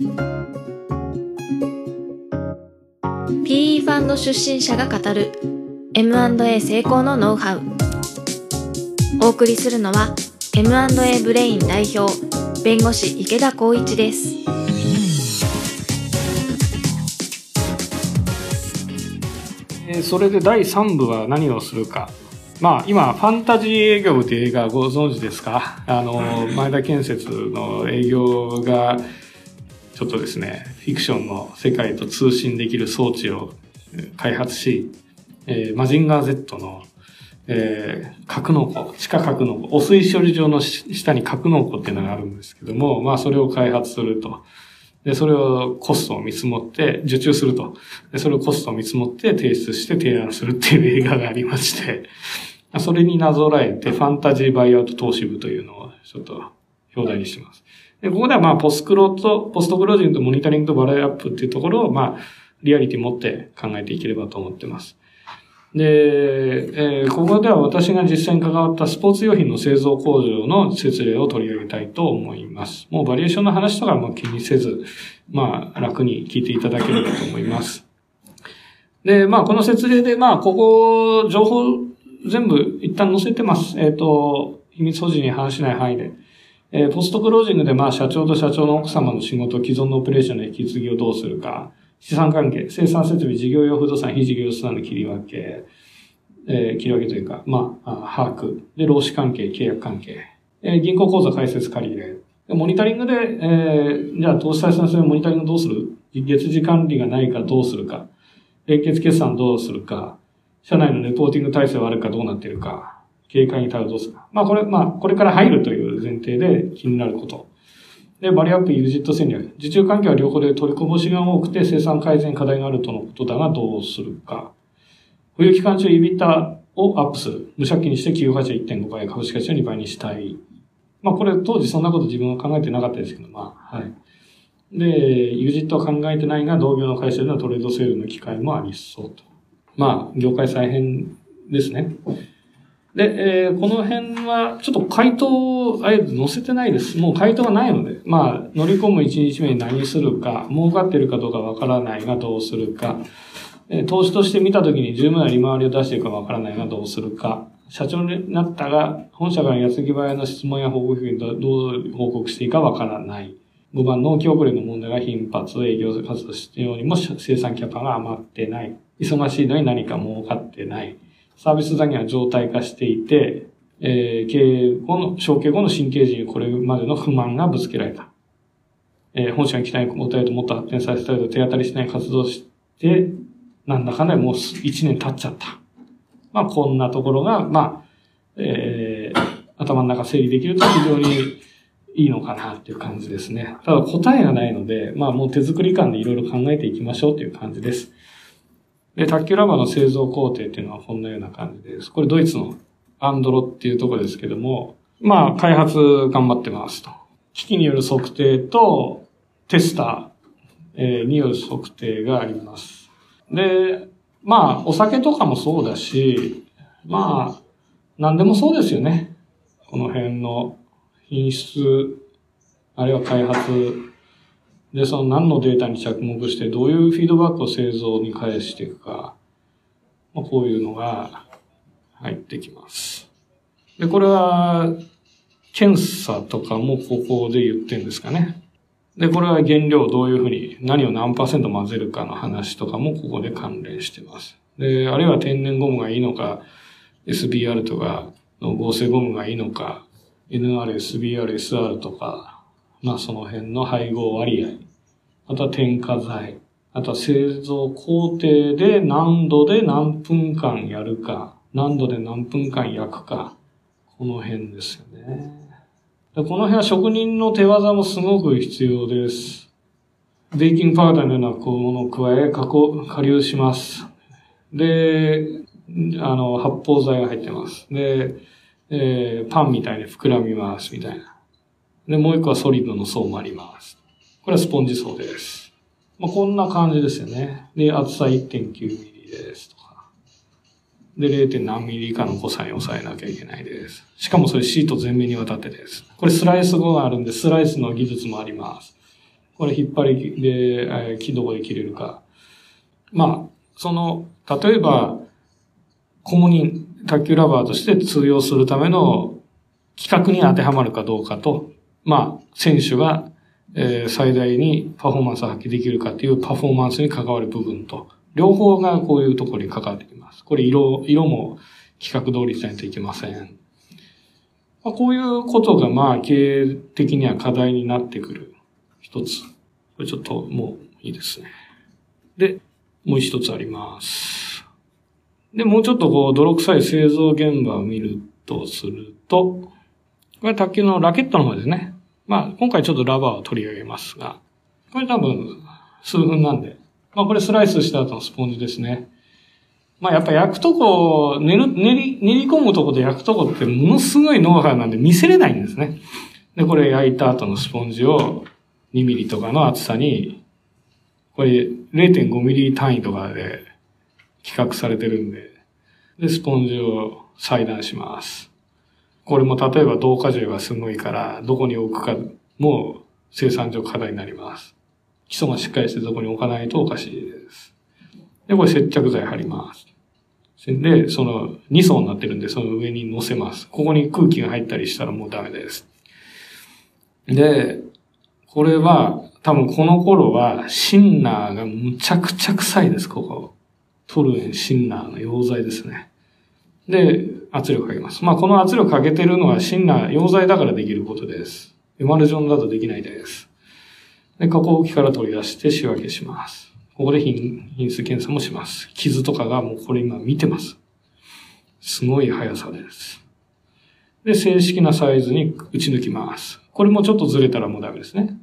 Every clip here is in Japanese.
PE ファンド出身者が語る M&A 成功のノウハウ。お送りするのは M&A ブレイン代表弁護士池田光一です。えそれで第3部は何をするか。まあ、今、ファンタジー営業部という映画ご存知ですか？あの、前田建設の営業が、ちょっとですね、フィクションの世界と通信できる装置を開発し、えーマジンガー Z の、えー格納庫、地下格納庫、汚水処理場の下に格納庫っていうのがあるんですけども、まあ、それを開発すると。で、それをコストを見積もって、受注すると。で、それをコストを見積もって提出して提案するっていう映画がありまして、それになぞらえて、ファンタジーバイアウト投資部というのをちょっと表題にしてます。で、ここではまあ、ポスクロと、ポストクロージングとモニタリングとバライアップっていうところを、まあ、リアリティ持って考えていければと思ってます。で、えーここでは私が実際に関わったスポーツ用品の製造工場の説例を取り上げたいと思います。もうバリエーションの話とかも気にせず、まあ、楽に聞いていただければと思います。で、まあ、この説例で、まあ、ここ、情報全部一旦載せてます。えっ、と、秘密保持に反しない範囲で。えーポストクロージングで、まあ、社長と社長の奥様の仕事、既存のオペレーションの引き継ぎをどうするか、資産関係、生産設備、事業用不動産、非事業資産の切り分け、えー切り分けというか、まあ、把握。で、労使関係、契約関係。えー銀行口座開設借り入れ。でモニタリングで、えーじゃあ投資採算するモニタリングどうする？月次管理がないかどうするか。連結決算どうするか。社内のレポーティング体制はあるかどうなっているか。警戒に対応どうするか。まあこれ、まあこれから入るという前提で気になること。で、バリアップ、ユージット戦略。受注環境は両方で取りこぼしが多くて生産改善課題があるとのことだがどうするか。保有期間中、イビタをアップする。無借金にして企業価値を1.5倍、株式価値を2倍にしたい。まあこれ当時そんなこと自分は考えてなかったですけど、まあ、はい。で、ユージットは考えてないが、同業の会社でのトレードセールの機会もありそうと。まあ、業界再編ですね。で、えーこの辺は、ちょっと回答をあえて載せてないです。もう回答がないので、まあ、乗り込む1日目に何するか、儲かってるかどうかわからないがどうするか、えー投資として見たときに十分な利回りを出しているかわからないがどうするか、社長になったが、本社から安ぎ早の質問や報告にどどう報告していいかわからない。5番、納期遅れの問題が頻発、営業活動してようにも生産キャパが余ってない。忙しいのに何か儲かってない。サービス残業は常態化していて、えー経営後の、承継後の新経営陣にこれまでの不満がぶつけられた。えー本社に期待を持たれるともっと発展させたいと手当たりしない活動して、なんだかんだもう1年経っちゃった。まあ、こんなところが、まあ、えー頭の中整理できると非常にいいのかなっていう感じですね。ただ答えがないので、まあもう手作り感でいろいろ考えていきましょうという感じです。で、卓球ラバーの製造工程っていうのはこんなような感じです。これドイツのアンドロっていうところですけども、まあ開発頑張ってますと。機器による測定とテスターによる測定があります。で、まあお酒とかもそうだし、まあ何でもそうですよね。この辺の品質、あるいは開発、で、その何のデータに着目して、どういうフィードバックを製造に返していくか、まあ、こういうのが入ってきます。で、これは、検査とかもここで言ってんですかね。で、これは原料をどういうふうに、何を何パーセント混ぜるかの話とかもここで関連してます。で、あるいは天然ゴムがいいのか、SBR とかの合成ゴムがいいのか、NR、SBR、SR とか、まあその辺の配合割合。あとは添加剤。あとは製造工程で何度で何分間やるか、何度で何分間焼くか。この辺ですよね。でこの辺は職人の手技もすごく必要です。ベーキングパウダーのようなこうものを加え、加工、加硫します。で、あの、発泡剤が入ってます。で、えーパンみたいに膨らみます、みたいな。で、もう一個はソリッドの層もあります。これはスポンジ層です。まあ、こんな感じですよね。で、厚さ1.9ミリですとか。で、0. 何ミリ以下の誤差に抑えなきゃいけないです。しかもそれシート全面にわたってです。これスライス後があるんで、スライスの技術もあります。これ引っ張りで、えー、どこで切れるか。まあ、その、例えば、公認卓球ラバーとして通用するための企画に当てはまるかどうかと、まあ、選手が、えー、最大にパフォーマンスを発揮できるかっていうパフォーマンスに関わる部分と、両方がこういうところに関わってきます。これ色、色も企画通りじゃないといけません。まあ、こういうことが、まあ、経営的には課題になってくる一つ。これちょっともういいですね。で、もう一つあります。で、もうちょっとこう、泥臭い製造現場を見るとすると、これ卓球のラケットの方ですね。まあ、今回ちょっとラバーを取り上げますが、これ多分数分なんで、まあこれスライスした後のスポンジですね。まあやっぱ焼くとこ、練る、練り、練り込むとこで焼くとこってものすごいノウハウなんで見せれないんですね。で、これ焼いた後のスポンジを2ミリとかの厚さに、これ0.5ミリ単位とかで企画されてるんで、で、スポンジを裁断します。これも例えば同荷重がすごいから、どこに置くかも生産上課題になります。基礎がしっかりしてどこに置かないとおかしいです。で、これ接着剤貼ります。で、その2層になってるんで、その上に乗せます。ここに空気が入ったりしたらもうダメです。で、これは、多分この頃は、シンナーがむちゃくちゃ臭いです、ここ。トルエンシンナーの溶剤ですね。で、圧力かけます。まあ、この圧力かけてるのはシンナー、溶剤だからできることです。エマルジョンだとできないです。で、加工機から取り出して仕分けします。ここで品品質検査もします。傷とかがもうこれ今見てます。すごい速さです。で、正式なサイズに打ち抜きます。これもちょっとずれたらもうダメですね。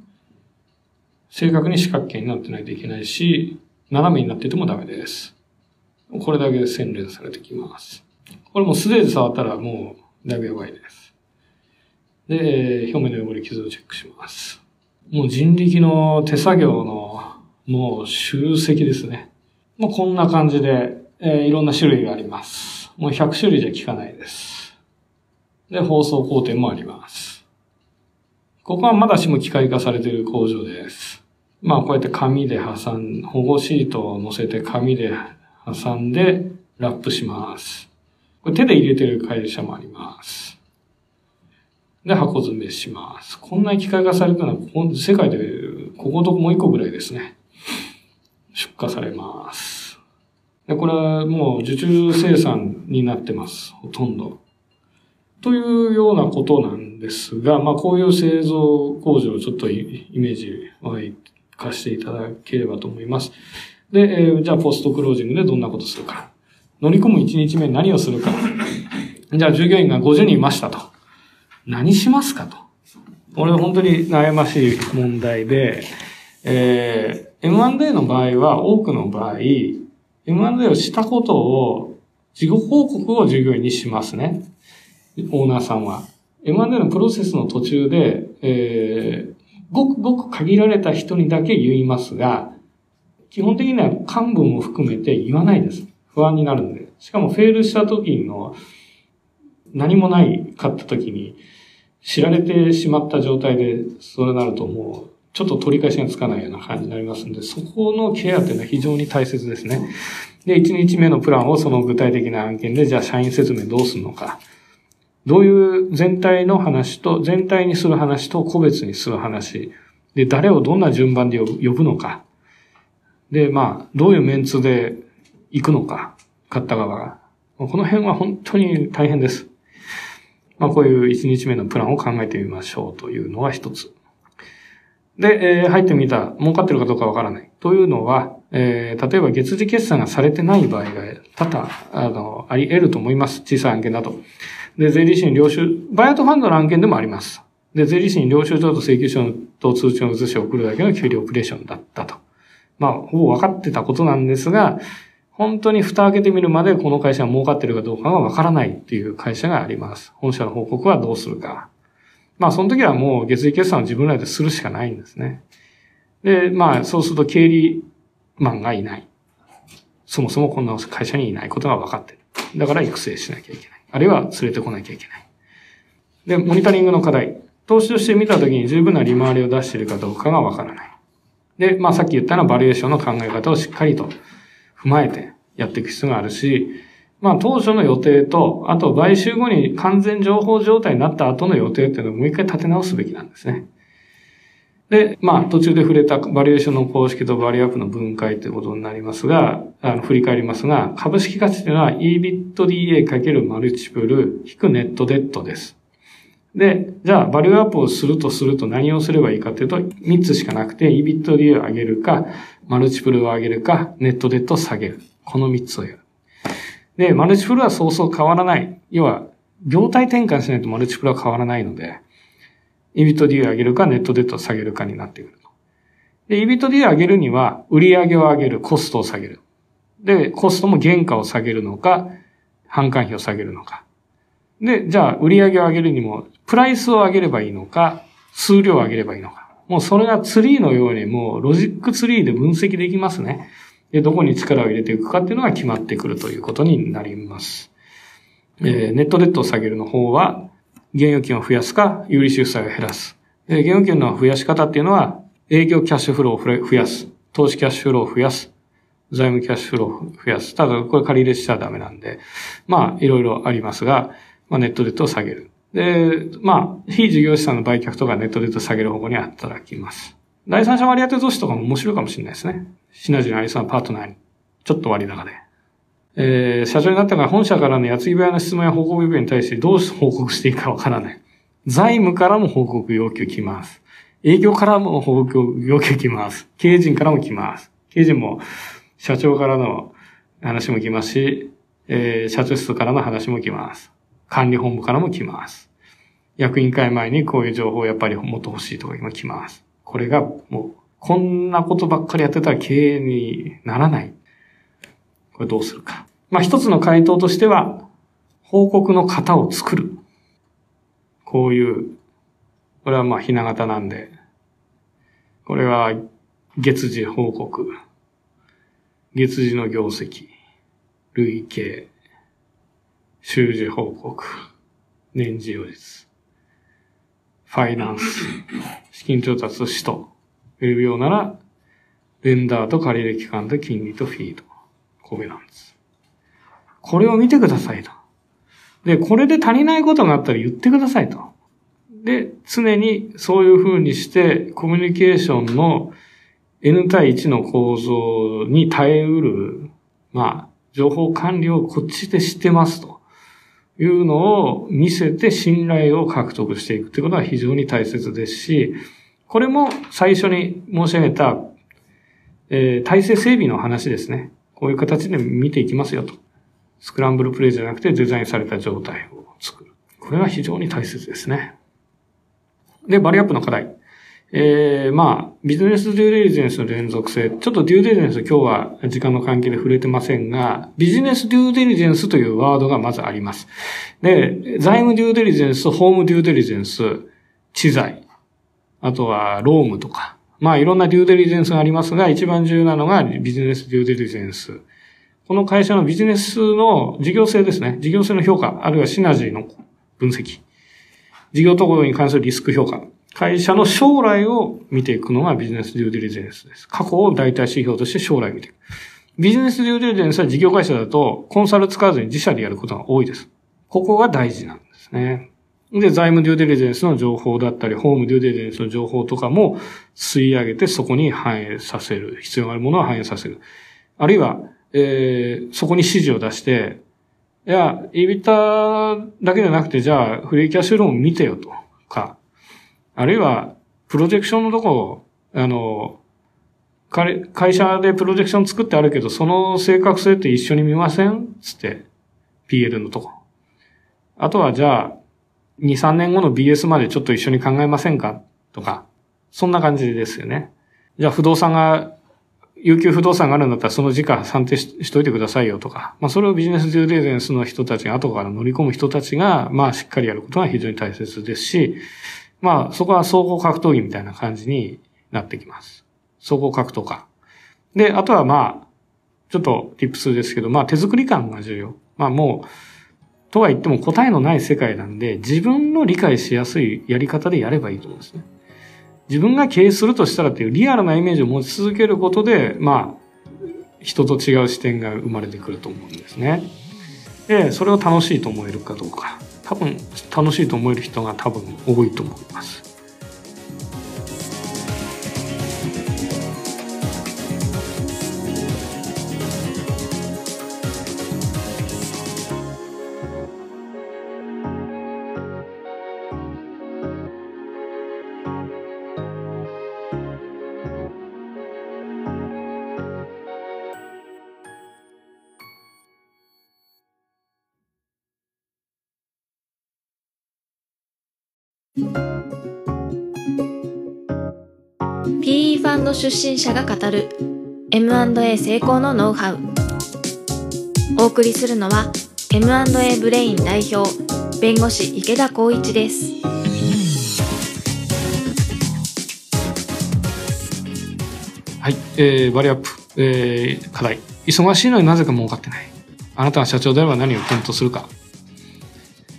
正確に四角形になってないといけないし、斜めになっててもダメです。これだけ洗練されてきます。これも素手で触ったらもうだいぶやばいです。で、表面の汚れ傷をチェックします。もう人力の手作業のもう集積ですね。もうこんな感じで、えー、いろんな種類があります。もう100種類じゃ効かないです。で、包装工程もあります。ここはまだしも機械化されている工場です。まあこうやって紙で挟ん、保護シートを乗せて紙で挟んでラップします。これ手で入れてる会社もあります。で、箱詰めします。こんな機械化されたのは、世界でここともう一個ぐらいですね。出荷されます。で、これはもう受注生産になってます。ほとんど。というようなことなんですが、まあこういう製造工場をちょっとイメージを化していただければと思います。で、えー、じゃあポストクロージングでどんなことするか。乗り込む1日目何をするか。じゃあ従業員が50人いましたと。何しますかと。これは本当に悩ましい問題で、えー、M&A の場合は、多くの場合、M&A をしたことを、事後報告を従業員にしますね。オーナーさんは。M&A のプロセスの途中で、えー、ごくごく限られた人にだけ言いますが、基本的には幹部も含めて言わないです。不安になるんで。しかもフェールした時の何もないかった時に知られてしまった状態でそれなるともうちょっと取り返しがつかないような感じになりますんで、そこのケアっていうのは非常に大切ですね。で、1日目のプランをその具体的な案件で、じゃあ社員説明どうするのか。どういう全体の話と、全体にする話と個別にする話。で、誰をどんな順番で呼ぶのか。で、まあ、どういうメンツで行くのか。買った側が。この辺は本当に大変です。まあ、こういう1日目のプランを考えてみましょうというのが一つ。で、えー、入ってみた、儲かってるかどうかわからない。というのは、えー、例えば月次決算がされてない場合が多々、あの、あり得ると思います。小さい案件だと。で、税理士に領収、バイアウトファンドの案件でもあります。で、税理士に領収書と請求書と通知を移しを送るだけの給料オペレーションだったと。まあ、ほぼ分かってたことなんですが、本当に蓋開けてみるまでこの会社が儲かってるかどうかがわからないっていう会社があります。本社の報告はどうするか。まあ、その時はもう月次決算を自分らでするしかないんですね。で、まあ、そうすると経理マンがいない。そもそもこんな会社にいないことが分かってる。だから育成しなきゃいけない。あるいは連れてこなきゃいけない。で、モニタリングの課題。投資として見たときに十分な利回りを出しているかどうかが分からない。で、まあさっき言ったようなバリエーションの考え方をしっかりと踏まえてやっていく必要があるし、まあ当初の予定と、あと買収後に完全情報状態になった後の予定っていうのをもう一回立て直すべきなんですね。で、まあ途中で触れたバリュエーションの公式とバリューアップの分解ということになりますが、あの振り返りますが、株式価値というのは EBITDA× マルチプル引くネットデットです。で、じゃあ、バリューアップをするとすると何をすればいいかというと、3つしかなくて、EBITDA を上げるか、マルチプルを上げるか、ネットデットを下げる。この3つをやる。で、マルチプルはそうそう変わらない。要は、業態転換しないとマルチプルは変わらないので、EBITDA を上げるか、ネットデットを下げるかになってくる。で、EBITDA を上げるには、売上を上げる、コストを下げる。で、コストも原価を下げるのか、販管費を下げるのか。で、じゃあ、売上を上げるにも、プライスを上げればいいのか、数量を上げればいいのか。もうそれがツリーのようにもうロジックツリーで分析できますね。で、どこに力を入れていくかっていうのが決まってくるということになります。えー、ネットデッドを下げるの方は、現預金を増やすか、有利収載を減らす。えー、現預金の増やし方っていうのは、営業キャッシュフローを増やす。投資キャッシュフローを増やす。財務キャッシュフローを増やす。ただ、これ借り入れしちゃダメなんで、まあ、いろいろありますが、まあ、ネットデッドを下げる。で、まあ、非事業資産の売却とかネットデッド下げる方向に働きます。第三者割当投資とかも面白いかもしれないですね。シナジーのアリさんパートナーに。ちょっと割高で。えー、社長になったから本社からのやつぎ部屋の質問や報告部に対してどう報告していいかわからない。財務からも報告要求来ます。営業からも報告要求来ます。経営陣からも来ます。経営陣も社長からの話も来ますし、えー、社長室からの話も来ます。管理本部からも来ます。役員会前にこういう情報をやっぱりもっと欲しいとか今来ます。これがもう、こんなことばっかりやってたら経営にならない。これどうするか。まあ一つの回答としては、報告の型を作る。こういう、これはまあひな型なんで、これは月次報告、月次の業績、累計、収支報告、年次予実、ファイナンス、資金調達と使途、選るようなら、レンダーと借入期間と金利とフィード、コベナンス。これを見てくださいと。で、これで足りないことがあったら言ってくださいと。で、常にそういう風にして、コミュニケーションの N 対1の構造に耐えうる、まあ、情報管理をこっちで知ってますと。いうのを見せて信頼を獲得していくということは非常に大切ですし、これも最初に申し上げた、えー、体制整備の話ですね。こういう形で見ていきますよと。スクランブルプレイじゃなくてデザインされた状態を作る。これは非常に大切ですね。で、バリアップの課題。えー、まあ、ビジネスデューデリジェンスの連続性。ちょっとデューデリジェンス今日は時間の関係で触れてませんが、ビジネスデューデリジェンスというワードがまずあります。で、財務デューデリジェンス、ホームデューデリジェンス、知財、あとはロームとか、まあいろんなデューデリジェンスがありますが、一番重要なのがビジネスデューデリジェンス。この会社のビジネスの事業性ですね。事業性の評価、あるいはシナジーの分析。事業統合に関するリスク評価。会社の将来を見ていくのがビジネスデューデリジェンスです。過去を代替指標として将来見ていく。ビジネスデューデリジェンスは事業会社だとコンサル使わずに自社でやることが多いです。ここが大事なんですね。で、財務デューデリジェンスの情報だったり、ホームデューデリジェンスの情報とかも吸い上げてそこに反映させる。必要があるものを反映させる。あるいは、えー、そこに指示を出して、いや、エビタだけじゃなくて、じゃあ、フリーキャッシュローン見てよとか、あるいは、プロジェクションのとこ、あの、会社でプロジェクション作ってあるけど、その正確性って一緒に見ません？つって、PL のとこ。あとはじゃあ、2、3年後の BS までちょっと一緒に考えませんか？とか、そんな感じですよね。じゃあ不動産が、有給不動産があるんだったらその時価算定しといてくださいよとか、まあそれをビジネスデューデーゼンスの人たちが後から乗り込む人たちが、まあしっかりやることが非常に大切ですし、まあ、そこは総合格闘技みたいな感じになってきます。総合格闘家。で、あとはまあ、ちょっと tips ですけど、まあ手作り感が重要。まあもう、とは言っても答えのない世界なんで、自分の理解しやすいやり方でやればいいと思うんですね。自分が経営するとしたらっていうリアルなイメージを持ち続けることで、まあ、人と違う視点が生まれてくると思うんですね。で、それを楽しいと思えるかどうか。多分、楽しいと思える人が多分多いと思います。PE ファンド出身者が語る M&A 成功のノウハウ。お送りするのは M&A ブレイン代表弁護士池田光一です。はい、えー、バリューアップ、えー、課題。忙しいのになぜか儲かってない。あなたが社長であれば何を検討するか。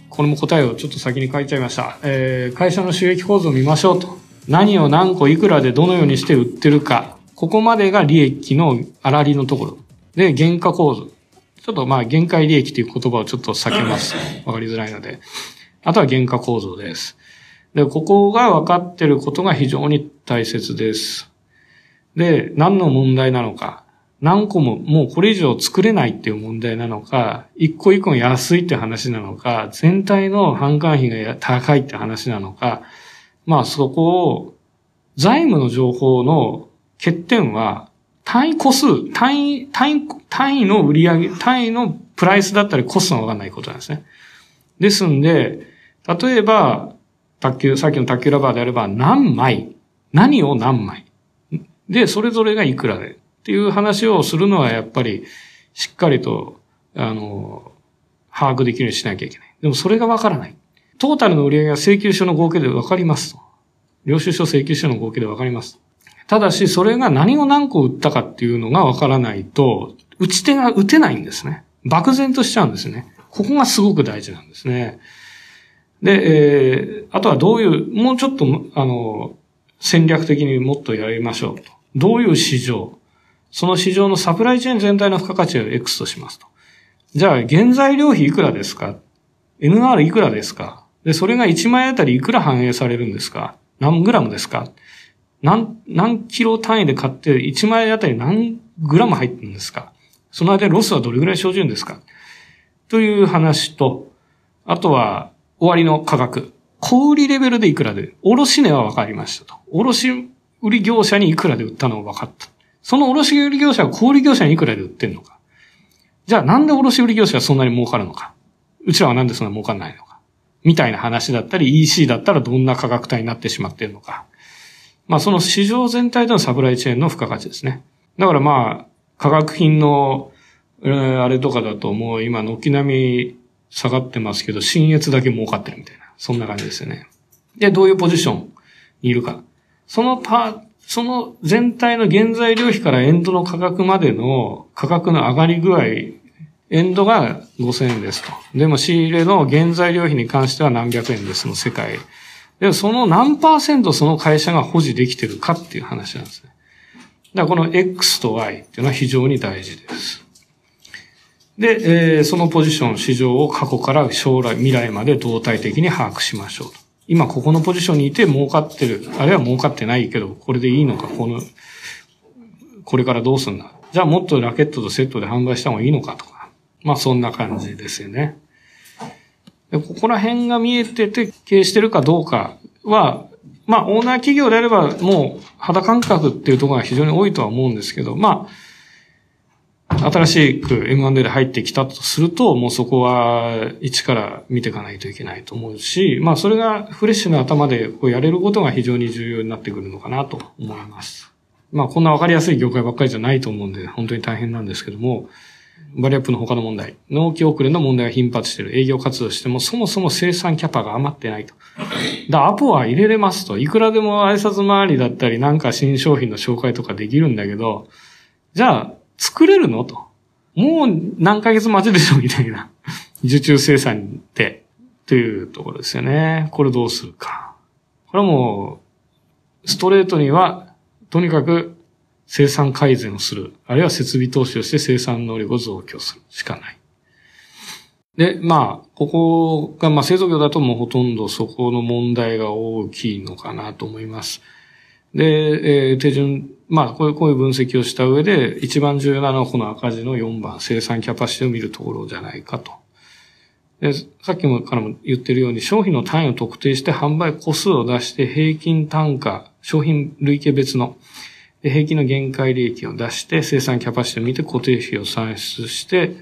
これも答えをちょっと先に書いちゃいました。えー、会社の収益構造を見ましょうと。何を何個いくらでどのようにして売ってるか。ここまでが利益の粗利のところ。で、原価構造。ちょっとまあ、限界利益という言葉をちょっと避けます。わかりづらいので。あとは原価構造です。で、ここが分かってることが非常に大切です。で、何の問題なのか。何個ももうこれ以上作れないっていう問題なのか、一個一個安いって話なのか、全体の販管費が高いって話なのか、まあそこを、財務の情報の欠点は、単位個数、単位、単位、単位の売り上げ単位のプライスだったりコストがわかんないことなんですね。ですんで、例えば、卓球、さっきの卓球ラバーであれば何枚、何を何枚。で、それぞれがいくらで。っていう話をするのはやっぱりしっかりと、あの、把握できるようにしなきゃいけない。でもそれがわからない。トータルの売り上げは請求書の合計でわかりますと。領収書請求書の合計でわかります。ただし、それが何を何個売ったかっていうのがわからないと、打ち手が打てないんですね。漠然としちゃうんですね。ここがすごく大事なんですね。で、えー、あとはどういう、もうちょっと、あの、戦略的にもっとやりましょうと。どういう市場、その市場のサプライチェーン全体の付加価値を X としますと。じゃあ、原材料費いくらですか ?NR いくらですか？で、それが1枚あたりいくら反映されるんですか？何グラムですか？何、何キロ単位で買って1枚あたり何グラム入ってるんですか？その間ロスはどれぐらい生じるんですか？という話と、あとは終わりの価格。小売レベルでいくらで、卸値は分かりましたと。卸売業者にいくらで売ったのが分かった。その卸売業者は小売業者にいくらで売ってんのか。じゃあなんで卸売業者はそんなに儲かるのか？うちらはなんでそんなに儲かんないのか？みたいな話だったり、EC だったらどんな価格帯になってしまっているのか。まあその市場全体でのサプライチェーンの付加価値ですね。だからまあ、化学品の、あれとかだともう今軒並み下がってますけど、新越だけ儲かってるみたいな。そんな感じですよね。で、どういうポジションにいるか。そのパその全体の原材料費からエンドの価格までの価格の上がり具合、エンドが5000円ですと。でも仕入れの原材料費に関しては何百円ですの世界。で、その何パーセントその会社が保持できてるかっていう話なんですね。だからこの X と Y っていうのは非常に大事です。で、えー、そのポジション、市場を過去から将来、未来まで動体的に把握しましょうと。今ここのポジションにいて儲かってる。あるいは儲かってないけど、これでいいのか、この、これからどうすんだ。じゃあもっとラケットとセットで販売した方がいいのかとか。まあそんな感じですよね。でここら辺が見えてて経営してるかどうかは、まあオーナー企業であればもう肌感覚っていうところが非常に多いとは思うんですけど、まあ、新しく M&A で入ってきたとすると、もうそこは一から見ていかないといけないと思うし、まあそれがフレッシュな頭でこうやれることが非常に重要になってくるのかなと思います。まあこんなわかりやすい業界ばっかりじゃないと思うんで、本当に大変なんですけども、バリアップの他の問題、納期遅れの問題が頻発している営業活動しても、そもそも生産キャパが余ってないと。だアポは入れれますと。いくらでも挨拶回りだったり、なんか新商品の紹介とかできるんだけど、じゃあ、作れるのと。もう何ヶ月待ちでしょみたいな。受注生産って、というところですよね。これどうするか。これはもう、ストレートには、とにかく生産改善をする。あるいは設備投資をして生産能力を増強するしかない。で、まあ、ここが、まあ、製造業だともうほとんどそこの問題が大きいのかなと思います。で、えー、手順、まあこういう、こういう分析をした上で、一番重要なのはこの赤字の4番、生産キャパシティを見るところじゃないかと。で、さっきもからも言ってるように、商品の単位を特定して販売個数を出して、平均単価、商品類型別の、平均の限界利益を出して、生産キャパシティを見て固定費を算出して、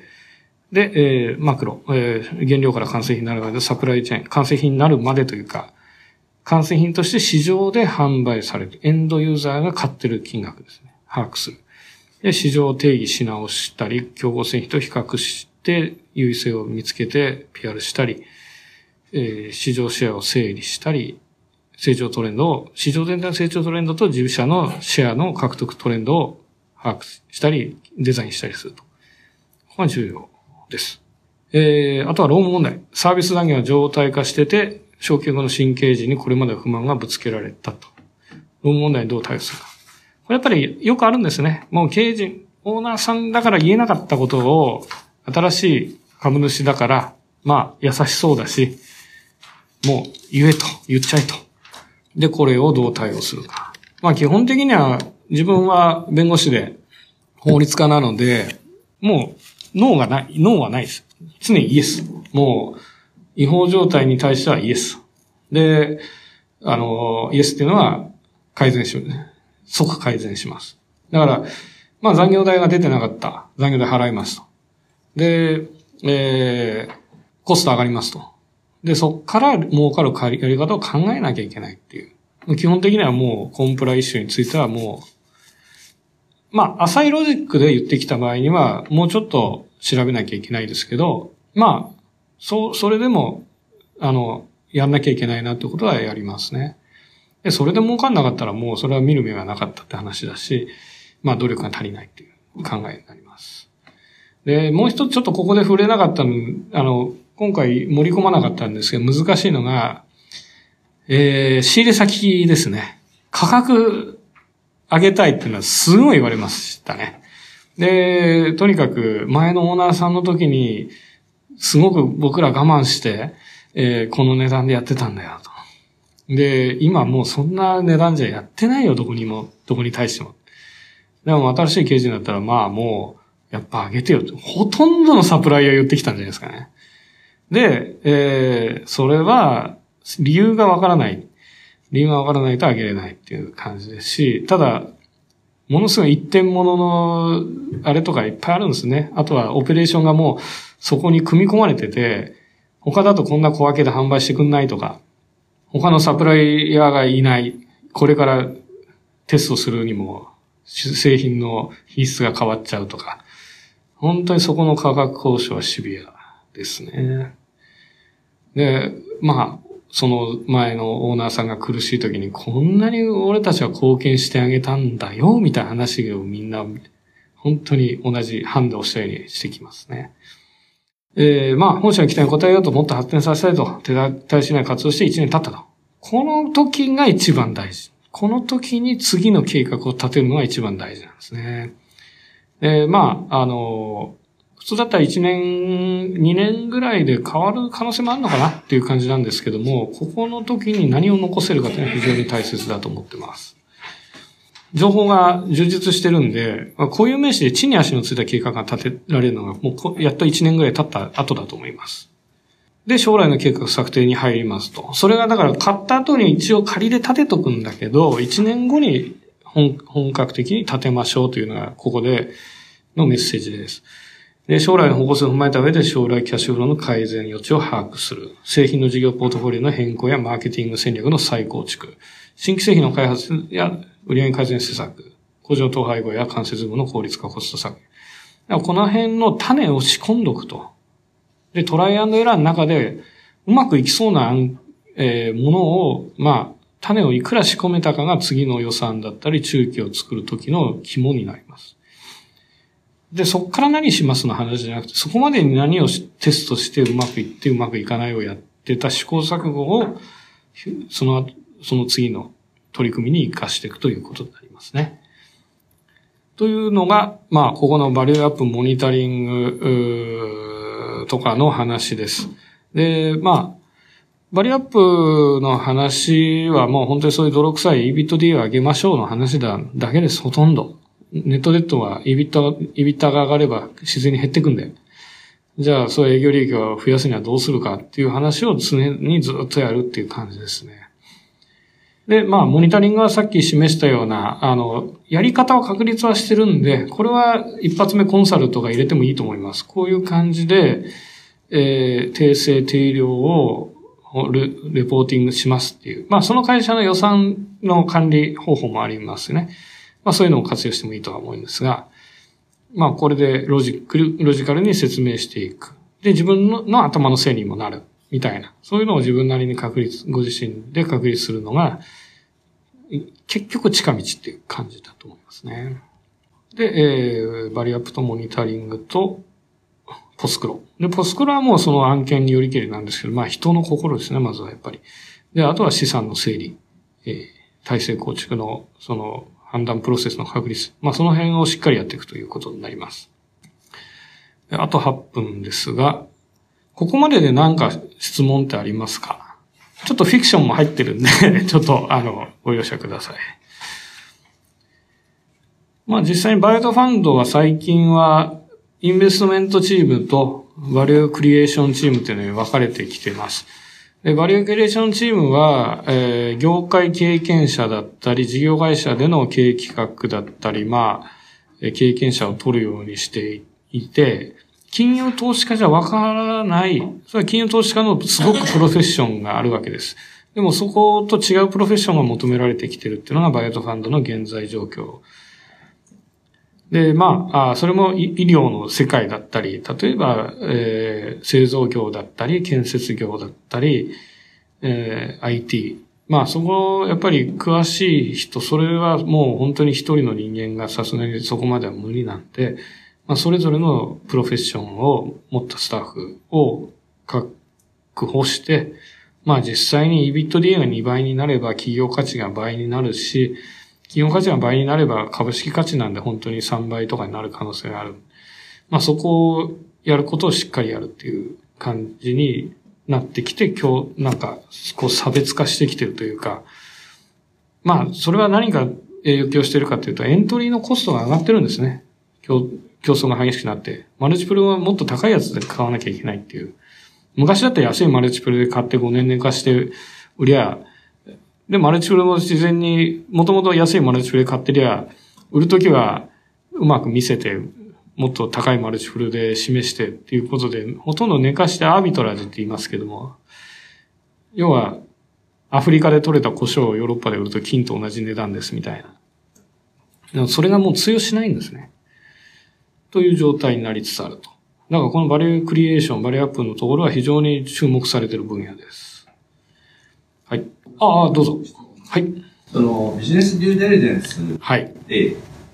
で、えー、マクロ、えー、原料から完成品になるまで、サプライチェーン、完成品になるまでというか、完成品として市場で販売される。エンドユーザーが買ってる金額ですね。把握する。で、市場を定義し直したり、競合製品と比較して、優位性を見つけて PR したり、えー、市場シェアを整理したり、成長トレンドを、市場全体の成長トレンドと自社のシェアの獲得トレンドを把握したり、デザインしたりすると。ここが重要です。えー、あとはローム問題。サービス残業は状態化してて、昇給後の新経時にこれまで不満がぶつけられたと。ローム問題にどう対応するか。これやっぱりよくあるんですね。もう経営陣、オーナーさんだから言えなかったことを、新しい株主だから、まあ、優しそうだし、もう言えと、言っちゃえと。で、これをどう対応するか。まあ、基本的には、自分は弁護士で法律家なので、もう、脳がない、脳はないです。常にイエス。もう、違法状態に対してはイエス。で、あの、イエスっていうのは改善し、即改善します。だから、まあ残業代が出てなかった。残業代払いますと。で、えー、コスト上がりますと。で、そっから儲かるやり方を考えなきゃいけないっていう。基本的にはもうコンプライシュについてはもう、まあ、浅いロジックで言ってきた場合には、もうちょっと調べなきゃいけないですけど、まあ、そう、それでも、あの、やんなきゃいけないなってことはやりますね。で、それで儲かんなかったらもうそれは見る目がなかったって話だし、まあ努力が足りないっていう考えになります。で、もう一つちょっとここで触れなかったの、あの、今回盛り込まなかったんですけど、難しいのが、えー、仕入れ先ですね。価格上げたいっていうのはすごい言われましたね。で、とにかく前のオーナーさんの時に、すごく僕ら我慢して、えー、この値段でやってたんだよ、と。で、今もうそんな値段じゃやってないよ、どこにも、どこに対しても。でも新しい刑事になったら、まあもう、やっぱ上げてよとほとんどのサプライヤー言ってきたんじゃないですかね。で、えー、それは、理由がわからない。理由がわからないと上げれないっていう感じですし、ただ、ものすごい一点物の、あれとかいっぱいあるんですね。あとはオペレーションがもう、そこに組み込まれてて、他だとこんな小分けで販売してくんないとか、他のサプライヤーがいない、これからテストするにも、製品の品質が変わっちゃうとか、本当にそこの価格交渉はシビアですね。で、まあ、その前のオーナーさんが苦しい時に、こんなに俺たちは貢献してあげたんだよ、みたいな話をみんな、本当に同じ判断をしたようにしてきますね。えー、まあ、本社の期待に応えようともっと発展させたいと、手対しない活動して1年経ったと。この時が一番大事。この時に次の計画を立てるのが一番大事なんですね。えー、まあ、あの、普通だったら1年、2年ぐらいで変わる可能性もあるのかなっていう感じなんですけども、ここの時に何を残せるかというのは非常に大切だと思ってます。情報が充実してるんで、こういう名詞で地に足のついた計画が立てられるのが、もうやっと1年ぐらい経った後だと思います。で、将来の計画策定に入りますと。それがだから買った後に一応仮で立てとくんだけど、1年後に本本格的に立てましょうというのが、ここでのメッセージです。で、将来の方向性を踏まえた上で将来キャッシュフローの改善余地を把握する。製品の事業ポートフォリオの変更やマーケティング戦略の再構築。新規製品の開発や売上改善施策、工場統廃合や関節部の効率化コスト削減。この辺の種を仕込んどくと。で、トライアンドエラーの中で、うまくいきそうな、えー、ものを、まあ、種をいくら仕込めたかが次の予算だったり、中期を作るときの肝になります。で、そこから何しますの話じゃなくて、そこまでに何をテストしてうまくいってうまくいかないをやってた試行錯誤を、その、その次の取り組みに活かしていくということになりますね。というのが、まあ、ここのバリューアップモニタリングとかの話です。で、まあ、バリューアップの話はもう本当にそういう泥臭い EBITD を上げましょうの話だだけです、ほとんど。ネットデットは EBITDA, EBITDA が上がれば自然に減っていくんで。じゃあ、そう営業利益を増やすにはどうするかっていう話を常にずっとやるっていう感じですね。で、まあ、モニタリングはさっき示したような、あの、やり方は確立はしてるんで、これは一発目コンサルとか入れてもいいと思います。こういう感じで、えー、訂正定量をレレポーティングしますっていう。まあ、その会社の予算の管理方法もありますね。まあ、そういうのを活用してもいいとは思うんですが、まあ、これでロジック、ロジカルに説明していく。で、自分のの頭のせいにもなる。みたいな。そういうのを自分なりに確立、ご自身で確立するのが、結局近道っていう感じだと思いますね。で、えー、バリアップとモニタリングと、ポスクロ。で、ポスクロはもうその案件によりきりなんですけど、まあ人の心ですね、まずはやっぱり。で、あとは資産の整理、えー、体制構築の、その判断プロセスの確立。まあその辺をしっかりやっていくということになります。あと8分ですが、ここまでで何か質問ってありますか？ちょっとフィクションも入ってるんで ちょっと、あの、ご容赦ください。まあ実際にバイオトファンドは最近は、インベストメントチームとバリュークリエーションチームっていうのに分かれてきてます。で、バリュークリエーションチームは、えー、業界経験者だったり、事業会社での経営企画だったり、まあ、経験者を取るようにしていて、金融投資家じゃわからない、それは金融投資家のすごくプロフェッションがあるわけです。でもそこと違うプロフェッションが求められてきてるっていうのがバイオトファンドの現在状況。で、まあ、それも医療の世界だったり、例えば、えー、製造業だったり、建設業だったり、えー、IT。まあ、そこ、やっぱり詳しい人、それはもう本当に一人の人間がさすがにそこまでは無理なんで、まあ、それぞれのプロフェッションを持ったスタッフを確保して、まあ実際に EBITDA が2倍になれば企業価値が倍になるし、企業価値が倍になれば株式価値なんで本当に3倍とかになる可能性がある。まあそこをやることをしっかりやるっていう感じになってきて、今日なんかこう差別化してきてるというか、まあそれは何か影響してるかというとエントリーのコストが上がってるんですね。競争が激しくなって、マルチプルはもっと高いやつで買わなきゃいけないっていう。昔だったら安いマルチプルで買って5年寝かして売りゃ、で、マルチプルも自然に、もともと安いマルチプルで買ってりゃ、売るときはうまく見せて、もっと高いマルチプルで示してっていうことで、ほとんど寝かしてアービトラージって言いますけども、要は、アフリカで取れた胡椒をヨーロッパで売ると金と同じ値段ですみたいな。それがもう通用しないんですね。という状態になりつつあると。だからこのバリュークリエーション、バリューアップのところは非常に注目されている分野です。はい。ああ、どうぞ。はい。そのビジネスデューデリジェンスで、はい、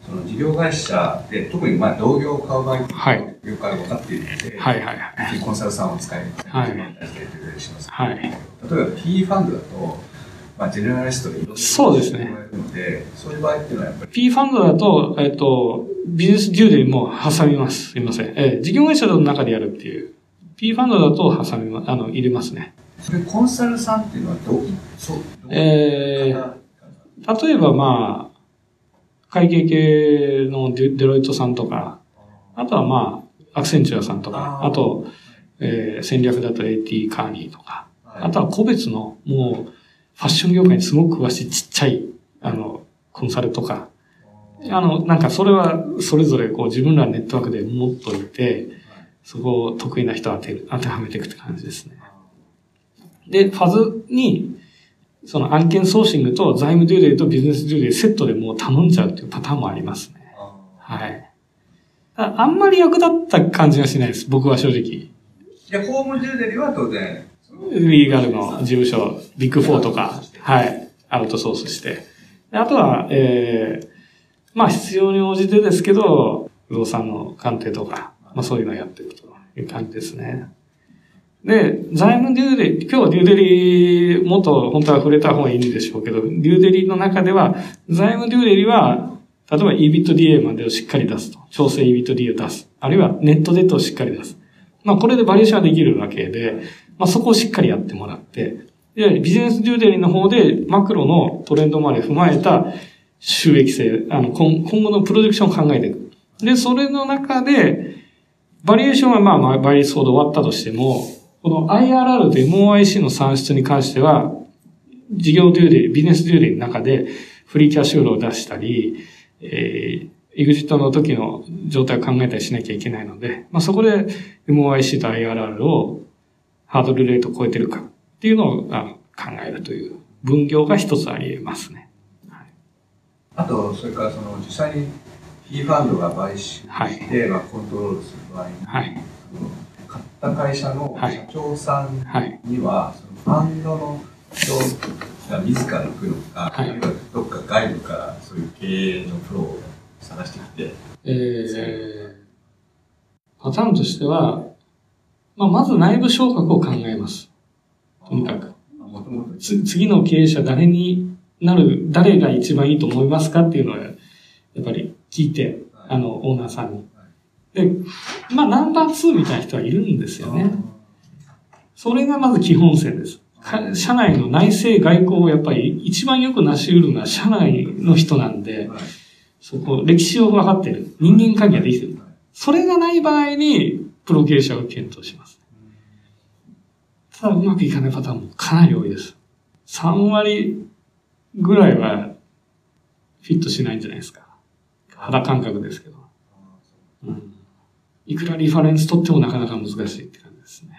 その事業会社で、特にまあ同業を買う場合、はい、業界が分かっているので、はいはいはい。コンサルさんを使い、はい。はい。例えば PE ファンドだと、まあ、ジェネラリストでいろんなそうですね。ので、そういう場合っていうのはやっぱり。P ファンドだと、えっ、ー、と、ビジネスデューデリも挟みます。すみません。えー、事業会社の中でやるっていう。P ファンドだと挟みま、あの、入れますね。それコンサルさんっていうのはどう、そうえー、例えばまあ、会計系のデデロイトさんとか、あとはまあ、アクセンチュアさんとか、あと、えー、戦略だと AT カーニーとか、あとは個別の、もう、ファッション業界にすごく詳しいちっちゃい、あの、コンサルとか、あの、なんかそれはそれぞれこう自分らネットワークで持っといて、そこを得意な人を当てる、当てはめていくって感じですね。で、ファズに、その案件ソーシングと財務デューデーとビジネスデューデーセットでもう頼んじゃうっていうパターンもありますね。はい。あんまり役立った感じがしないです、僕は正直。いや、法務デューデリは当然、リーガルの事務所、ビッグフォーとか、はい、アウトソースして。あとは、ええー、まあ必要に応じてですけど、不動産の鑑定とか、まあそういうのをやっていくという感じですね。で、財務デューデリ、今日デューデリもっと本当は触れた方がいいんでしょうけど、デューデリの中では、財務デューデリは、例えば EBITDA までをしっかり出すと。調整 EBITDA を出す。あるいはネットデットをしっかり出す。まあこれでバリエーションはできるわけで、まあそこをしっかりやってもらって、で、ビジネスデューデリの方でマクロのトレンドまで踏まえた収益性、あの、今後のプロジェクションを考えていく。で、それの中で、バリエーションはまあ、まあ、倍率ほど終わったとしても、この IRR と MOIC の算出に関しては、事業デューデリ、ビジネスデューデリの中で、フリーキャッシュフローを出したり、えー、エグジットの時の状態を考えたりしなきゃいけないので、まあ、そこで MOIC と IRR をハードルレートを超えてるかっていうのを考えるという分業が一つあり得ますね。はい、あと、それからその実際に P ファンドが買収して、はい、まあ、コントロールする場合に、はい、買った会社の社長さんには、ファンドの人が自ら行くのか、はい、どっか外部からそういう経営のプロを探してきて、えー、パターンとしては、まあ、まず内部昇格を考えます。とにかく。次の経営者誰になる、誰が一番いいと思いますかっていうのは、やっぱり聞いて、あの、オーナーさんに。で、まあ、ナンバー2みたいな人はいるんですよね。それがまず基本線です。社内の内政外交をやっぱり一番よく成し得るのは社内の人なんで、そこ、歴史を分かってる。人間関係ができてる。それがない場合に、プロ経営者を検討します。ただ、うまくいかないパターンもかなり多いです。3割ぐらいはフィットしないんじゃないですか。肌感覚ですけど。うん。いくらリファレンス取ってもなかなか難しいって感じですね。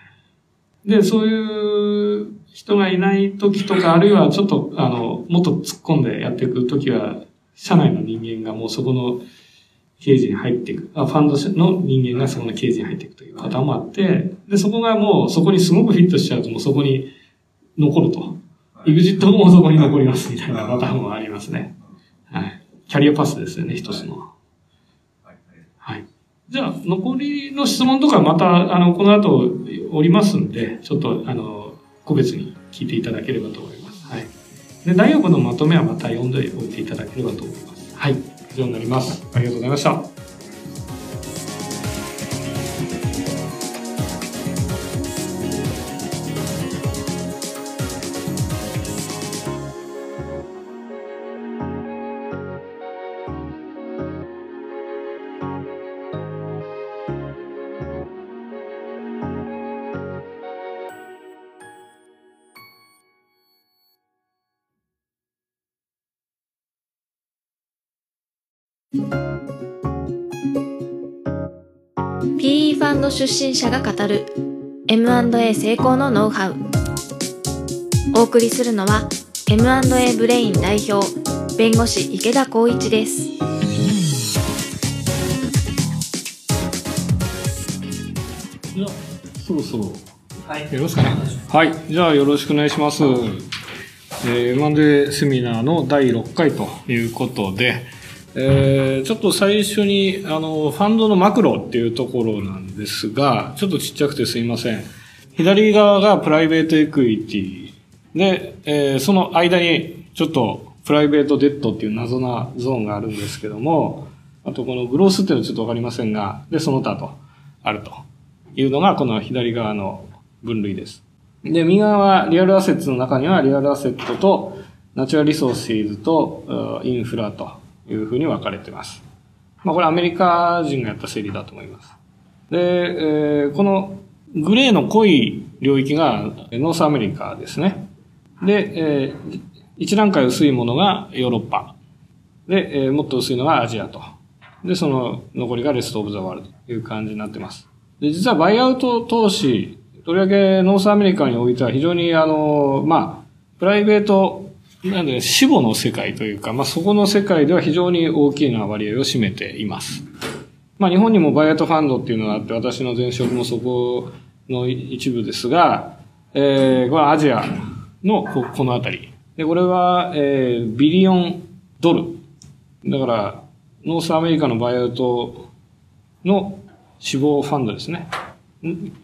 で、そういう人がいない時とか、あるいはちょっと、あの、もっと突っ込んでやっていく時は、社内の人間がもうそこの刑事に入っていく。あファンドの人間がそこの刑事に入っていくというパターンもあって、で、そこがもうそこにすごくフィットしちゃうともうそこに残ると。エグジットもそこに残りますみたいなパターンもありますね。はい。キャリアパスですよね、一つの。はい。じゃあ、残りの質問とかまた、あの、この後おりますんで、ちょっと、あの、個別に聞いていただければと思います。はい。で、大学のまとめはまた読んでおいていただければと思います。はい。以上になります。ありがとうございました。ド出身者が語る M&A 成功のノウハウ。お送りするのは M&A ブレイン代表弁護士池田光一です。じゃあそろそろ。はい。よろしくねはい。じゃあよろしくお願いします、えー、M&A セミナーの第6回ということでえー、ちょっと最初に、あの、ファンドのマクロっていうところなんですが、ちょっとちっちゃくてすいません。左側がプライベートエクイティで、えー、その間にちょっとプライベートデッドっていう謎なゾーンがあるんですけども、あとこのグロースっていうのはちょっとわかりませんが、で、その他とあるというのがこの左側の分類です。で、右側はリアルアセットの中にはリアルアセットとnatural resources とインフラというふうに分かれてます。まあこれアメリカ人がやった整理だと思います。で、えー、このグレーの濃い領域が North America ですね。で、えー、一段階薄いものがヨーロッパ。で、えー、もっと薄いのがアジアと。で、その残りが rest of the world という感じになってます。で、実はバイアウト投資、とりわけ North America においては非常にあの、まあ、プライベートなので、死母の世界というか、まあ、そこの世界では非常に大きな割合を占めています。まあ、日本にもバイアウトファンドっていうのがあって、私の前職もそこの一部ですが、えー、これはアジアのここのあたり。で、これは、えー、 billion ドル。だから、 North America のバイアウトの死亡ファンドですね。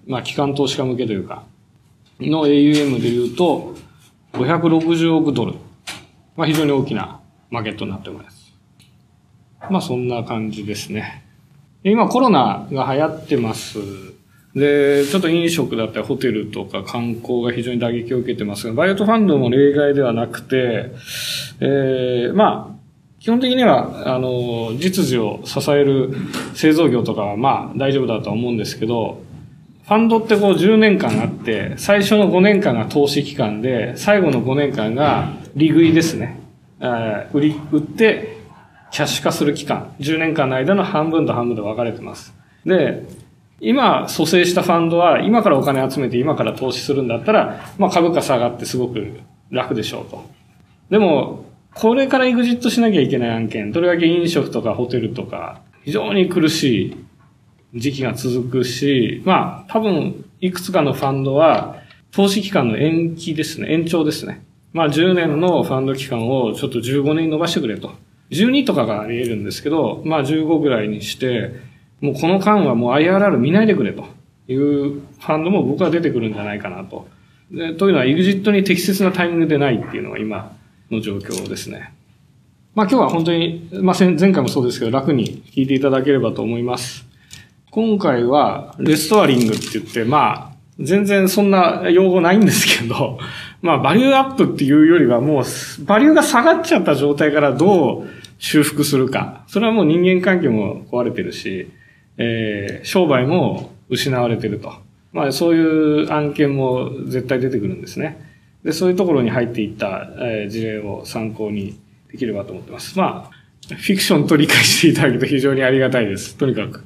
まあ、機関投資家向けというか、の AUM で言うと、560億ドル。まあ、非常に大きなマーケットになっております。まあ、そんな感じですね。今コロナが流行ってます。で、ちょっと飲食だったりホテルとか観光が非常に打撃を受けてますが、バイオトファンドも例外ではなくて、えー、まあ、基本的には、あの、実需を支える製造業とかはまあ大丈夫だとは思うんですけど、ファンドってこう10年間あって、最初の5年間が投資期間で、最後の5年間が利食いですね。え売り、売ってキャッシュ化する期間。10年間の間の半分と半分で分かれてます。で、今、蘇生したファンドは、今からお金集めて今から投資するんだったら、まあ株価下がってすごく楽でしょうと。でも、これからエグジットしなきゃいけない案件、とりわけ飲食とかホテルとか、非常に苦しい時期が続くし、まあ、多分、いくつかのファンドは、投資期間の延期ですね、延長ですね。まあ、10年のファンド期間をちょっと15年に伸ばしてくれと。12とかがあり得るんですけど、まあ、15ぐらいにして、もうこの間はもう IRR 見ないでくれというファンドも僕は出てくるんじゃないかなと。でというのは、エグジットに適切なタイミングでないっていうのが今の状況ですね。まあ今日は本当に、まあ前回もそうですけど楽に聞いていただければと思います。今回はレストアリングって言って、まあ全然そんな用語ないんですけど、まあバリューアップっていうよりはもうバリューが下がっちゃった状態からどう修復するか。それはもう人間関係も壊れてるし、えー、商売も失われてると。まあそういう案件も絶対出てくるんですね。で、そういうところに入っていった、えー、事例を参考にできればと思ってます。まあ、フィクションと理解していただけると非常にありがたいです。とにかく。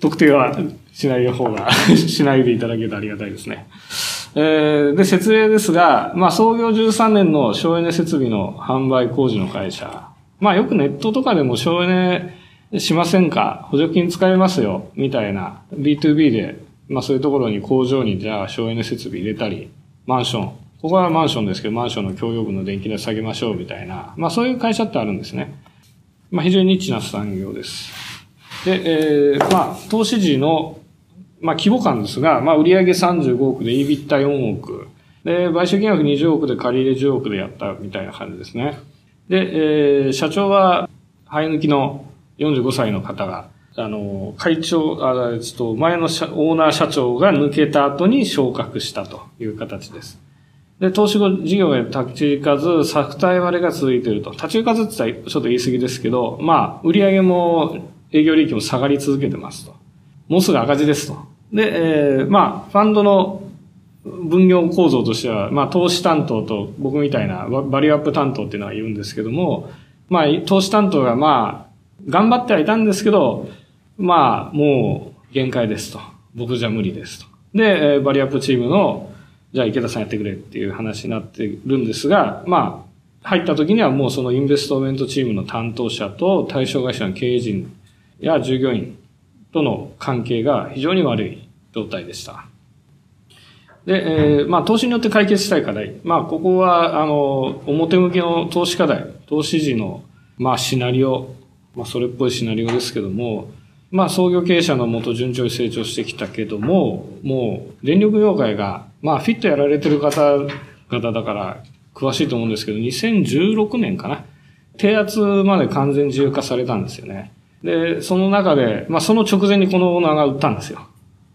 特定はしない方が しないでいただけるとありがたいですね。えー、で、説明ですが、まあ創業13年の省エネ設備の販売工事の会社。まあよくネットとかでも省エネしませんか？補助金使えますよみたいな B2B で、まあそういうところに工場にじゃあ省エネ設備入れたり、マンション、ここはマンションですけど、マンションの共用部の電気代下げましょうみたいな、まあそういう会社ってあるんですね。まあ非常にニッチな産業です。で、えー、まあ投資時の、まあ規模感ですが、まあ売上35億で EBITDA4 億。で、買収金額20億で借り入れ10億でやったみたいな感じですね。で、えー、社長は、生え抜きの45歳の方が、あの、会長、あえっと、前のオーナー社長が抜けた後に昇格したという形です。で、投資後事業が立ち行かず、作体割れが続いていると。立ち行かずって言ったらちょっと言い過ぎですけど、まあ、売上も営業利益も下がり続けてますと。もうすぐ赤字ですと。で、えー、まあ、ファンドの分業構造としては、まあ、投資担当と僕みたいなバリューアップ担当っていうのはいるんですけども、まあ、投資担当がまあ、頑張ってはいたんですけど、まあ、もう限界ですと。僕じゃ無理ですと。で、バリューアップチームの、じゃあ池田さんやってくれっていう話になってるんですが、まあ、入った時にはもうそのインベストメントチームの担当者と対象会社の経営陣や従業員との関係が非常に悪い状態でした。で、えー、まあ、投資によって解決したい課題。まあ、ここは、あの、表向きの投資課題、投資時の、まあ、シナリオ、まあ、それっぽいシナリオですけども、まあ、創業経営者のもと順調に成長してきたけども、もう、電力業界が、まあ、フィットやられてる方々だから、詳しいと思うんですけど、2016年かな。低圧まで完全自由化されたんですよね。で、その中で、まあ、その直前にこのオーナーが売ったんですよ。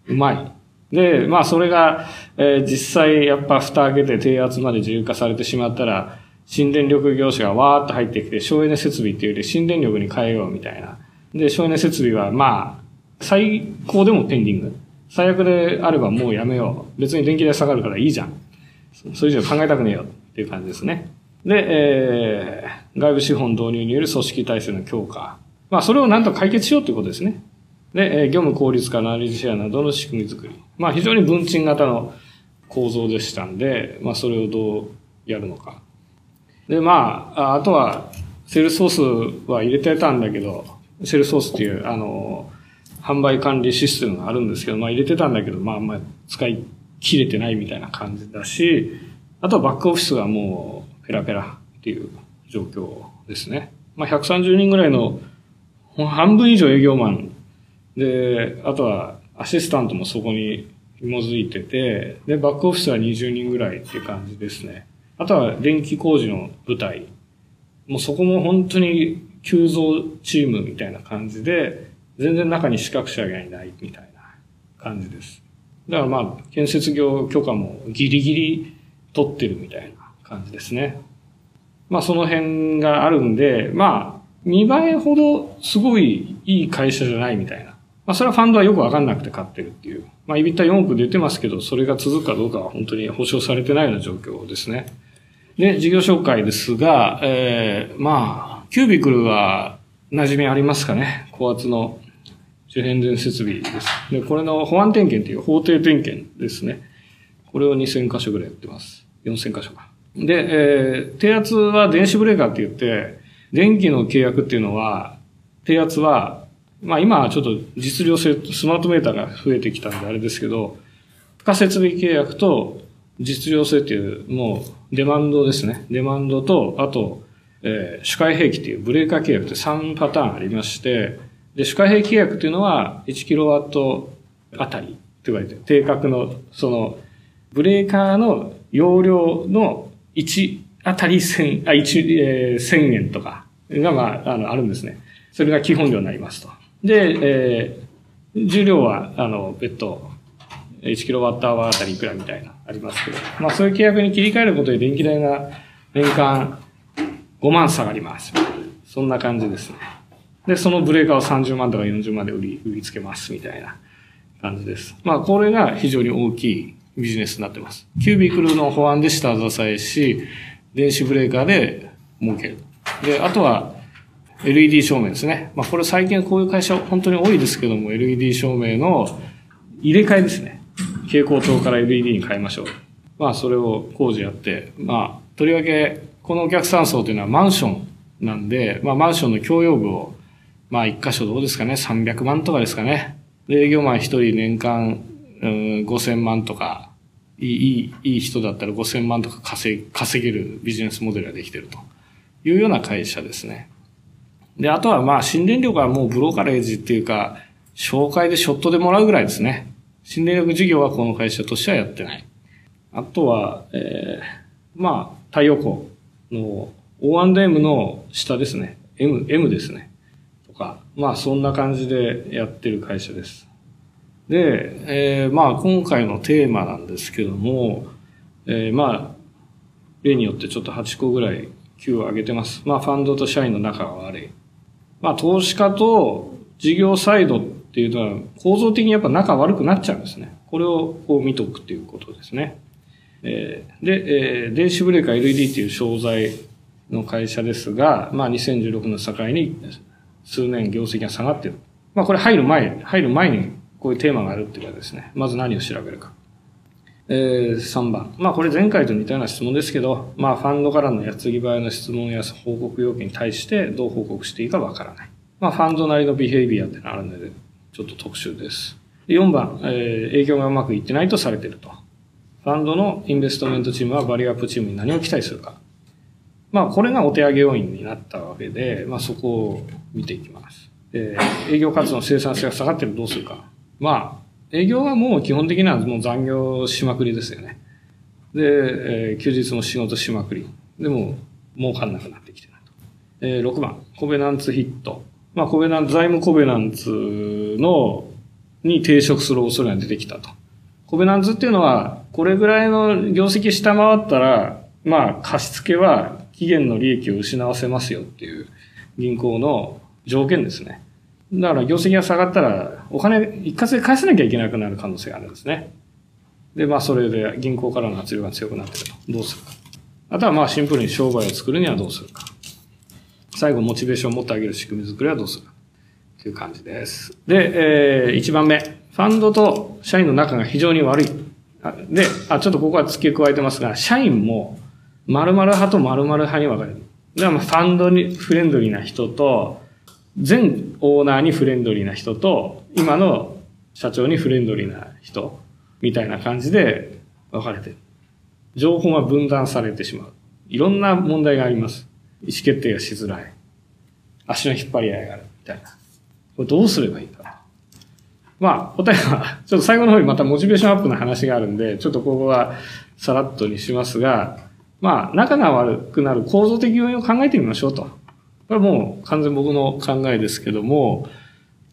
うまい。で、まあそれが、えー、実際やっぱ蓋開けて低圧まで自由化されてしまったら、新電力業者がわーっと入ってきて、省エネ設備っていうより新電力に変えようみたいな。で、省エネ設備はまあ、最高でもペンディング。最悪であればもうやめよう。別に電気代下がるからいいじゃん。それ以上考えたくねえよっていう感じですね。で、えー、外部資本導入による組織体制の強化。まあそれをなんと解決しようということですね。で、え業務効率化、ナーレッジシェアなどの仕組み作り。まあ非常に分賃型の構造でしたんで、まあそれをどうやるのか。で、まあ、あとは、セールソースは入れてたんだけど、セールソースっていう、あの、販売管理システムがあるんですけど、まあ入れてたんだけど、まああんまり使い切れてないみたいな感じだし、あとはバックオフィスがもうペラペラっていう状況ですね。まあ130人ぐらいの半分以上営業マンで、あとはアシスタントもそこに紐づいてて、で、バックオフィスは20人ぐらいっていう感じですね。あとは電気工事の部隊。もうそこも本当に急増チームみたいな感じで、全然中に資格者がいないみたいな感じです。だからまあ、建設業許可もギリギリ取ってるみたいな感じですね。まあその辺があるんで、まあ、見栄えほどすごいいい会社じゃないみたいな。まあそれはファンドはよくわかんなくて買ってるっていう。まあイビッタ4億出てますけど、それが続くかどうかは本当に保証されてないような状況ですね。で、事業紹介ですが、えー、まあ、キュービクルは馴染みありますかね？高圧の主変電設備です。で、これの保安点検という法定点検ですね。これを2000箇所ぐらいやってます。4000箇所か。で、えー、低圧は電子ブレーカーって言って、電気の契約っていうのは、低圧は、まあ今はちょっと実量性、スマートメーターが増えてきたんであれですけど、付加設備契約と実量性っていう、もうデマンドですね。デマンドと、あと、えー、主回兵器っていうブレーカー契約って3パターンありまして、で、主回兵器契約っていうのは1キロワットあたりって言われて、定格の、その、ブレーカーの容量の1あたり1000、あ、1、えー、1000円とかが、まあ、あの、あるんですね。それが基本料になりますと。で、えー、重量は、あの、別途、1キロワットアワーあたりいくらみたいな、ありますけど、まあそういう契約に切り替えることで電気代が年間5万下がります。そんな感じですね。で、そのブレーカーを30万とか40万で売り、売りつけますみたいな感じです。まあこれが非常に大きいビジネスになってます。キュービクルの保安で下支えし、電子ブレーカーで儲ける。で、あとは LED 照明ですね。まあこれ最近こういう会社本当に多いですけども、LED 照明の入れ替えですね。蛍光灯から LED に変えましょう。まあそれを工事やって、まあとりわけこのお客さん層というのはマンションなんで、まあマンションの共用部を、まあ一箇所どうですかね、300万とかですかね。営業マン一人年間、うん、5000万とか、いい、いい人だったら5000万とか稼稼げるビジネスモデルができてるというような会社ですね。で、あとはまあ新電力はもうブローカレージっていうか、紹介でショットでもらうぐらいですね。新電力事業はこの会社としてはやってない。あとは、えー、まあ、太陽光の O&M の下ですね。M、M ですね。とか、まあそんな感じでやってる会社です。で、えー、まあ今回のテーマなんですけども、えー、まあ、例によってちょっと8個ぐらい Q を上げてます。まあファンドと社員の仲が悪い。まあ投資家と事業サイドっていうのは構造的にやっぱ仲悪くなっちゃうんですね。これをこう見とくっていうことですね。えー、で、えー、電子ブレーカー LED っていう商材の会社ですが、まあ2016の境に数年業績が下がってる。まあこれ入る前、入る前にこういうテーマがあるっていうかですね、まず何を調べるか。えー、3番。まあこれ前回と似たような質問ですけど、まあファンドからの矢継ぎ早の質問や報告要件に対してどう報告していいかわからない。まあファンドなりのビヘイビアってのあるので、ちょっと特殊です。4番、えー、営業がうまくいってないとされてると。ファンドのインベストメントチームはバリアップチームに何を期待するか。まあ、これがお手上げ要因になったわけで、まあ、そこを見ていきます。えー、営業活動の生産性が下がってるどうするか。まあ、営業はもう基本的にはもう残業しまくりですよね。で、えー、休日も仕事しまくり。でも、儲かんなくなってきてると。えー、6番、コベナンツヒット。まあ、コベナンツ、財務コベナンツの、に抵触する恐れが出てきたと。コベナンツっていうのは、これぐらいの業績下回ったら、まあ、貸付は期限の利益を失わせますよっていう銀行の条件ですね。だから業績が下がったら、お金一括で返さなきゃいけなくなる可能性があるんですね。で、まあ、それで銀行からの圧力が強くなってると。どうするか。あとはまあ、シンプルに商売を作るにはどうするか。最後、モチベーションを持ってあげる仕組み作りはどうするか。という感じです。で、えー、1番目。ファンドと社員の仲が非常に悪い。で、あ、ちょっとここは付け加えてますが、社員も〇〇派と〇〇派に分かれる。では、ファンドにフレンドリーな人と、全オーナーにフレンドリーな人と、今の社長にフレンドリーな人、みたいな感じで分かれてる。情報が分断されてしまう。いろんな問題があります。意思決定がしづらい。足の引っ張り合いがある。みたいな。これどうすればいいか。まあ、答えは、ちょっと最後の方にまたモチベーションアップの話があるんで、ちょっとここはさらっとにしますが、まあ、仲が悪くなる構造的要因を考えてみましょうと。これもう完全僕の考えですけども、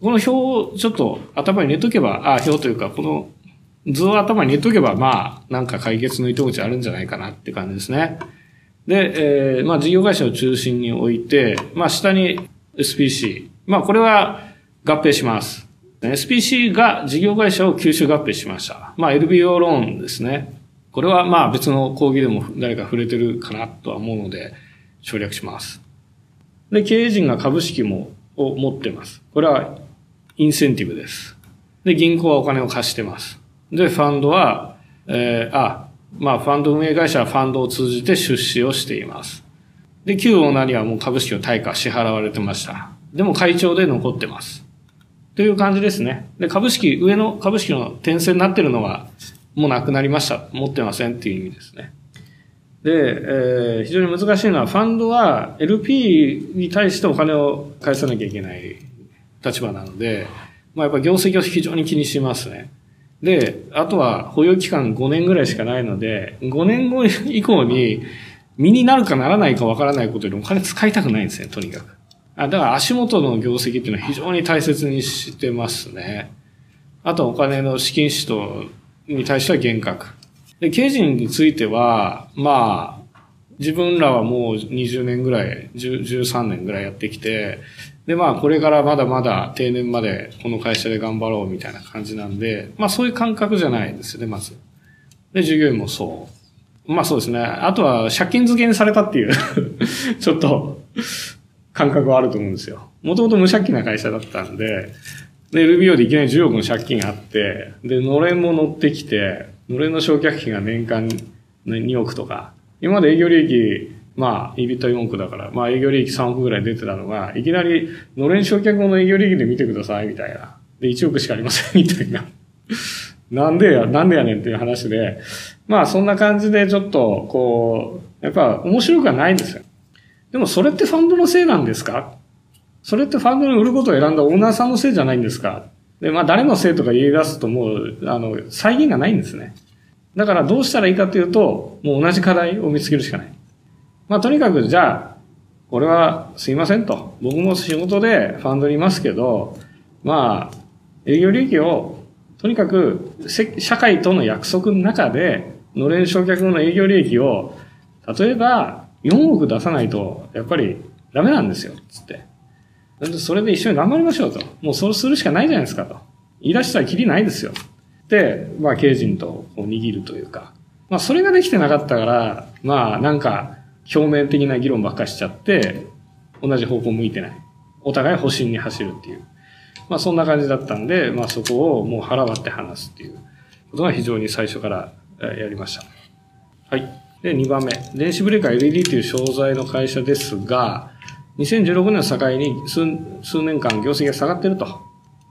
この表をちょっと頭に入れとけば、あ、表というか、この図を頭に入れとけば、まあ、なんか解決の糸口あるんじゃないかなって感じですね。で、えー、まあ、事業会社を中心に置いて、まあ、下に SPC。まあ、これは合併します。SPC が事業会社を吸収合併しました。まあ、LBO ローンですね。これはまあ別の講義でも誰か触れてるかなとは思うので省略します。で、経営陣が株式も、を持ってます。これはインセンティブです。で、銀行はお金を貸してます。で、ファンドは、えー、あ、まあ、ファンド運営会社はファンドを通じて出資をしています。で、旧オーナーにはもう株式を対価支払われてました。でも会長で残ってます。という感じですね。で、株式、上の株式の点線になってるのは、もうなくなりました。持ってませんっていう意味ですね。で、えー、非常に難しいのは、ファンドは LP に対してお金を返さなきゃいけない立場なので、まあやっぱ業績を非常に気にしますね。で、あとは保有期間5年ぐらいしかないので、5年後以降に身になるかならないかわからないことでお金使いたくないんですね、とにかく。あだから足元の業績っていうのは非常に大切にしてますね。あとお金の資金使途に対しては厳格。で、経営陣については、まあ、自分らはもう20年ぐらい、13年ぐらいやってきて、で、まあ、これからまだまだ定年までこの会社で頑張ろうみたいな感じなんで、まあそういう感覚じゃないですよね、まず。で、従業員もそう。まあそうですね。あとは借金付けにされたっていう ちょっと感覚はあると思うんですよ。もともと無借金な会社だったんで、で、LBO でいきなり10億の借金があって、で、のれんも乗ってきて、のれんの償却費が年間2億とか、今まで営業利益、まあ、イビット4億だから、まあ営業利益3億ぐらい出てたのが、いきなり、のれん償却後の営業利益で見てください、みたいな。で、1億しかありません、みたいな。なんでや、なんでやねんっていう話で、まあそんな感じでちょっと、こう、やっぱ面白くはないんですよ。でもそれってファンドのせいなんですか？それってファンドに売ることを選んだオーナーさんのせいじゃないんですか？で、まあ誰のせいとか言い出すともう、あの、再現がないんですね。だからどうしたらいいかというと、もう同じ課題を見つけるしかない。まあとにかくじゃあ、これはすいませんと。僕も仕事でファンドにいますけど、まあ、営業利益を、とにかく、社会との約束の中で、のれん焼却後の営業利益を、例えば、4億出さないと、やっぱりダメなんですよ、つって。それで一緒に頑張りましょうと。もうそうするしかないじゃないですかと。言い出したらきりないですよ。で、まあ、経営陣とこう握るというか。まあ、それができてなかったから、まあ、なんか、表面的な議論ばっかしちゃって、同じ方向向いてない。お互い保身に走るっていう。まあ、そんな感じだったんで、まあ、そこをもう腹割って話すっていうことが非常に最初からやりました。はい。で、2番目。電子ブレーカー LED という商材の会社ですが、2016年を境に数年間業績が下がってると。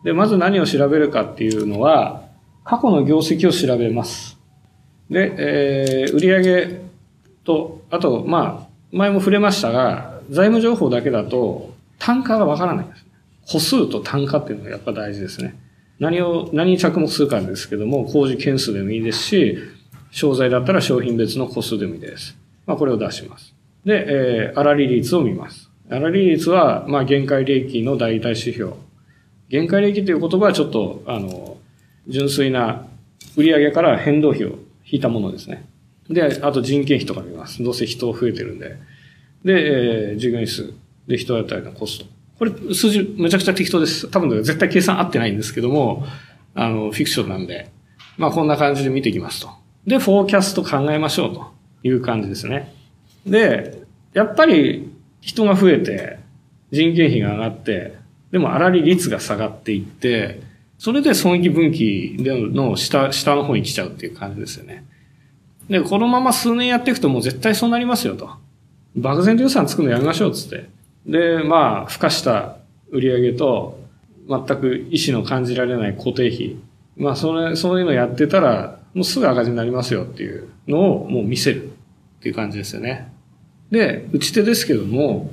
で、まず何を調べるかっていうのは、過去の業績を調べます。で、えー、売上と、あと、まあ、前も触れましたが、財務情報だけだと単価がわからないです。個数と単価っていうのがやっぱ大事ですね。何を、何に着目するかですけども、工事件数でもいいですし、商材だったら商品別の個数でもいいです。まあ、これを出します。で、えー、粗利率を見ます。粗利率は、まあ、限界利益の代替指標。限界利益という言葉はちょっと、あの、純粋な売上から変動費を引いたものですね。で、あと人件費とか見ます。どうせ人増えてるんで。で、えー、従業員数。で、人当たりのコスト。これ、数字めちゃくちゃ適当です。多分絶対計算合ってないんですけども、あの、フィクションなんで、まあこんな感じで見ていきますと。で、フォーキャスト考えましょうという感じですね。で、やっぱり人が増えて、人件費が上がって、でも粗利率が下がっていって、それで損益分岐での下、下の方に来ちゃうっていう感じですよね。で、このまま数年やっていくともう絶対そうなりますよと。漠然と予算作るのやめましょうっつって。で、まあ、付加した売り上げと、全く意思の感じられない固定費。まあ、それ、そういうのやってたら、もうすぐ赤字になりますよっていうのをもう見せるっていう感じですよね。で、打ち手ですけども、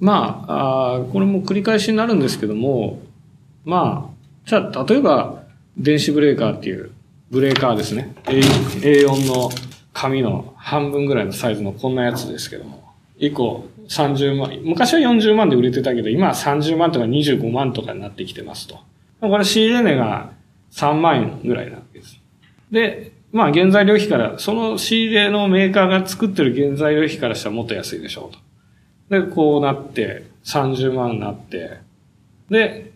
まあ、あこれも繰り返しになるんですけども、まあ、じゃあ、例えば、電子ブレーカーっていうブレーカーですね。A4 の紙の半分ぐらいのサイズのこんなやつですけども。1個30万、昔は40万で売れてたけど、今は30万とか25万とかになってきてますと。これ仕入れ値が3万円ぐらいなわけです。で、まあ原材料費から、その仕入れのメーカーが作ってる原材料費からしたらもっと安いでしょうと。で、こうなって、30万になって、で、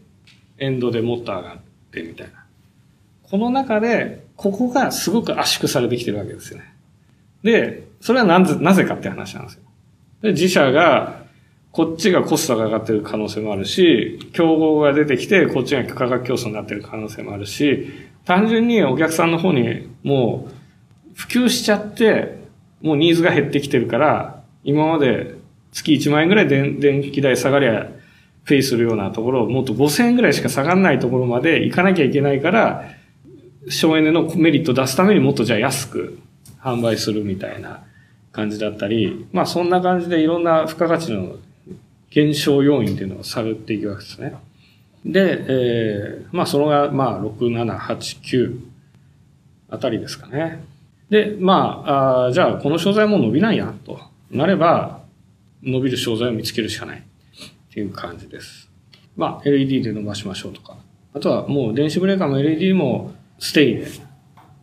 エンドでもっと上がってみたいな。この中で、ここがすごく圧縮されてきてるわけですよね。で、それはなぜ、なぜかって話なんですよ。で、自社が、こっちがコストが上がってる可能性もあるし、競合が出てきて、こっちが価格競争になってる可能性もあるし、単純にお客さんの方にもう普及しちゃって、もうニーズが減ってきてるから、今まで月1万円ぐらい電気代下がりゃ、ペイするようなところをもっと5000円ぐらいしか下がらないところまで行かなきゃいけないから、省エネのメリットを出すためにもっとじゃあ安く販売するみたいな感じだったり、まあそんな感じでいろんな付加価値の減少要因っていうのを探っていくわけですね。で、えー、まあそのが、まあ6、7、8、9あたりですかね。で、まあ、あじゃあこの商材も伸びないやんとなれば、伸びる商材を見つけるしかないっていう感じです。まあ LED で伸ばしましょうとか。あとはもう電子ブレーカーも LED もステイで、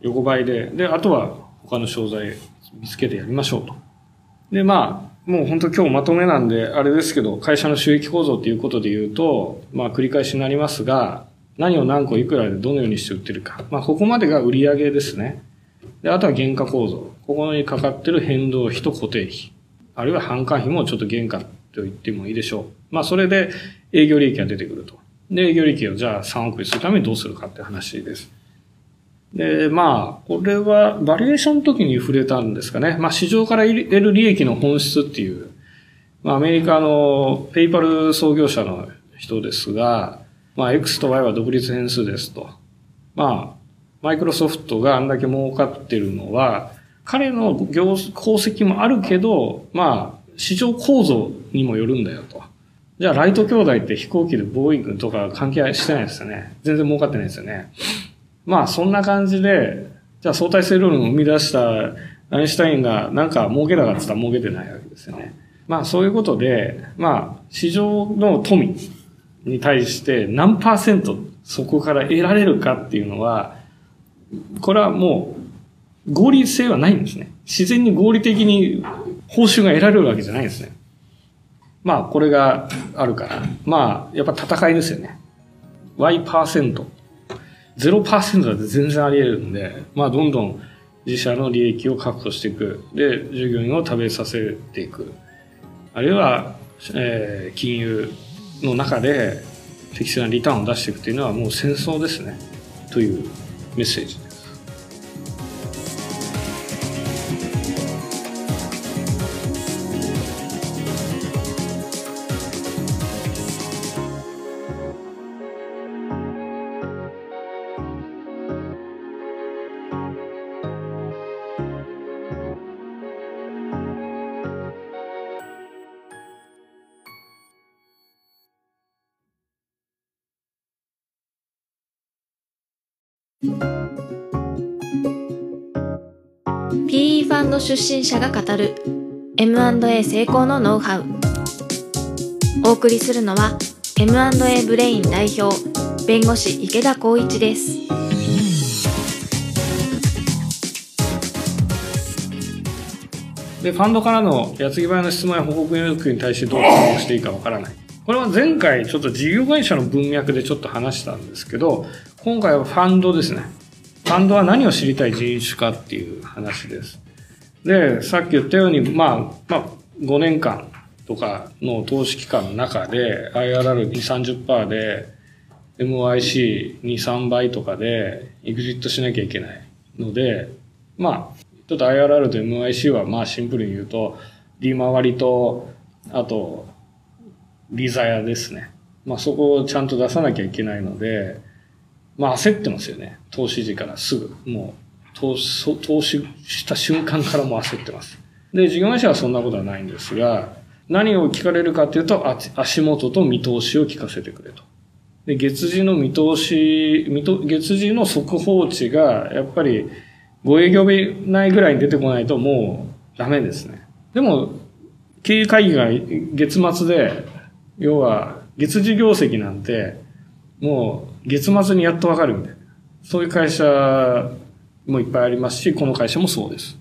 横ばいで、で、あとは他の商材見つけてやりましょうと。で、まあ、もう本当今日まとめなんで、あれですけど、会社の収益構造っていうことで言うと、まあ繰り返しになりますが、何を何個いくらでどのようにして売ってるか。まあここまでが売上ですね。で、あとは原価構造。ここにかかってる変動費と固定費。あるいは販管費もちょっと原価と言ってもいいでしょう。まあそれで営業利益が出てくると。で、営業利益をじゃあ3億にするためにどうするかって話です。で、まあ、これはバリエーションの時に触れたんですかね。まあ、市場から得る利益の本質っていう、まあ、アメリカのペイパル創業者の人ですが、まあ、X と Y は独立変数ですと。まあ、マイクロソフトがあんだけ儲かってるのは、彼の業、功績もあるけど、まあ、市場構造にもよるんだよと。じゃあ、ライト兄弟って飛行機でボーイングとか関係してないですよね。全然儲かってないですよね。まあそんな感じで、じゃあ相対性理論を生み出したアインシュタインがなんか儲けたかったら儲けてないわけですよね。まあそういうことで、まあ市場の富に対して何パーセントそこから得られるかっていうのは、これはもう合理性はないんですね。自然に合理的に報酬が得られるわけじゃないんですね。まあこれがあるから、まあやっぱ戦いですよね。Y% 0%だって全然あり得るんで、まあどんどん自社の利益を確保していく。で、従業員を食べさせていく。あるいは、えー、金融の中で適正なリターンを出していくというのはもう戦争ですね。というメッセージ。出身者が語る M&A 成功のノウハウお送りするのは M&A ブレイン代表弁護士池田光一ですでファンドからの矢継ぎ早の質問や報告要求に対してどう対応していいかわからないこれは前回ちょっと事業会社の文脈でちょっと話したんですけど今回はファンドですね。ファンドは何を知りたい人種かっていう話です。で、さっき言ったように、まあ、まあ、5年間とかの投資期間の中で IRR2、30%で MYC2、3倍とかでエグジットしなきゃいけないので、まあ、ちょっと IRR と MYC はまあシンプルに言うと、利回りと、あと、利ザヤですね。まあそこをちゃんと出さなきゃいけないので、まあ焦ってますよね。投資時からすぐ。もう、投資、投資した瞬間からもう焦ってます。で、事業会社はそんなことはないんですが、何を聞かれるかというと、足元と見通しを聞かせてくれと。で、月次の見通し、見と月次の速報値が、やっぱり、5営業日内ぐらいに出てこないともうダメですね。でも、経営会議が月末で、要は、月次業績なんて、もう月末にやっとわかるみたいな。そういう会社もいっぱいありますし、この会社もそうです。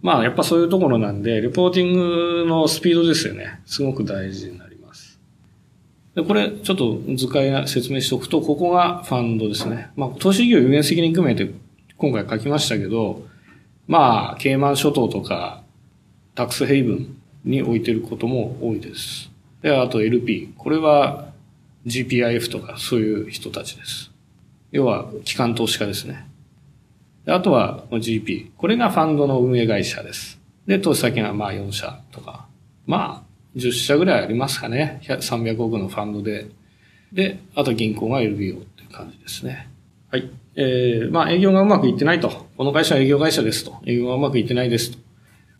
まあ、やっぱそういうところなんで、レポーティングのスピードですよね。すごく大事になります。で、これ、ちょっと図解説明しておくと、ここがファンドですね。まあ、投資事業有限責任組合って今回書きましたけど、まあ、ケイマン諸島とか、タックスヘイブンに置いてることも多いです。で、あと LP。これは GPIF とかそういう人たちです。要は、機関投資家ですね。あとは GP。これがファンドの運営会社です。で、投資先がまあ4社とか。まあ、10社ぐらいありますかね。300億のファンドで。で、あと銀行が LBO っていう感じですね。はい。えー、まあ営業がうまくいってないと。この会社は営業会社ですと。営業がうまくいってないですと。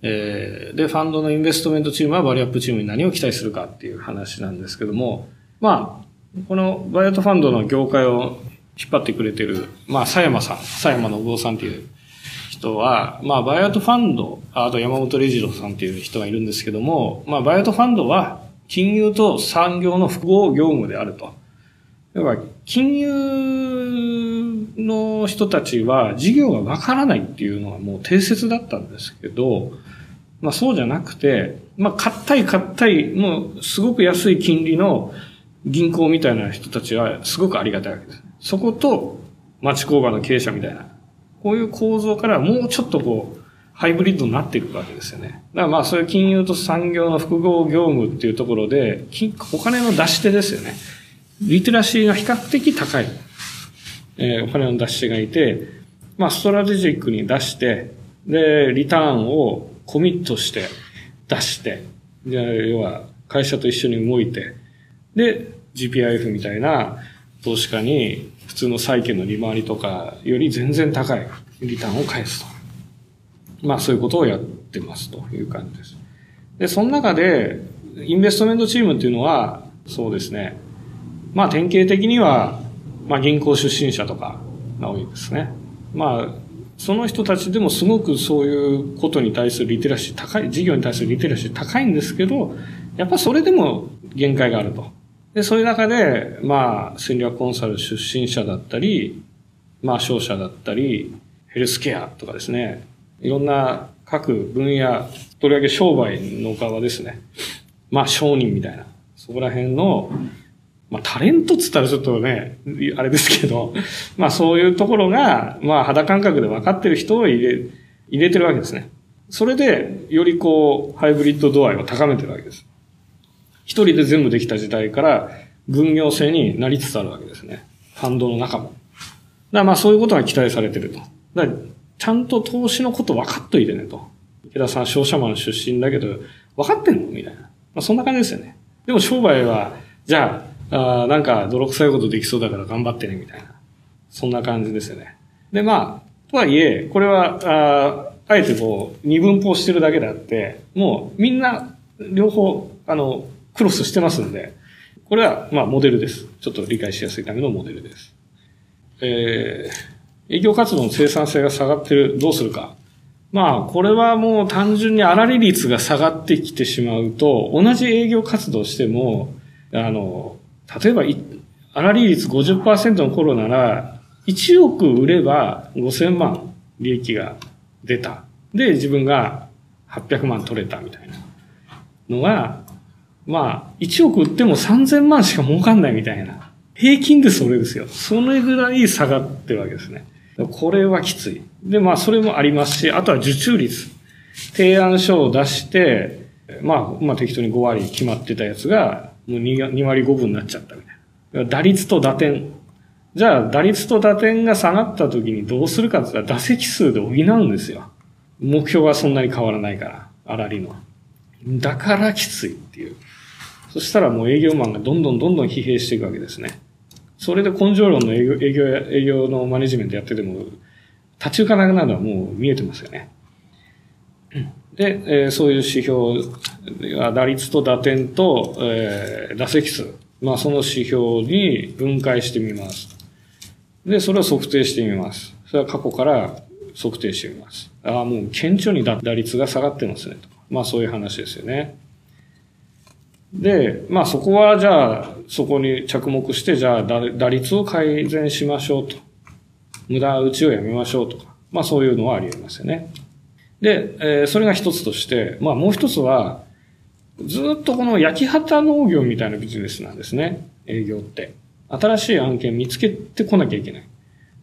えー、で、ファンドのインベストメントチームはバリアップチームに何を期待するかっていう話なんですけども、まあ、このバイアットファンドの業界を引っ張ってくれてる、まあ、佐山さん、佐山信夫さんっていう人は、まあ、バイアウトファンド、あと山本レジロさんっていう人がいるんですけども、まあ、バイアウトファンドは、金融と産業の複合業務であると。要は、金融の人たちは事業がわからないっていうのがもう定説だったんですけど、まあそうじゃなくて、まあ買ったい買ったい、もうすごく安い金利の銀行みたいな人たちはすごくありがたいわけです。そこと町工場の経営者みたいな、こういう構造からもうちょっとこう、ハイブリッドになっていくわけですよね。だからまあそういう金融と産業の複合業務っていうところで、お金の出し手ですよね。リテラシーが比較的高い、えー、お金の出し手がいて、まあストラテジックに出して、で、リターンをコミットして出して、で要は会社と一緒に動いて、で、GPIF みたいな投資家に普通の債券の利回りとかより全然高いリターンを返すと。まあそういうことをやってますという感じです。で、その中で、インベストメントチームっていうのは、そうですね。まあ典型的には、まあ銀行出身者とかが多いですね。まあ、その人たちでもすごくそういうことに対するリテラシー高い、事業に対するリテラシー高いんですけど、やっぱそれでも限界があると。で、そういう中で、まあ、戦略コンサル出身者だったり、まあ、商社だったり、ヘルスケアとかですね、いろんな各分野、とりわけ商売の側ですね。まあ、商人みたいな。そこら辺の、まあ、タレントっつったらちょっとね、あれですけど、まあ、そういうところが、まあ、肌感覚で分かってる人を入れ、入れてるわけですね。それで、よりこう、ハイブリッド度合いを高めてるわけです。一人で全部できた時代から分業制になりつつあるわけですね。ファンドの中も。だまあそういうことが期待されてると。だちゃんと投資のこと分かっといてねと。池田さん商社マン出身だけど、分かってんのみたいな。まあそんな感じですよね。でも商売は、じゃあ、あなんか泥臭いことできそうだから頑張ってねみたいな。そんな感じですよね。でまあ、とはいえ、これは、ああえてこう、二分法してるだけであって、もうみんな両方、あの、クロスしてますんで、これは、まあ、モデルです。ちょっと理解しやすいためのモデルです。えー、営業活動の生産性が下がってる、どうするか。まあ、これはもう単純に粗利率が下がってきてしまうと、同じ営業活動しても、あの、例えば、粗利率50%の頃なら、1億売れば5000万利益が出た。で、自分が800万取れたみたいなのが、まあ、1億売っても3000万しか儲かんないみたいな。平均でそれですよ。それぐらい下がってるわけですね。これはきつい。で、まあ、それもありますし、あとは受注率。提案書を出して、まあ、まあ、適当に5割決まってたやつが、もう 2, 2割5分になっちゃったみたいな。打率と打点。じゃあ、打率と打点が下がった時にどうするかって言ったら、打席数で補うんですよ。目標はそんなに変わらないから、粗利の。だからきついっていう。そしたらもう営業マンがどんどんどんどん疲弊していくわけですね。それで根性論の営業、営業、営業のマネジメントやってても、立ち行かなくなるのはもう見えてますよね。で、えー、そういう指標、打率と打点と、えー、打席数。まあその指標に分解してみます。で、それを測定してみます。それは過去から測定してみます。ああ、もう顕著に打率が下がってますねと。まあそういう話ですよね。で、まあそこはじゃあ、そこに着目して、じゃあ打率を改善しましょうと。無駄打ちをやめましょうとか。まあそういうのはあり得ますよね。で、えー、それが一つとして、まあもう一つは、ずっとこの焼き畑農業みたいなビジネスなんですね。営業って。新しい案件見つけてこなきゃいけない。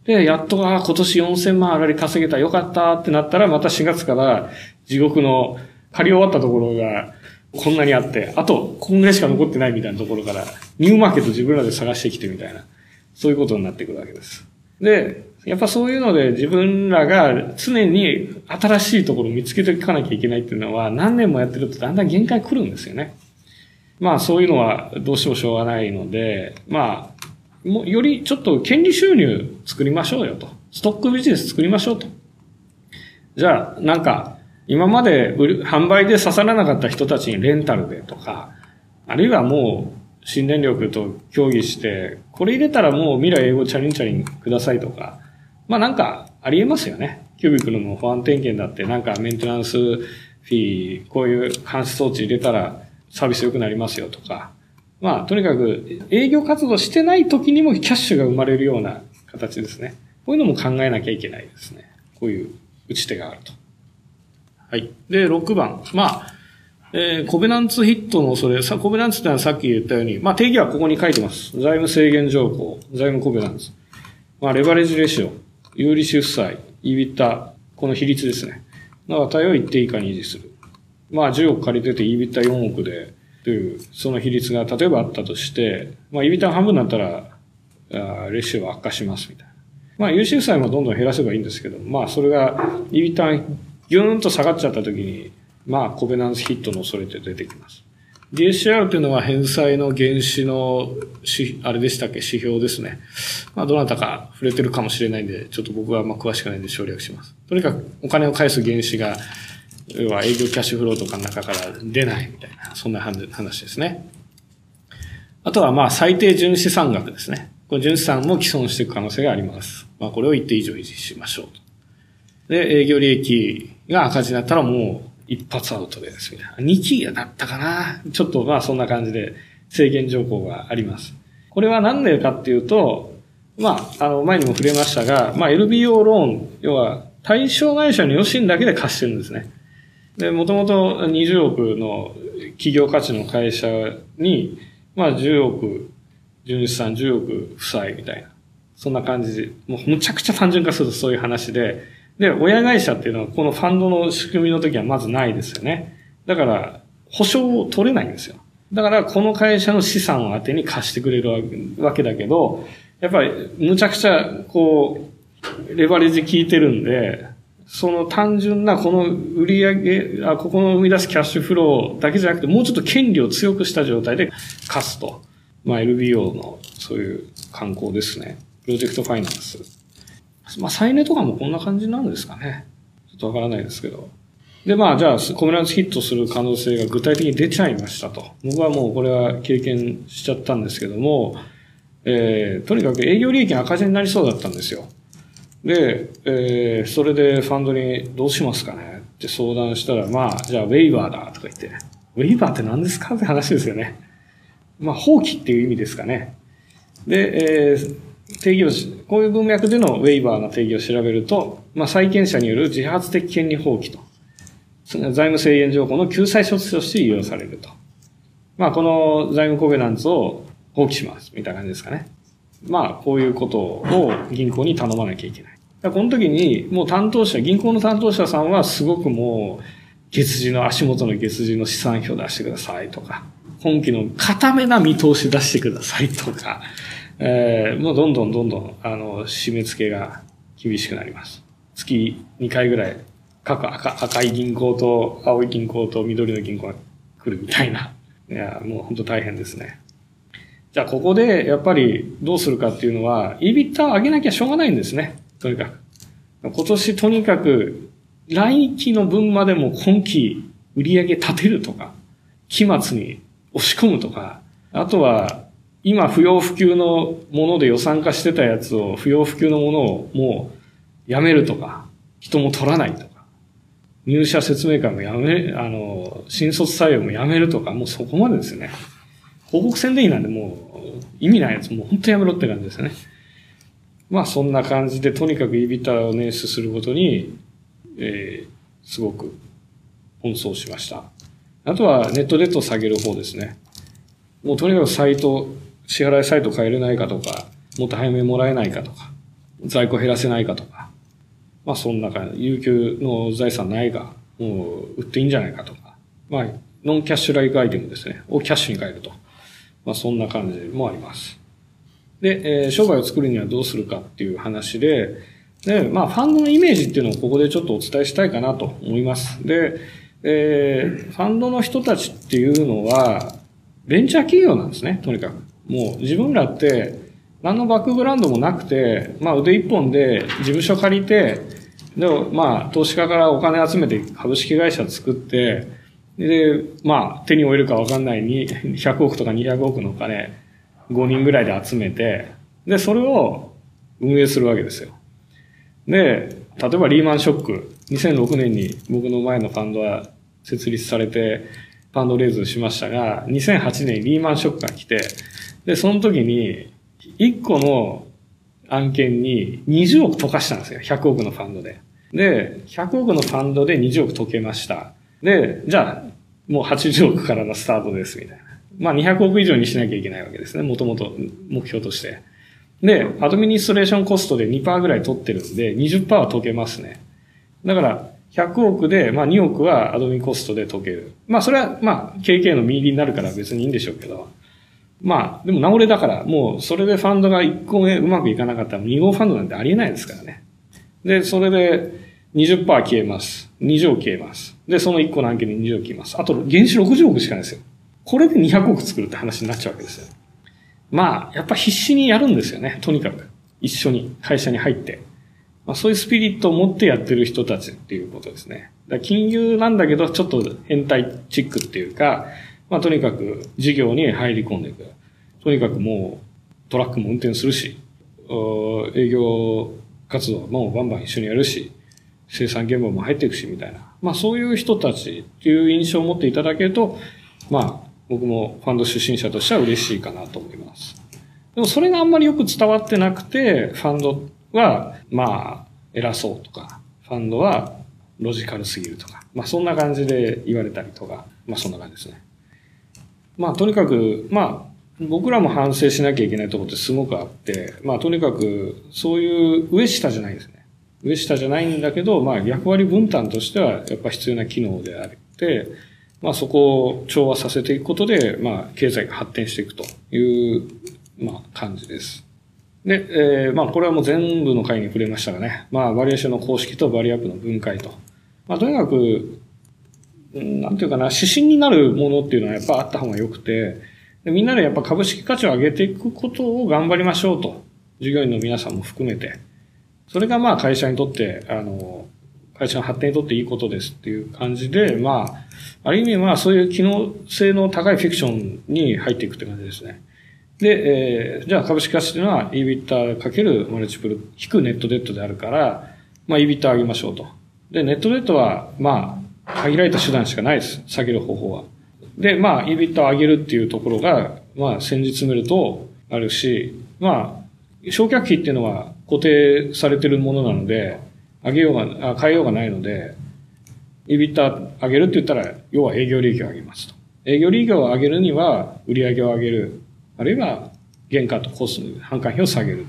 で、やっと、ああ今年4000万あらり稼げた、よかったってなったら、また4月から地獄の借り終わったところがこんなにあって、あと、こんぐらいしか残ってないみたいなところから、ニューマーケット自分らで探してきてみたいな、そういうことになってくるわけです。で、やっぱそういうので自分らが常に新しいところを見つけていかなきゃいけないっていうのは何年もやってるとだんだん限界来るんですよね。まあそういうのはどうしてもしょうがないので、まあ、もよりちょっと権利収入作りましょうよと。ストックビジネス作りましょうと。じゃあ、なんか、今まで売る販売で刺さらなかった人たちにレンタルでとか、あるいはもう新電力と協議して、これ入れたらもう未来英語チャリンチャリンくださいとか、まあなんかありえますよね。キュービクルの保安点検だってなんかメンテナンスフィー、こういう監視装置入れたらサービス良くなりますよとか。まあとにかく営業活動してない時にもキャッシュが生まれるような形ですね。こういうのも考えなきゃいけないですね。こういう打ち手があると。はい。で、6番。まあ、えー、コベナンツヒットのそれ、さ、コベナンツってのはさっき言ったように、まあ定義はここに書いてます。財務制限条項、財務コベナンツ。まあレバレッジレシオ、有利子負債、イビタ、この比率ですね。の値を一定以下に維持する。まあ10億借りててイビタ4億で、という、その比率が例えばあったとして、まあイビタ半分になったら、あレシオは悪化しますみたいな。まあ有利負債もどんどん減らせばいいんですけど、まあそれが、イビタギューンと下がっちゃった時に、まあ、コベナンスヒットの恐れって出てきます。DSCR というのは返済の原資のし、あれでしたっけ、指標ですね。まあ、どなたか触れてるかもしれないんで、ちょっと僕はまあ詳しくないんで省略します。とにかくお金を返す原資が、要は営業キャッシュフローとかの中から出ないみたいな、そんな話ですね。あとはまあ、最低純資産額ですね。この純資産も既存していく可能性があります。まあ、これを一定以上維持しましょう。で、営業利益が赤字になったらもう一発アウトです、みたいな。2期だったかなちょっとまあそんな感じで制限条項があります。これは何でかっていうと、まあ、あの、前にも触れましたが、まあ、LBO ローン、要は、対象会社の余震だけで貸してるんですね。で、もともと20億の企業価値の会社に、まあ、10億、純資産10億負債みたいな。そんな感じで、もうむちゃくちゃ単純化するとそういう話で、で、親会社っていうのはこのファンドの仕組みの時はまずないですよね。だから、保証を取れないんですよ。だから、この会社の資産を当てに貸してくれるわけだけど、やっぱり、むちゃくちゃ、こう、レバレッジ効いてるんで、その単純なこの売り上げ、あ、ここの生み出すキャッシュフローだけじゃなくて、もうちょっと権利を強くした状態で貸すと。まあ、LBO のそういう観光ですね。プロジェクトファイナンス。まあ、再値とかもこんな感じなんですかね。ちょっとわからないですけど。で、まあ、じゃあ、コメランスヒットする可能性が具体的に出ちゃいましたと。僕はもうこれは経験しちゃったんですけども、えー、とにかく営業利益赤字になりそうだったんですよ。で、えー、それでファンドにどうしますかねって相談したら、まあ、じゃあウェイバーだとか言って、ウェイバーって何ですかって話ですよね。まあ、放棄っていう意味ですかね。で、えー、定義を、こういう文脈でのウェイバーの定義を調べると、まあ、債権者による自発的権利放棄と、財務制限条項の救済措置として利用されると。まあ、この財務コベナンツを放棄します、みたいな感じですかね。まあ、こういうことを銀行に頼まなきゃいけない。この時に、もう担当者、銀行の担当者さんはすごくもう、月次の足元の月次の資産表出してくださいとか、今期の固めな見通し出してくださいとか、えー、もうどんどんどんどん、あの、締め付けが厳しくなります。月2回ぐらい、各赤赤い銀行と青い銀行と緑の銀行が来るみたいな。いや、もう本当大変ですね。じゃあここでやっぱりどうするかっていうのは、イビッターを上げなきゃしょうがないんですね。とにかく。今年とにかく来期の分までも今期売り上げ立てるとか、期末に押し込むとか、あとは今不要不急のもので予算化してたやつを不要不急のものをもうやめるとか、人も取らないとか、入社説明会もやめ、あの、新卒採用もやめるとか、もうそこまでですね。広告宣伝費なんでもう意味ないやつもう本当やめろって感じですね。まあそんな感じでとにかく EBITDA を捻出することに、えー、すごく奔走しました。あとはネットデッドを下げる方ですね。もうとにかくサイト、支払いサイト変えれないかとか、もっと早めもらえないかとか、在庫減らせないかとか、まあそんな感じ、有給の財産ないが、もう売っていいんじゃないかとか、まあノンキャッシュライクアイテムですね、をキャッシュに変えると。まあそんな感じもあります。で、えー、商売を作るにはどうするかっていう話で、で、まあファンドのイメージっていうのをここでちょっとお伝えしたいかなと思います。で、えー、ファンドの人たちっていうのは、ベンチャー企業なんですね、とにかく。もう自分らって、何のバックグラウンドもなくて、まあ腕一本で事務所借りて、で、まあ投資家からお金集めて株式会社作って、で、まあ手に負えるかわかんないに100億とか200億のお金5人ぐらいで集めて、で、それを運営するわけですよ。で、例えばリーマンショック、2006年に僕の前のファンドは設立されて、ファンドレイズしましたが、2008年リーマンショックが来て、で、その時に、1個の案件に20億溶かしたんですよ。100億のファンドで。で、100億のファンドで20億溶けました。で、じゃあ、もう80億からのスタートです、みたいな。まあ200億以上にしなきゃいけないわけですね。もともと目標として。で、アドミニストレーションコストで2%ぐらい取ってるんで、20%は解けますね。だから、100億で、まあ2億はアドミンコストで解ける。まあそれは、まあ KK の右になるから別にいいんでしょうけど。まあ、でも直れだから、もうそれでファンドが1個目うまくいかなかったら2号ファンドなんてありえないですからね。で、それで20%消えます。20億消えます。で、その1個の案件に20億消えます。あと、原資60億しかないですよ。これで200億作るって話になっちゃうわけですよ。まあ、やっぱ必死にやるんですよね。とにかく。一緒に会社に入って。まあ、そういうスピリットを持ってやってる人たちっていうことですね。だ金融なんだけど、ちょっと変態チックっていうか、まあ、とにかく事業に入り込んでいく。とにかくもうトラックも運転するし、営業活動もバンバン一緒にやるし、生産現場も入っていくし、みたいな。まあ、そういう人たちっていう印象を持っていただけると、まあ、僕もファンド出身者としては嬉しいかなと思います。でもそれがあんまりよく伝わってなくて、ファンドは、まあ、偉そうとか、ファンドはロジカルすぎるとか、まあそんな感じで言われたりとか、まあそんな感じですね。まあとにかく、まあ僕らも反省しなきゃいけないところってすごくあって、まあとにかくそういう上下じゃないですね。上下じゃないんだけど、まあ役割分担としてはやっぱ必要な機能であって、まあそこを調和させていくことで、まあ経済が発展していくという、まあ感じです。で、えー、まあこれはもう全部の回に触れましたがね、まあバリエーションの公式とバリアップの分解と。まあとにかく、なんていうかな、指針になるものっていうのはやっぱあった方が良くて、みんなでやっぱ株式価値を上げていくことを頑張りましょうと。従業員の皆さんも含めて。それがまあ会社にとって、あの、会社の発展にとっていいことですっていう感じで、まあ、ある意味まあそういう機能性の高いフィクションに入っていくって感じですね。で、えー、じゃあ株式価値というのは EBITDA かけるマルチプル引くネットデッドであるから、まあ EBITDA 上げましょうと。で、ネットデッドはまあ限られた手段しかないです。下げる方法は。で、まあ EBITDA 上げるっていうところが、まあ先日見るとあるし、まあ、償却費っていうのは固定されてるものなので、上げようが、あ変えようがないので、EBITDA 上げるって言ったら、要は営業利益を上げますと。営業利益を上げるには、売上を上げる。あるいは、原価とコスト、販管費を下げる。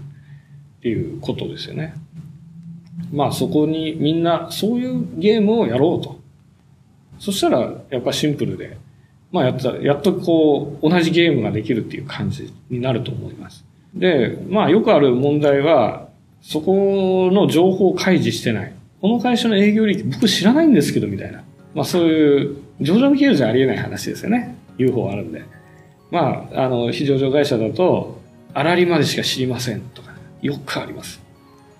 っていうことですよね。まあそこにみんなそういうゲームをやろうと。そしたらやっぱシンプルで、まあやった、やっとこう同じゲームができるっていう感じになると思います。で、まあよくある問題は、そこの情報を開示してない。この会社の営業利益僕知らないんですけどみたいな。まあそういう上場企業じゃありえない話ですよね。UFO あるんで。まあ、あの、非上場会社だと、あらりまでしか知りませんとか、よくあります。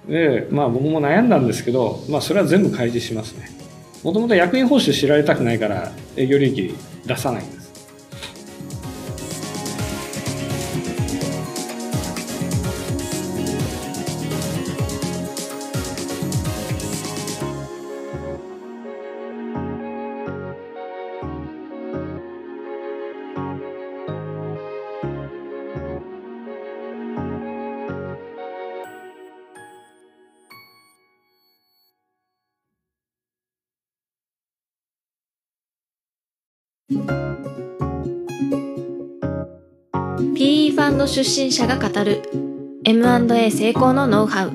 で、まあ僕も悩んだんですけど、まあそれは全部開示しますね。もともと役員報酬知られたくないから営業利益出さないんで出身者が語る M&A 成功のノウハウ。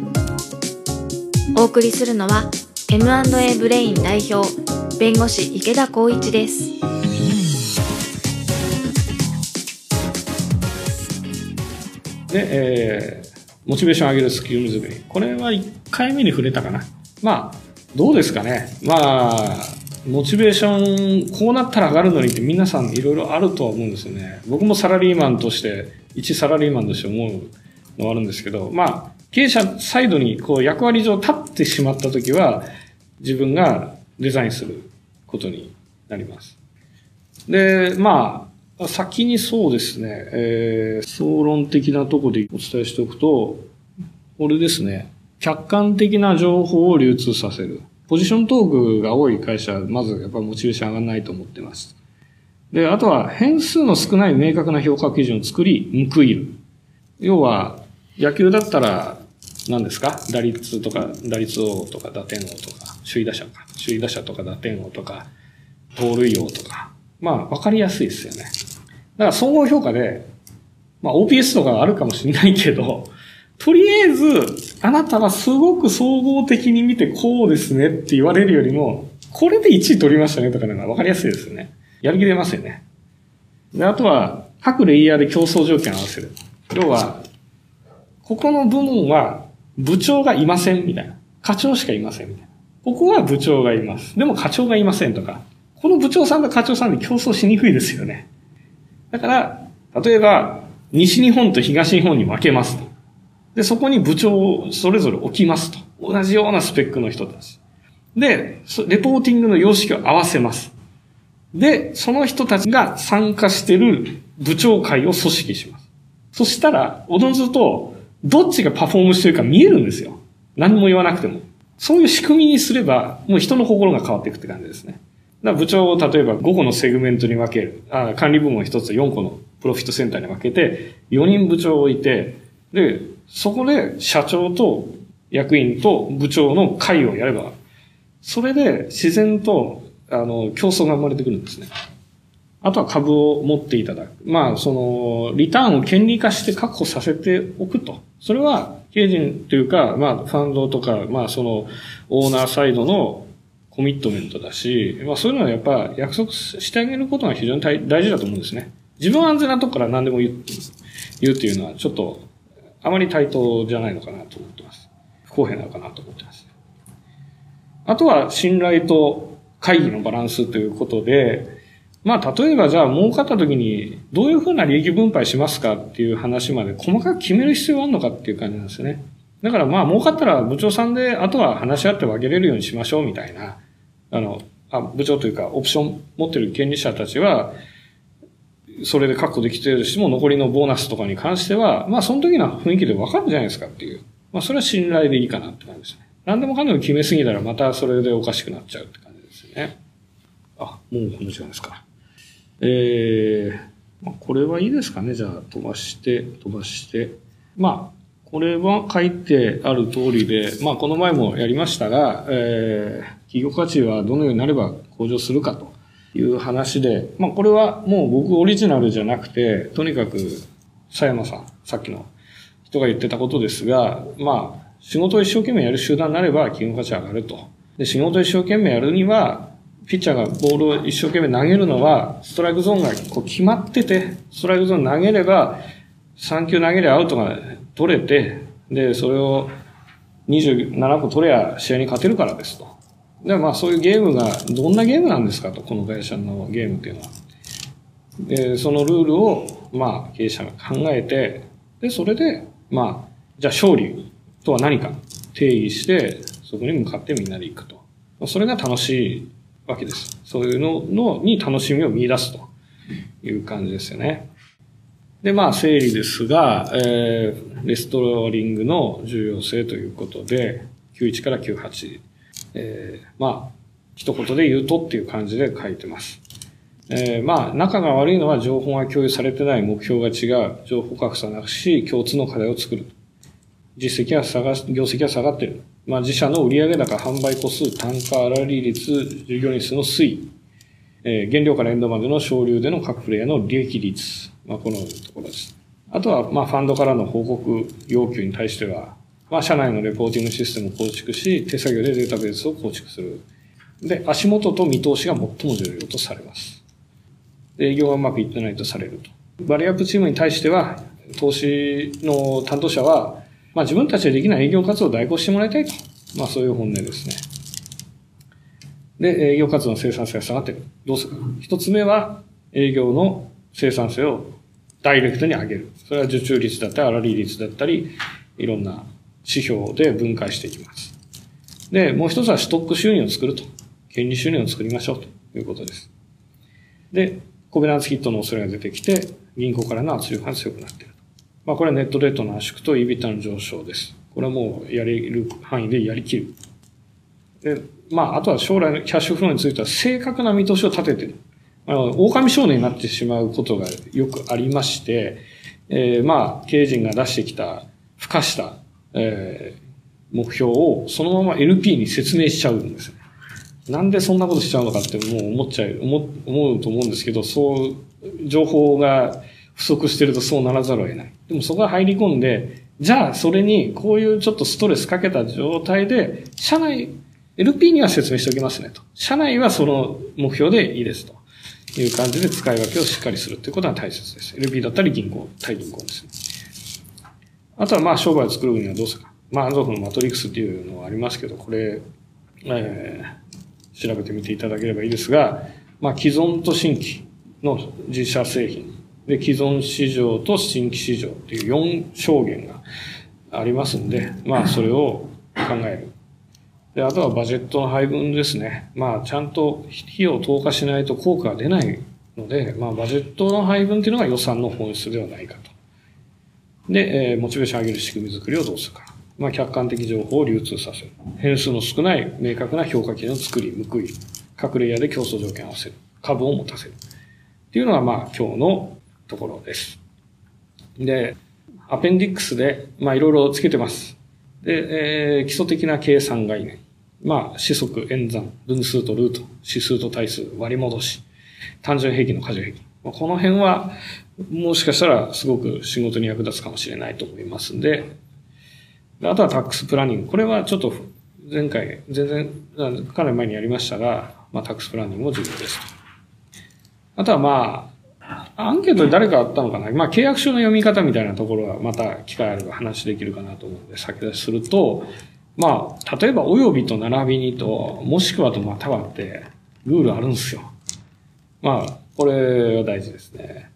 お送りするのは M&A ブレイン代表弁護士池田光一です。で、えー、モチベーション上げるスキル作り。これは1回目に触れたかな。まあどうですかね。まあモチベーション、こうなったら上がるのにって皆さんいろいろあるとは思うんですよね。僕もサラリーマンとして、一サラリーマンとして思うのはあるんですけど、まあ、経営者サイドにこう役割上立ってしまったときは、自分がデザインすることになります。で、まあ、先にそうですね、えー、総論的なとこでお伝えしておくと、これですね、客観的な情報を流通させる。ポジショントークが多い会社は、まずやっぱりモチベーション上がらないと思ってます。で、あとは変数の少ない明確な評価基準を作り、報いる。要は、野球だったら、何ですか？打率とか、打率王とか打点王とか、首位打者か。首位打者とか打点王とか、盗塁王とか。まあ、わかりやすいですよね。だから総合評価で、まあ OPS とかあるかもしれないけど、とりあえず、あなたはすごく総合的に見てこうですねって言われるよりも、これで1位取りましたねとかのが分かりやすいですよね。やる気出ますよね。で、あとは、各レイヤーで競争条件を合わせる。要は、ここの部門は部長がいませんみたいな。課長しかいませんみたいな。ここは部長がいます。でも課長がいませんとか。この部長さんと課長さんで競争しにくいですよね。だから、例えば、西日本と東日本に分けますと。で、そこに部長をそれぞれ置きますと。同じようなスペックの人たち。で、レポーティングの様式を合わせます。で、その人たちが参加してる部長会を組織します。そしたら、おのずと、どっちがパフォームしてるか見えるんですよ。何も言わなくても。そういう仕組みにすれば、もう人の心が変わっていくって感じですね。だ部長を例えば5個のセグメントに分ける。あ管理部門1つ4個のプロフィットセンターに分けて、4人部長を置いて、で、そこで社長と役員と部長の会をやれば、それで自然と、あの、競争が生まれてくるんですね。あとは株を持っていただく。まあ、その、リターンを権利化して確保させておくと。それは、経営陣というか、まあ、ファンドとか、まあ、その、オーナーサイドのコミットメントだし、まあ、そういうのはやっぱ約束してあげることが非常に大事だと思うんですね。自分は安全なとこから何でも言う、言うっていうのは、ちょっと、あまり対等じゃないのかなと思ってます。不公平なのかなと思ってます。あとは信頼と会議のバランスということで、まあ、例えばじゃあ儲かった時にどういうふうな利益分配しますかっていう話まで細かく決める必要があるのかっていう感じなんですよね。だからまあ儲かったら部長さんであとは話し合って分けれるようにしましょうみたいな、あの、あ部長というかオプション持ってる権利者たちは、それで確保できてるしも残りのボーナスとかに関しては、まあその時の雰囲気で分かるじゃないですかっていう。まあそれは信頼でいいかなって感じですね。何でもかんでも決めすぎたらまたそれでおかしくなっちゃうって感じね。あ、もうこの時間ですか。えー、まあ、これはいいですかね。じゃあ飛ばして、飛ばして。まあ、これは書いてある通りで、まあこの前もやりましたが、えー、企業価値はどのようになれば向上するかと。いう話で、まあこれはもう僕オリジナルじゃなくて、とにかく佐山さん、さっきの人が言ってたことですが、まあ仕事を一生懸命やる集団になれば企業価値上がると。で、仕事一生懸命やるには、ピッチャーがボールを一生懸命投げるのは、ストライクゾーンがこう決まってて、ストライクゾーン投げれば、3球投げればアウトが取れて、で、それを27個取れば試合に勝てるからですと。で、まあそういうゲームが、どんなゲームなんですかと、この会社のゲームっていうのは。で、そのルールを、まあ経営者が考えて、で、それで、まあ、じゃあ勝利とは何か定義して、そこに向かってみんなで行くと。それが楽しいわけです。そういうののに楽しみを見出すという感じですよね。で、まあ、整理ですが、えー、レストーリングの重要性ということで、91から98えー、まあ、一言で言うとっていう感じで書いてます。えー、まあ、仲が悪いのは情報が共有されてない目標が違う、情報格差なくし、共通の課題を作る。実績は下が、業績は下がっている。まあ、自社の売上高、販売個数、単価、粗利率、従業員数の推移。えー、原料からエンドまでの省流での各プレイヤーの利益率。まあ、このところです。あとは、まあ、ファンドからの報告要求に対しては、まあ、社内のレポーティングシステムを構築し、手作業でデータベースを構築する。で、足元と見通しが最も重要とされます。営業がうまくいってないとされると。バリアップチームに対しては、投資の担当者は、まあ、自分たちでできない営業活動を代行してもらいたいと。まあ、そういう本音ですね。で、営業活動の生産性が下がっている。どうするか。一つ目は、営業の生産性をダイレクトに上げる。それは受注率だったり、粗利率だったり、いろんな指標で分解していきます。で、もう一つはストック収入を作ると。権利収入を作りましょうということです。で、コベナンスヒットの恐れが出てきて、銀行からの圧力が強くなっている。まあ、これはネットレートの圧縮と EBITDA の上昇です。これはもうやれる範囲でやりきる。で、まあ、あとは将来のキャッシュフローについては正確な見通しを立ててる。あの、狼少年になってしまうことがよくありまして、えー、まあ、経営陣が出してきた、付加した、えー、目標をそのまま LP に説明しちゃうんです。なんでそんなことしちゃうのかってもう思っちゃう、思うと思うんですけど、そう、情報が不足してるとそうならざるを得ない。でもそこが入り込んで、じゃあそれにこういうちょっとストレスかけた状態で、社内、LP には説明しておきますねと。社内はその目標でいいですと。いう感じで使い分けをしっかりするということが大切です。LP だったり銀行、対銀行ですね。あとはまあ商売を作るにはどうするか。まあ、アンゾフのマトリックスっていうのはありますけど、これ、えー、調べてみていただければいいですが、まあ、既存と新規の自社製品で、既存市場と新規市場っていう4証言がありますんで、まあ、それを考える。で、あとはバジェットの配分ですね。まあ、ちゃんと費用投下しないと効果が出ないので、まあ、バジェットの配分っていうのが予算の本質ではないかと。で、えー、モチベーション上げる仕組み作りをどうするか。まあ、客観的情報を流通させる。変数の少ない明確な評価基準を作り、報い、各レイヤーで競争条件を合わせる。株を持たせる。っていうのが、まあ、今日のところです。で、アペンディックスで、まあ、いろいろつけてます。で、えー、基礎的な計算概念。まあ、四則、演算、分数とルート、指数と対数、割り戻し、単純平均の過重平均。まあ、この辺は、もしかしたらすごく仕事に役立つかもしれないと思いますんで、あとはタックスプランニング。これはちょっと前回、全然、かなり前にやりましたが、まあ、タックスプランニングも重要ですと。あとはまあ、アンケートで誰かあったのかな？まあ、契約書の読み方みたいなところはまた機会あれば話できるかなと思うので、先出しすると、まあ、例えば、およびと並びにと、もしくはとまたはって、ルールあるんですよ。まあ、これは大事ですね。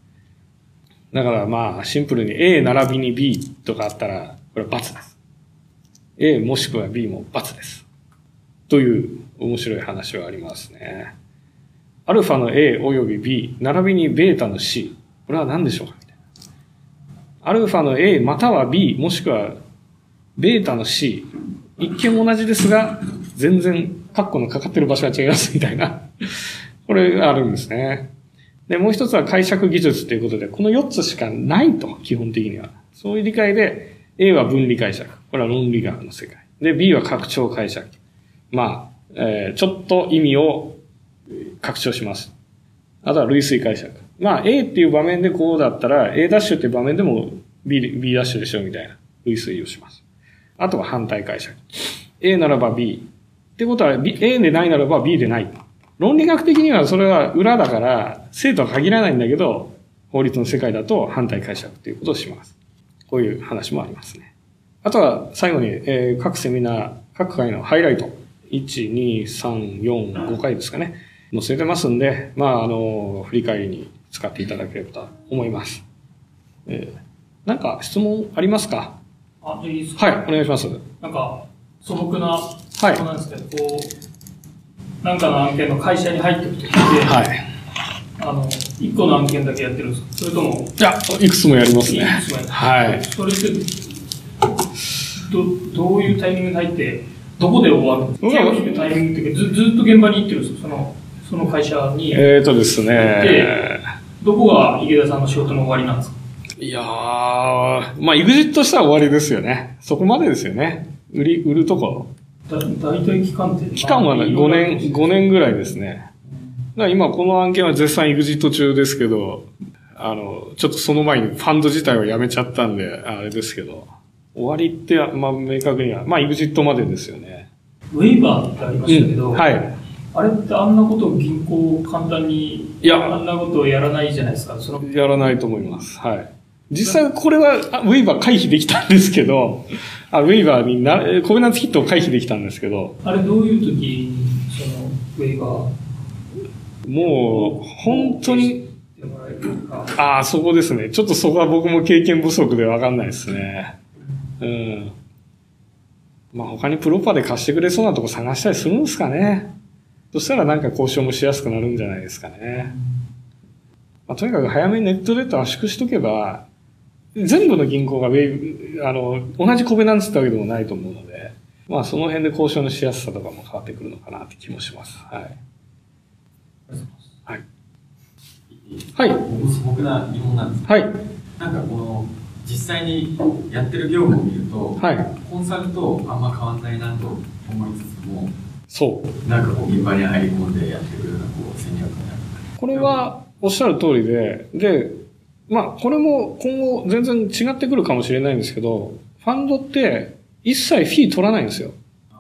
だからまあ、シンプルに A 並びに B とかあったら、これは×です。A もしくは B も×です。という面白い話はありますね。アルファの A および B、並びにベータの C。これは何でしょうか？みたいな。アルファの A または B、もしくはベータの C。一見同じですが、全然カッコのかかってる場所が違いますみたいな。これあるんですね。で、もう一つは解釈技術ということで、この4つしかないと、基本的には。そういう理解で、A は分離解釈。これは論理学の世界。で、B は拡張解釈。まあ、えー、ちょっと意味を拡張します。あとは類推解釈。まあ、A っていう場面でこうだったら、A ダッシュっていう場面でも B, B ダッシュでしょみたいな類推をします。あとは反対解釈。A ならば B。ってことは、B、A でないならば B でない。論理学的にはそれは裏だから、生徒は限らないんだけど、法律の世界だと反対解釈ということをします。こういう話もありますね。あとは最後に、えー、各セミナー、各回のハイライト。1、2、3、4、5回ですかね。載せてますんで、まあ、あの、振り返りに使っていただければと思います。えー、なんか質問ありますか？あ、いいですか？はい、お願いします。なんか、素朴な、はい。なんですけど、こう、なんかの案件の会社に入っていくときって、はい。あの、一個の案件だけやってるんですか？それとも、いや、いくつもやりますね。いくつもやる。はい。それって、ど、どういうタイミングに入って、どこで終わるんですか手を引くタイミングってずずっと現場に行ってるんですかその、その会社に。えっ、ー、とですね。どこが池田さんの仕事の終わりなんですか？いやー、まあ、エグジットしたら終わりですよね。そこまでですよね。売り、売るとこ。だ、大体期間って期間はね、5年、5年ぐらいですね。今この案件は絶賛エグジット中ですけど、あの、ちょっとその前にファンド自体はやめちゃったんで、あれですけど、終わりって、まあ明確には、まあエグジットまでですよね。ウェイバーってありましたけど、うん、はい。あれってあんなことを銀行簡単に、いや、あんなことをやらないじゃないですか。そのやらないと思います。はい。実際これはウェイバー回避できたんですけど、あウェイバーにな、コベナンツヒットを回避できたんですけど。あれどういう時に、その、ウェイバーもう、本当に、ああ、そこですね。ちょっとそこは僕も経験不足でわかんないですね。うん。まあ他にプロパで貸してくれそうなとこ探したりするんですかね。そしたらなんか交渉もしやすくなるんじゃないですかね。まあ、とにかく早めにネットデータ圧縮しとけば、全部の銀行がウェイ、あの、同じコベナンツってわけでもないと思うので、まあその辺で交渉のしやすさとかも変わってくるのかなって気もします。はい。はい。はい。僕素朴な疑問なんですはい。なんかこの、実際にやってる業務を見ると、はい、コンサルとあんま変わんないなと思いつつも、そう。なんかこう現場に入り込んでやってくるようなこう戦略になる。これはおっしゃる通りで、で、まあこれも今後全然違ってくるかもしれないんですけど、ファンドって一切フィー取らないんですよ。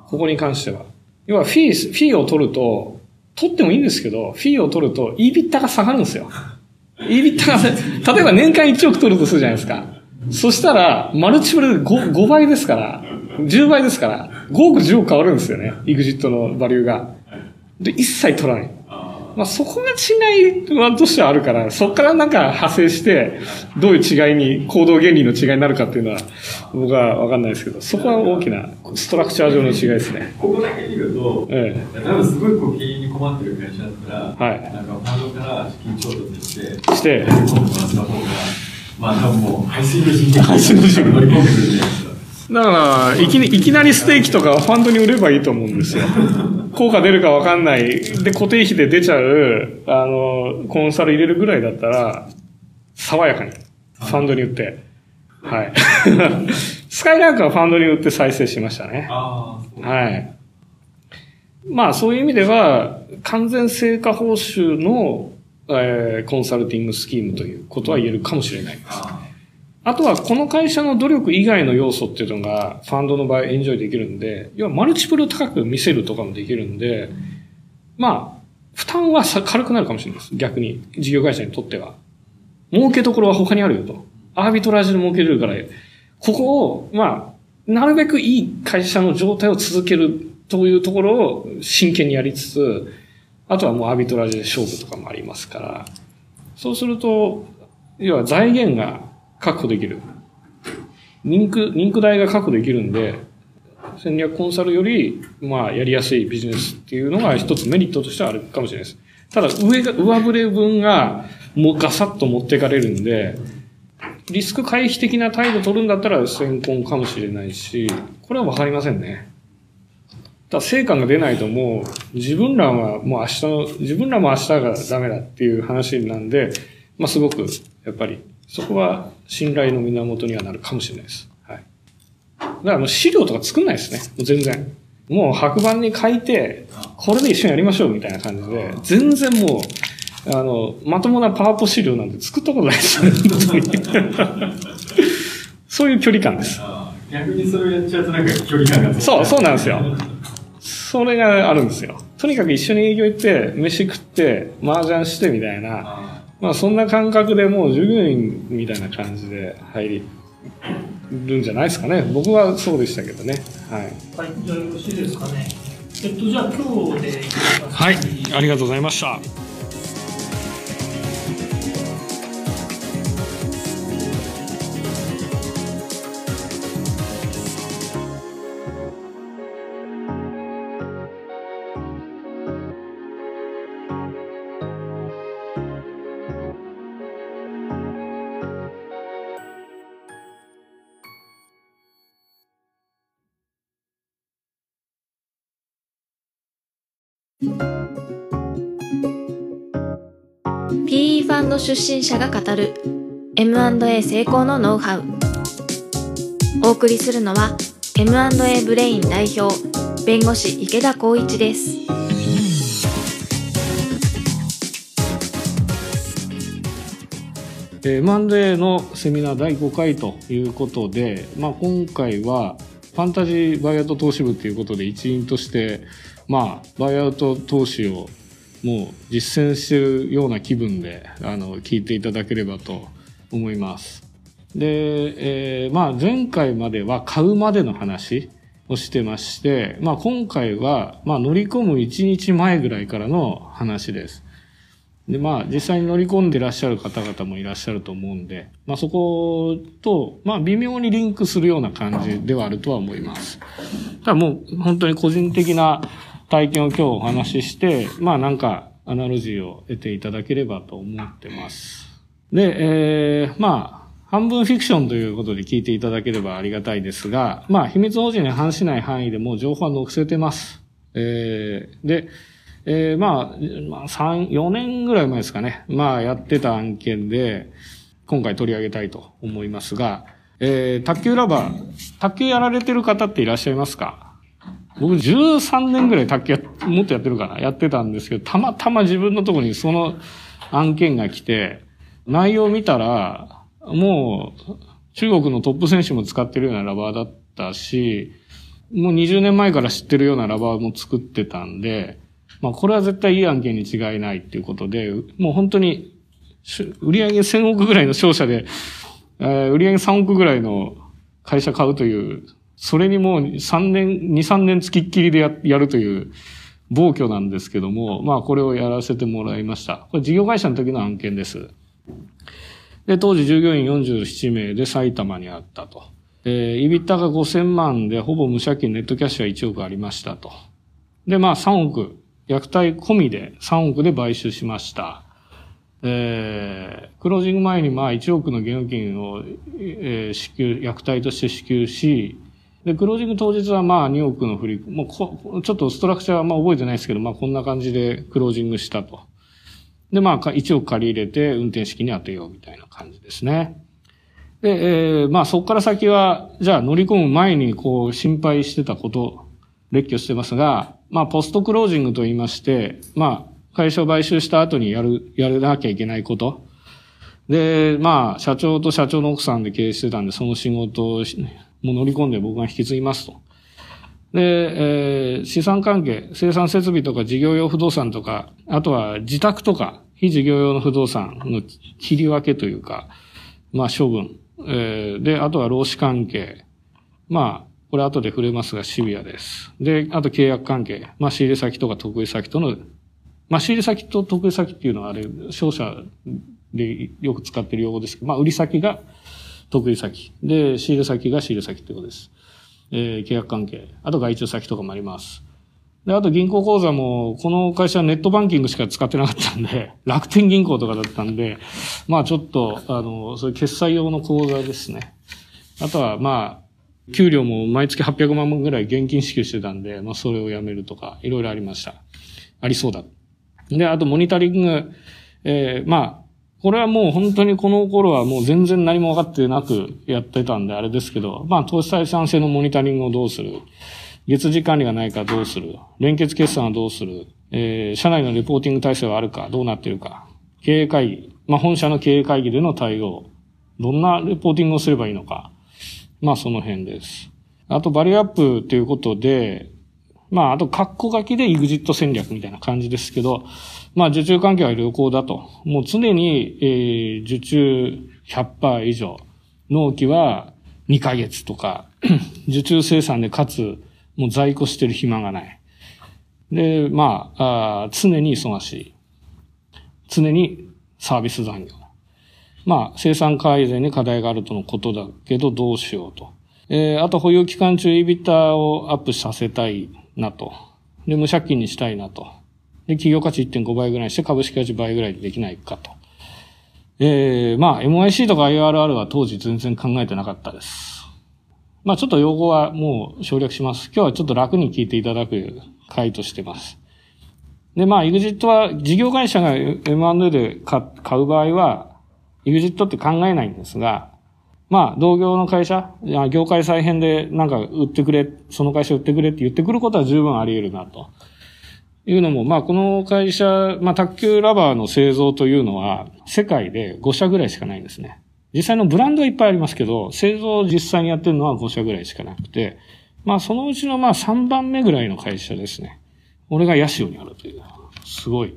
ここに関しては。要はフィー、フィーを取ると、取ってもいいんですけど、フィーを取ると EBITDA が下がるんですよ。EBITDA が、例えば年間1億取るとするじゃないですか。そしたら、マルチプル 5, 5倍ですから、10倍ですから、5億10億変わるんですよね。エグジットのバリューが。で、一切取らない。まあ、そこが違いはとしてはあるから、そこからなんか派生して、どういう違いに、行動原理の違いになるかっていうのは、僕はわかんないですけど、そこは大きなストラクチャー上の違いですね。ここだけ見ると、ええ、多分すごいこう経営に困ってる会社だったら、はい。なんかファンドから資金調達して、して、もらった方が、まあ多分もう排水の陣排水の陣乗り込んでくるじゃないで。だから、いきいきなりステーキとかファンドに売ればいいと思うんですよ。効果出るかわかんない。で、固定費で出ちゃう、あの、コンサル入れるぐらいだったら、爽やかに、ファンドに売って。はい。スカイラークはファンドに売って再生しましたね。はい。まあ、そういう意味では、完全成果報酬のえー、コンサルティングスキームということは言えるかもしれないです。あとは、この会社の努力以外の要素っていうのが、ファンドの場合エンジョイできるんで、要はマルチプル高く見せるとかもできるんで、まあ、負担は軽くなるかもしれないです。逆に、事業会社にとっては。儲けどころは他にあるよと。アービトラージで儲けれるから、ここを、まあ、なるべくいい会社の状態を続けるというところを真剣にやりつつ、あとはもうアービトラージで勝負とかもありますから、そうすると、要は財源が確保できる。リンク、リンク代が確保できるんで、戦略コンサルより、まあ、やりやすいビジネスっていうのが一つメリットとしてはあるかもしれないです。ただ、上が、上振れ分が、もうガサッと持っていかれるんで、リスク回避的な態度取るんだったら先行かもしれないし、これはわかりませんね。だ成果が出ないともう自分らはもう明日の、自分らも明日がダメだっていう話なんで、まあすごくやっぱりそこは信頼の源にはなるかもしれないです。はい。だからもう資料とか作んないですね。もう全然。もう白板に書いて、これで一緒にやりましょうみたいな感じで、全然もう、あの、まともなパワポ資料なんて作ったことないです。そういう距離感です。逆にそれをやっちゃうとなんか距離感がそう、そうなんですよ。それがあるんですよ。とにかく一緒に営業行って、飯食って、麻雀してみたいな、まあそんな感覚でもう従業員みたいな感じで入りるんじゃないですかね。僕はそうでしたけどね。はい。はい、じゃあよろしいですかね。えっと、じゃあ今日で。はい、ありがとうございました。の出身者が語る M&A 成功のノウハウ。お送りするのは M&A ブレイン代表弁護士池田光一です。えー、マンデーのセミナー第5回ということで、まあ、今回はファンタジーバイアウト投資部ということで一員として、まあ、バイアウト投資をもう実践してるような気分であの聞いていただければと思います。で、えー、まあ前回までは買うまでの話をしてまして、まあ今回は、まあ乗り込む1日前ぐらいからの話です。で、まあ、実際に乗り込んでいらっしゃる方々もいらっしゃると思うんで、まあ、そこと、まあ、微妙にリンクするような感じではあるとは思います。ただもう、本当に個人的な体験を今日お話しして、まあ、なんか、アナロジーを得ていただければと思ってます。で、えー、まあ、半分フィクションということで聞いていただければありがたいですが、まあ、秘密保持に反しない範囲でも情報は載せてます。えー、で、えー、まあ、まあ、3、4年ぐらい前ですかね。まあ、やってた案件で、今回取り上げたいと思いますが、えー、卓球ラバー、卓球やられてる方っていらっしゃいますか？僕13年ぐらい卓球や、もっとやってるかな。やってたんですけど、たまたま自分のところにその案件が来て、内容を見たら、もう、中国のトップ選手も使ってるようなラバーだったし、もう20年前から知ってるようなラバーも作ってたんで、まあ、これは絶対いい案件に違いないっていうことで、もう本当に、売上1000億ぐらいの商社で、えー、売上3億ぐらいの会社買うという、それにもう3年、2、3年付きっきりでややるという暴挙なんですけども、まあこれをやらせてもらいました。これ事業会社の時の案件です。で、当時従業員47名で埼玉にあったと。えー、イビッタが5000万でほぼ無借金ネットキャッシュは1億ありましたと。で、まあ3億虐待込みで3億で買収しました。えー、クロージング前にまあ1億の現金を、えー、支給、虐待として支給し、で、クロージング当日はまあ2億の振り、もうこ、ちょっとストラクチャーはまあ覚えてないですけど、まあこんな感じでクロージングしたと。で、まあ1億借り入れて運転式に当てようみたいな感じですね。で、えー、まあそこから先は、じゃあ乗り込む前にこう心配してたこと、列挙してますが、まあ、ポストクロージングと言いまして、まあ、会社を買収した後にやる、やらなきゃいけないこと。で、まあ、社長と社長の奥さんで経営してたんで、その仕事をもう乗り込んで僕が引き継ぎますと。で、えー、資産関係、生産設備とか事業用不動産とか、あとは自宅とか、非事業用の不動産の切り分けというか、まあ処分。えー、で、あとは労使関係。まあ、これ後で触れますがシビアです。で、あと契約関係。まあ仕入れ先とか得意先との、まあ仕入れ先と得意先っていうのはあれ、商社でよく使ってる用語ですけど、まあ売り先が得意先。で、仕入れ先が仕入れ先ってことです。えー、契約関係。あと外注先とかもあります。で、あと銀行口座も、この会社はネットバンキングしか使ってなかったんで、楽天銀行とかだったんで、まあちょっと、あの、そういう決済用の口座ですね。あとは、まあ、給料も毎月800万ぐらい現金支給してたんで、まあそれをやめるとか、いろいろありました。ありそうだ。で、あとモニタリング、えー、まあ、これはもう本当にこの頃はもう全然何も分かってなくやってたんであれですけど、まあ投資採算性のモニタリングをどうする、月次管理がないかどうする、連結決算はどうする、えー、社内のレポーティング体制はあるか、どうなってるか、経営会議、まあ本社の経営会議での対応、どんなレポーティングをすればいいのか、まあその辺です。あとバリアップということで、まああと括弧書きで EXIT 戦略みたいな感じですけど、まあ受注環境は良好だと。もう常に、えー、受注100%以上。納期は2ヶ月とか、受注生産でかつ、もう在庫してる暇がない。で、まあ、あ常に忙しい。常にサービス残業。まあ、生産改善に課題があるとのことだけど、どうしようと。えー、あと保有期間中、イビターをアップさせたいなと。で、無借金にしたいなと。で、企業価値1.5倍ぐらいにして株式価値倍ぐらいでできないかと。えー、まあ、MIC とか IRR は当時全然考えてなかったです。まあ、ちょっと用語はもう省略します。今日はちょっと楽に聞いていただく回としてます。で、まあ、EXIT は事業会社が M&A で買う場合は、EXIT って考えないんですが、まあ、同業の会社、業界再編でなんか売ってくれ、その会社売ってくれって言ってくることは十分あり得るなと。いうのも、まあ、この会社、まあ、卓球ラバーの製造というのは、世界で5社ぐらいしかないんですね。実際のブランドはいっぱいありますけど、製造を実際にやってるのは5社ぐらいしかなくて、まあ、そのうちのまあ、3番目ぐらいの会社ですね。俺がヤシオにあるという。すごい。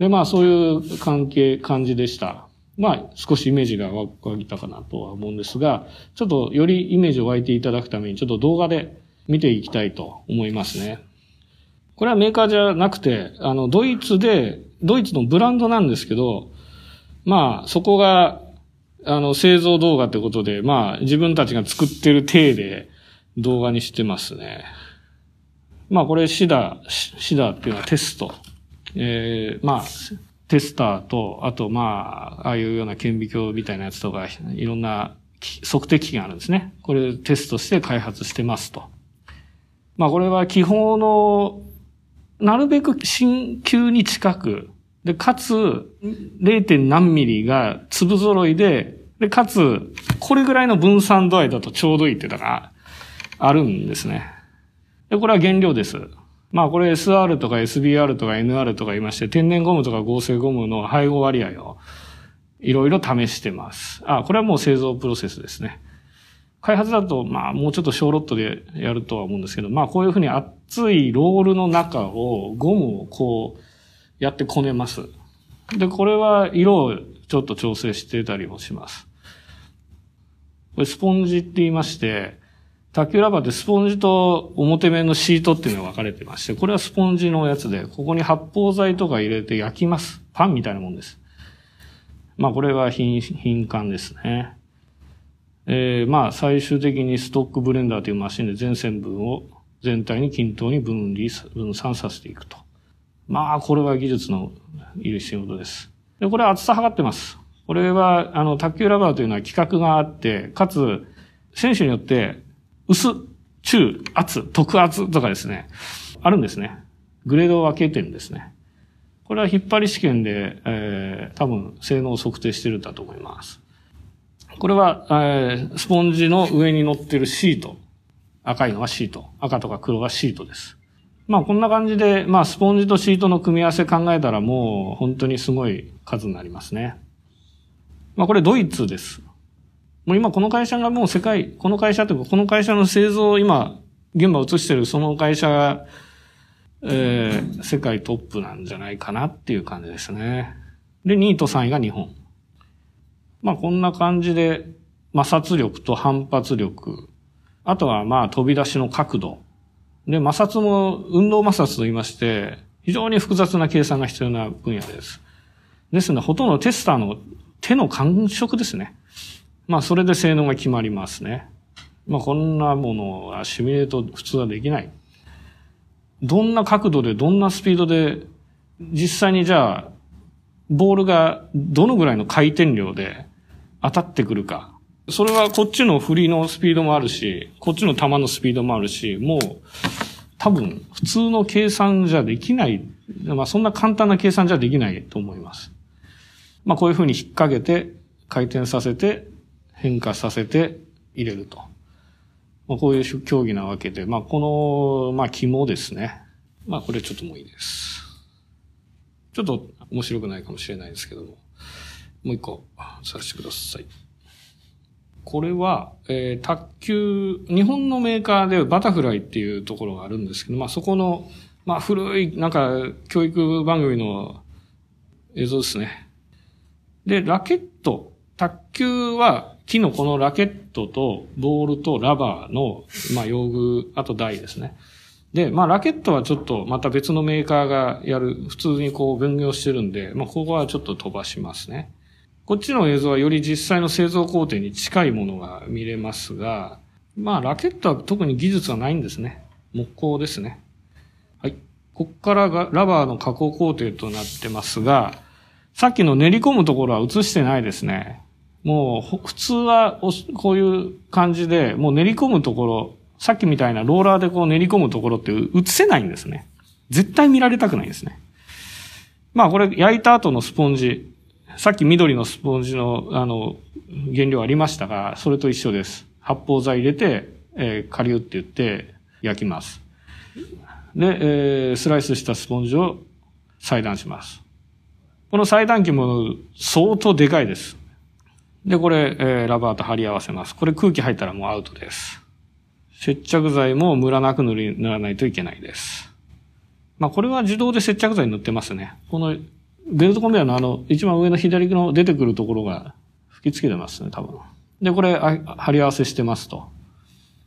で、まあ、そういう関係、感じでした。まあ、少しイメージが湧いたかなとは思うんですが、ちょっとよりイメージを湧いていただくために、ちょっと動画で見ていきたいと思いますね。これはメーカーじゃなくて、あの、ドイツで、ドイツのブランドなんですけど、まあ、そこが、あの、製造動画ってことで、まあ、自分たちが作ってる体で動画にしてますね。まあ、これシダ、シダっていうのはテスト。えー、まあ、テスターと、あと、まあ、ああいうような顕微鏡みたいなやつとか、いろんな測定器があるんですね。これテストして開発してますと。まあ、これは気泡のなるべく新球に近く、で、かつ、0. 何ミリが粒揃いで、で、かつ、これぐらいの分散度合いだとちょうどいいってだから、あるんですね。で、これは原料です。まあこれ SR とか SBR とか NR とか言いまして、天然ゴムとか合成ゴムの配合割合をいろいろ試してます。あ、これはもう製造プロセスですね。開発だと、まあ、もうちょっと小ロットでやるとは思うんですけど、まあ、こういうふうに熱いロールの中を、ゴムをこう、やってこねます。で、これは色をちょっと調整してたりもします。これスポンジって言いまして、卓球ラバーってスポンジと表面のシートっていうのが分かれてまして、これはスポンジのやつで、ここに発泡剤とか入れて焼きます。パンみたいなもんです。まあこれは品、品管ですね。えー、まあ、最終的にストックブレンダーというマシンで全線分を全体に均等に分離、分散させていくと。まあ、これは技術のいる仕事です。で、これは厚さ測ってます。これは、あの、卓球ラバーというのは規格があって、かつ、選手によって、薄、中、厚、特厚とかですね、あるんですね。グレードを分けてるんですね。これは引っ張り試験で、えー、多分性能を測定してるんだと思います。これは、えー、スポンジの上に乗ってるシート。赤いのはシート。赤とか黒はシートです。まあこんな感じで、まあスポンジとシートの組み合わせ考えたらもう本当にすごい数になりますね。まあこれドイツです。もう今この会社がもう世界、この会社というかこの会社の製造を今現場移してるその会社が、えー、世界トップなんじゃないかなっていう感じですね。で、2位と3位が日本。まあこんな感じで摩擦力と反発力、あとはまあ飛び出しの角度。で、摩擦も運動摩擦と言いまして、非常に複雑な計算が必要な分野です。ですので、ほとんどテスターの手の感触ですね。まあそれで性能が決まりますね。まあこんなものはシミュレート普通はできない。どんな角度でどんなスピードで実際にじゃあボールがどのぐらいの回転量で当たってくるか。それはこっちの振りのスピードもあるし、こっちの球のスピードもあるし、もう多分普通の計算じゃできない、まあそんな簡単な計算じゃできないと思います。まあこういうふうに引っ掛けて、回転させて、変化させて入れると。まあこういう競技なわけで、まあこの、まあ肝ですね。まあこれちょっともういいです。ちょっと面白くないかもしれないですけども。もう一個させてください。これは、えー、卓球、日本のメーカーでバタフライっていうところがあるんですけど、まあそこの、まあ古い、なんか教育番組の映像ですね。で、ラケット、卓球は木のこのラケットとボールとラバーの、まあ用具、あと台ですね。で、まあラケットはちょっとまた別のメーカーがやる、普通にこう分業してるんで、まあここはちょっと飛ばしますね。こっちの映像はより実際の製造工程に近いものが見れますが、まあ、ラケットは特に技術はないんですね。木工ですね。はい。こっからがラバーの加工工程となってますが、さっきの練り込むところは映してないですね。もう、普通はこういう感じで、もう練り込むところ、さっきみたいなローラーでこう練り込むところって映せないんですね。絶対見られたくないんですね。まあこれ焼いた後のスポンジ、さっき緑のスポンジの、あの、原料ありましたが、それと一緒です。発泡剤入れて、えー、顆粒って言って焼きます。で、えー、スライスしたスポンジを裁断します。この裁断機も相当でかいです。で、これ、えー、ラバーと貼り合わせます。これ空気入ったらもうアウトです。接着剤もムラなく塗り、塗らないといけないです。まあ、これは自動で接着剤塗ってますね。このベルトコンベヤーのあの、一番上の左の出てくるところが吹き付けてますね、多分。で、これ、貼り合わせしてますと。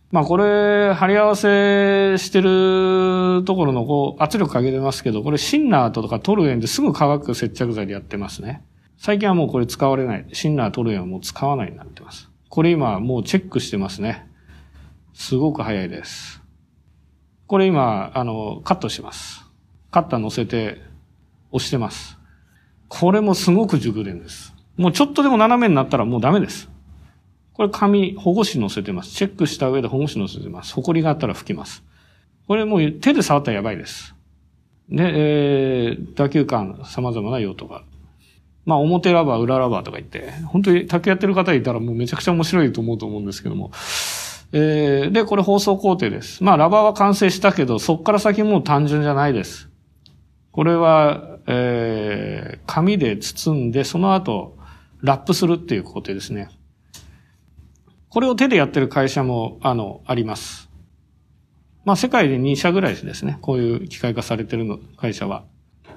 まあこれ、貼り合わせしてるところのこう圧力かけてますけど、これシンナーとかトルエンですぐ乾く接着剤でやってますね。最近はもうこれ使われない。シンナー、トルエンはもう使わないになってます。これ今もうチェックしてますね。すごく早いです。これ今、あの、カットします。カッター乗せて押してます。これもすごく熟練です。もうちょっとでも斜めになったらもうダメです。これ紙、保護紙乗せてます。チェックした上で保護紙乗せてます。埃があったら拭きます。これもう手で触ったらやばいです。で、えー、打球感、様々な用途が。まあ、表ラバー、裏ラバーとか言って、本当に卓やってる方いたらもうめちゃくちゃ面白いと思うと思うんですけども。えー、で、これ放送工程です。まあ、ラバーは完成したけど、そっから先もう単純じゃないです。これは、えー、紙で包んで、その後、ラップするっていう工程ですね。これを手でやってる会社も、あの、あります。まあ、世界で2社ぐらいですね。こういう機械化されてるの、会社は。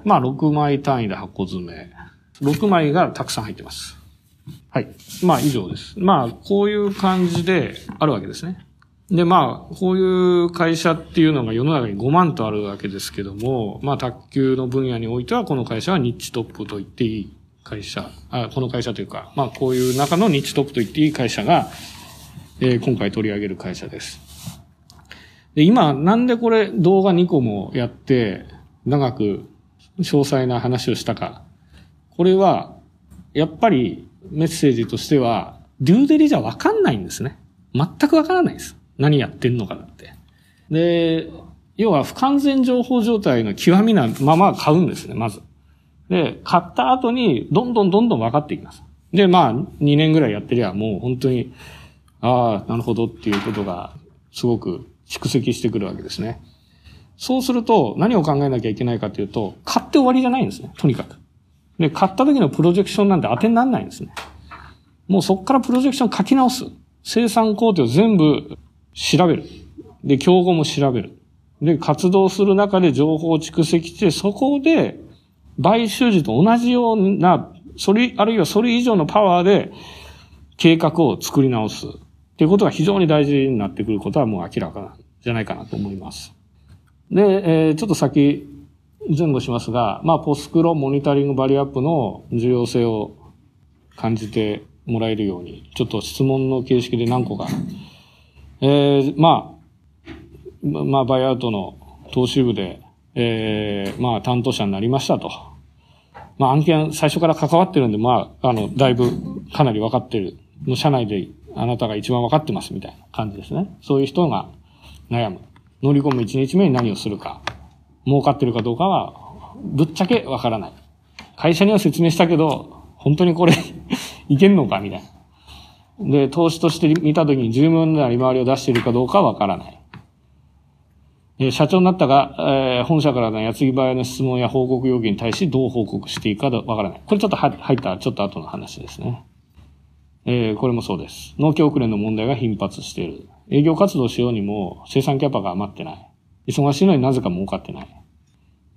まあ、6枚単位で箱詰め。6枚がたくさん入ってます。はい。まあ、以上です。まあ、こういう感じであるわけですね。で、まあ、こういう会社っていうのが世の中に5万とあるわけですけども、まあ、卓球の分野においては、この会社はニッチトップと言っていい会社、あこの会社というか、まあ、こういう中のニッチトップと言っていい会社が、えー、今回取り上げる会社です。で、今、なんでこれ動画2個もやって、長く詳細な話をしたか。これは、やっぱりメッセージとしては、デューデリじゃわかんないんですね。全くわからないです。何やってんのかなって。で、要は不完全情報状態の極みなまま買うんですね、まず。で、買った後に、どんどんどんどん分かっていきます。で、まあ、2年ぐらいやってりゃ、もう本当に、ああ、なるほどっていうことが、すごく蓄積してくるわけですね。そうすると、何を考えなきゃいけないかというと、買って終わりじゃないんですね、とにかく。で、買った時のプロジェクションなんて当てにならないんですね。もうそこからプロジェクション書き直す。生産工程を全部調べる。で、競合も調べる。で、活動する中で情報を蓄積して、そこで、買収時と同じような、それ、あるいはそれ以上のパワーで、計画を作り直す。っていうことが非常に大事になってくることはもう明らかなんじゃないかなと思います。で、えー、ちょっと先、前後しますが、まあ、ポスクロモニタリングバリアップの重要性を感じてもらえるように、ちょっと質問の形式で何個か。えー、まあ、まあ、バイアウトの投資部で、えー、まあ、担当者になりましたと。まあ、案件最初から関わってるんで、まあ、あの、だいぶかなり分かってる。の社内であなたが一番分かってますみたいな感じですね。そういう人が悩む。乗り込む一日目に何をするか。儲かってるかどうかは、ぶっちゃけ分からない。会社には説明したけど、本当にこれ いけんのかみたいな。で、投資として見たときに十分な利回りを出しているかどうかは分からない。え社長になったが、えー、本社からの矢継ぎ早の質問や報告要求に対しどう報告していいかわからない。これちょっと入ったちょっと後の話ですね。えー、これもそうです。納期遅れの問題が頻発している。営業活動しようにも生産キャパが余ってない。忙しいのになぜか儲かってない。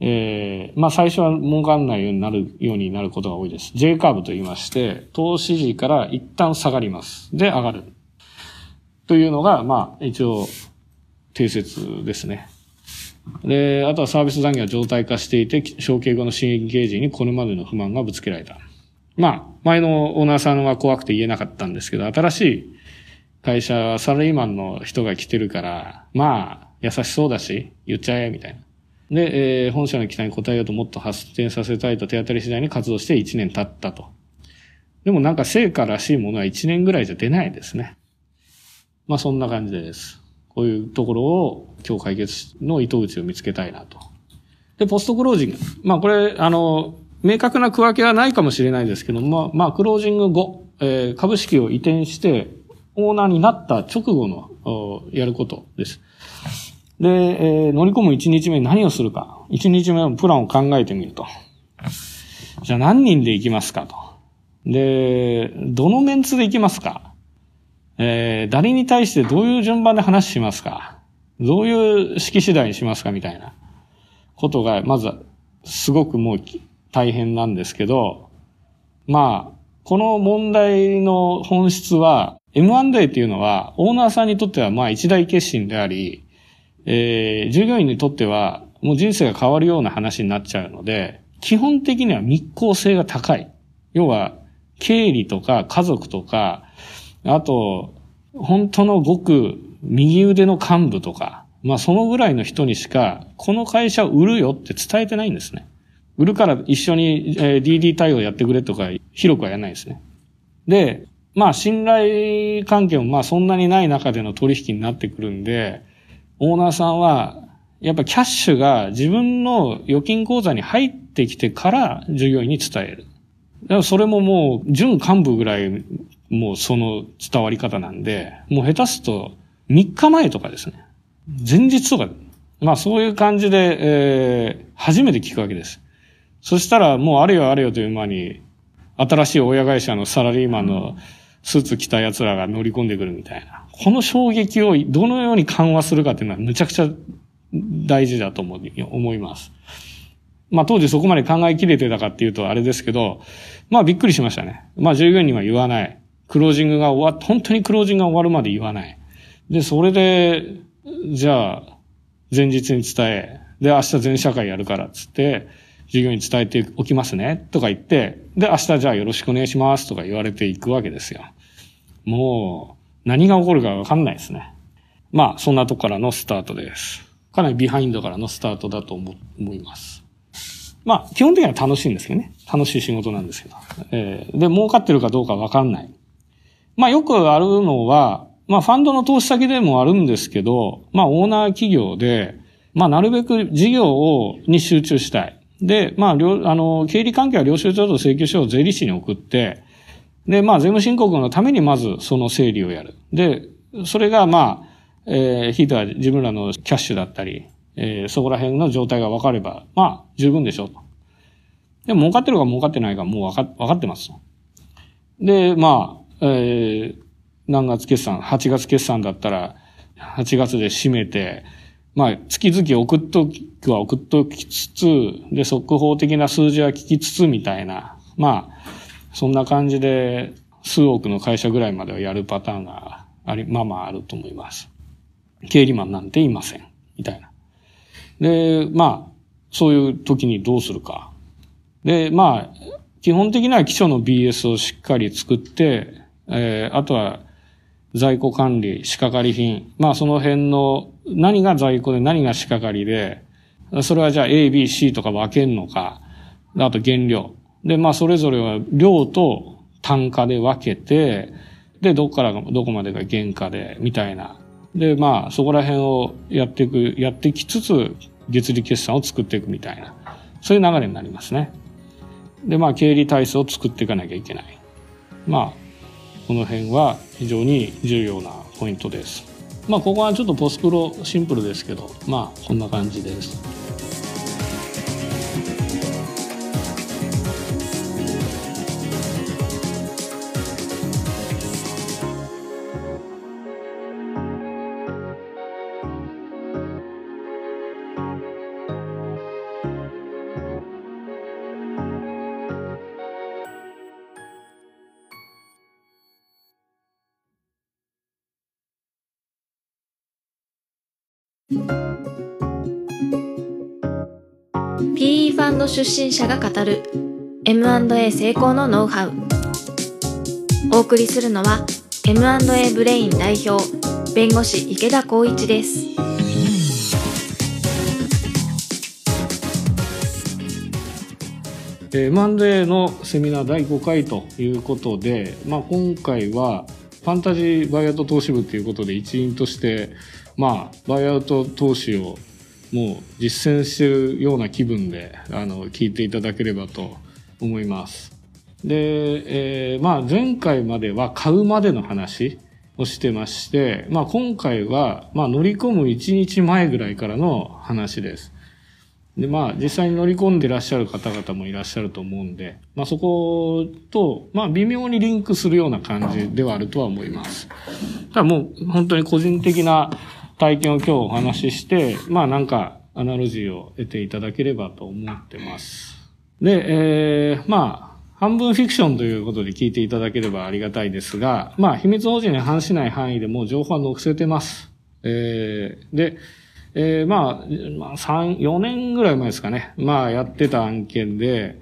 えー、まあ最初は儲かんないようになるようになることが多いです。J カーブと言いまして、投資時から一旦下がります。で、上がる。というのが、まあ一応、定説ですね。で、あとはサービス残業は状態化していて、承継後の新規時にこれまでの不満がぶつけられた。まあ、前のオーナーさんは怖くて言えなかったんですけど、新しい会社は、サラリーマンの人が来てるから、まあ、優しそうだし、言っちゃえ、みたいな。で、えー、本社の期待に応えようともっと発展させたいと手当たり次第に活動して1年経ったと。でもなんか成果らしいものは1年ぐらいじゃ出ないですね。まあそんな感じです。こういうところを今日解決の糸口を見つけたいなと。で、ポストクロージング。まあこれ、あの、明確な区分けはないかもしれないですけども、まあ、クロージング後、えー、株式を移転して、オーナーになった直後の、やることです。で、えー、乗り込む1日目何をするか。1日目のプランを考えてみると。じゃあ何人で行きますかと。で、どのメンツで行きますかえー、誰に対してどういう順番で話しますかどういう式次第にしますかみたいなことが、まず、すごくもう大変なんですけど、まあ、この問題の本質は、M&A っていうのは、オーナーさんにとってはまあ一大決心であり、えー、従業員にとっては、もう人生が変わるような話になっちゃうので、基本的には密航性が高い。要は、経理とか家族とか、あと、本当のごく右腕の幹部とか、まあそのぐらいの人にしか、この会社を売るよって伝えてないんですね。売るから一緒に DD 対応やってくれとか広くはやらないですね。で、まあ信頼関係もまあそんなにない中での取引になってくるんで、オーナーさんはやっぱキャッシュが自分の預金口座に入ってきてから従業員に伝える。だからそれももう準幹部ぐらいもうその伝わり方なんで、もう下手すと3日前とかですね。前日とか、まあそういう感じで、えー、初めて聞くわけです。そしたらもうあれよあれよという間に、新しい親会社のサラリーマンのスーツ着た奴らが乗り込んでくるみたいな。この衝撃をどのように緩和するかっていうのはむちゃくちゃ大事だと思います。まあ当時そこまで考えきれてたかっていうとあれですけど、まあびっくりしましたね。まあ従業員には言わない。クロージングが終わ、本当にクロージングが終わるまで言わない。で、それで、じゃあ、前日に伝え、で、明日全社会やるからっつって、授業に伝えておきますね、とか言って、で、明日じゃあよろしくお願いしますとか言われていくわけですよ。もう、何が起こるかわかんないですね。まあ、そんなとこからのスタートです。かなりビハインドからのスタートだと思います。まあ、基本的には楽しいんですけどね。楽しい仕事なんですけど。えー、で、儲かってるかどうかわかんない。まあ、よくあるのは、まあ、ファンドの投資先でもあるんですけど、まあ、オーナー企業で、まあ、なるべく事業を、に集中したい。で、まあ、あの、経理関係は領収書と請求書を税理士に送って、で、まあ、税務申告のためにまずその整理をやる。で、それが、まあ、えー、ひいては自分らのキャッシュだったり、えー、そこら辺の状態が分かれば、まあ、十分でしょうと。でも、儲かってるか儲かってないかもう分か分かってます。で、まあ、えー、何月決算、8月決算だったら、8月で締めて、まあ、月々送っときは送っときつつ、で、速報的な数字は聞きつつみたいな、まあ、そんな感じで、数億の会社ぐらいまではやるパターンがあり、まあまああると思います。経理マンなんていません。みたいな。で、まあ、そういう時にどうするか。で、まあ、基本的には基礎の BS をしっかり作って、えー、あとは在庫管理、仕掛かり品。まあその辺の何が在庫で何が仕掛かりで、それはじゃあ A, B, C とか分けんのか。あと原料。で、まあそれぞれは量と単価で分けて、で、どこからどこまでが原価で、みたいな。で、まあそこら辺をやっていく、やってきつつ、月利決算を作っていくみたいな。そういう流れになりますね。で、まあ経理体制を作っていかなきゃいけない。まあこの辺は非常に重要なポイントです。まあここはちょっとポスプロシンプルですけどまあこんな感じです。出身者が語る M&A 成功のノウハウ。お送りするのは M&A ブレイン代表弁護士池田光一です。M&A のセミナー第5回ということで、まあ、今回はファンタジーバイアウト投資部ということで一員としてまあ、バイアウト投資をもう実践してるような気分で、あの、聞いていただければと思います。で、えー、まあ、前回までは買うまでの話、をしてまして、まあ今回は、まあ乗り込む1日前ぐらいからの話です。で、まあ実際に乗り込んでいらっしゃる方々もいらっしゃると思うんで、まあそこと、まあ微妙にリンクするような感じではあるとは思います。ただもう本当に個人的な体験を今日お話しして、まあなんかアナロジーを得ていただければと思ってます。で、えー、まあ、半分フィクションということで聞いていただければありがたいですが、まあ、秘密保持に反しない範囲でも情報は載せてます。えー、で、えー、まあ、まあ、3、4年ぐらい前ですかね。まあ、やってた案件で、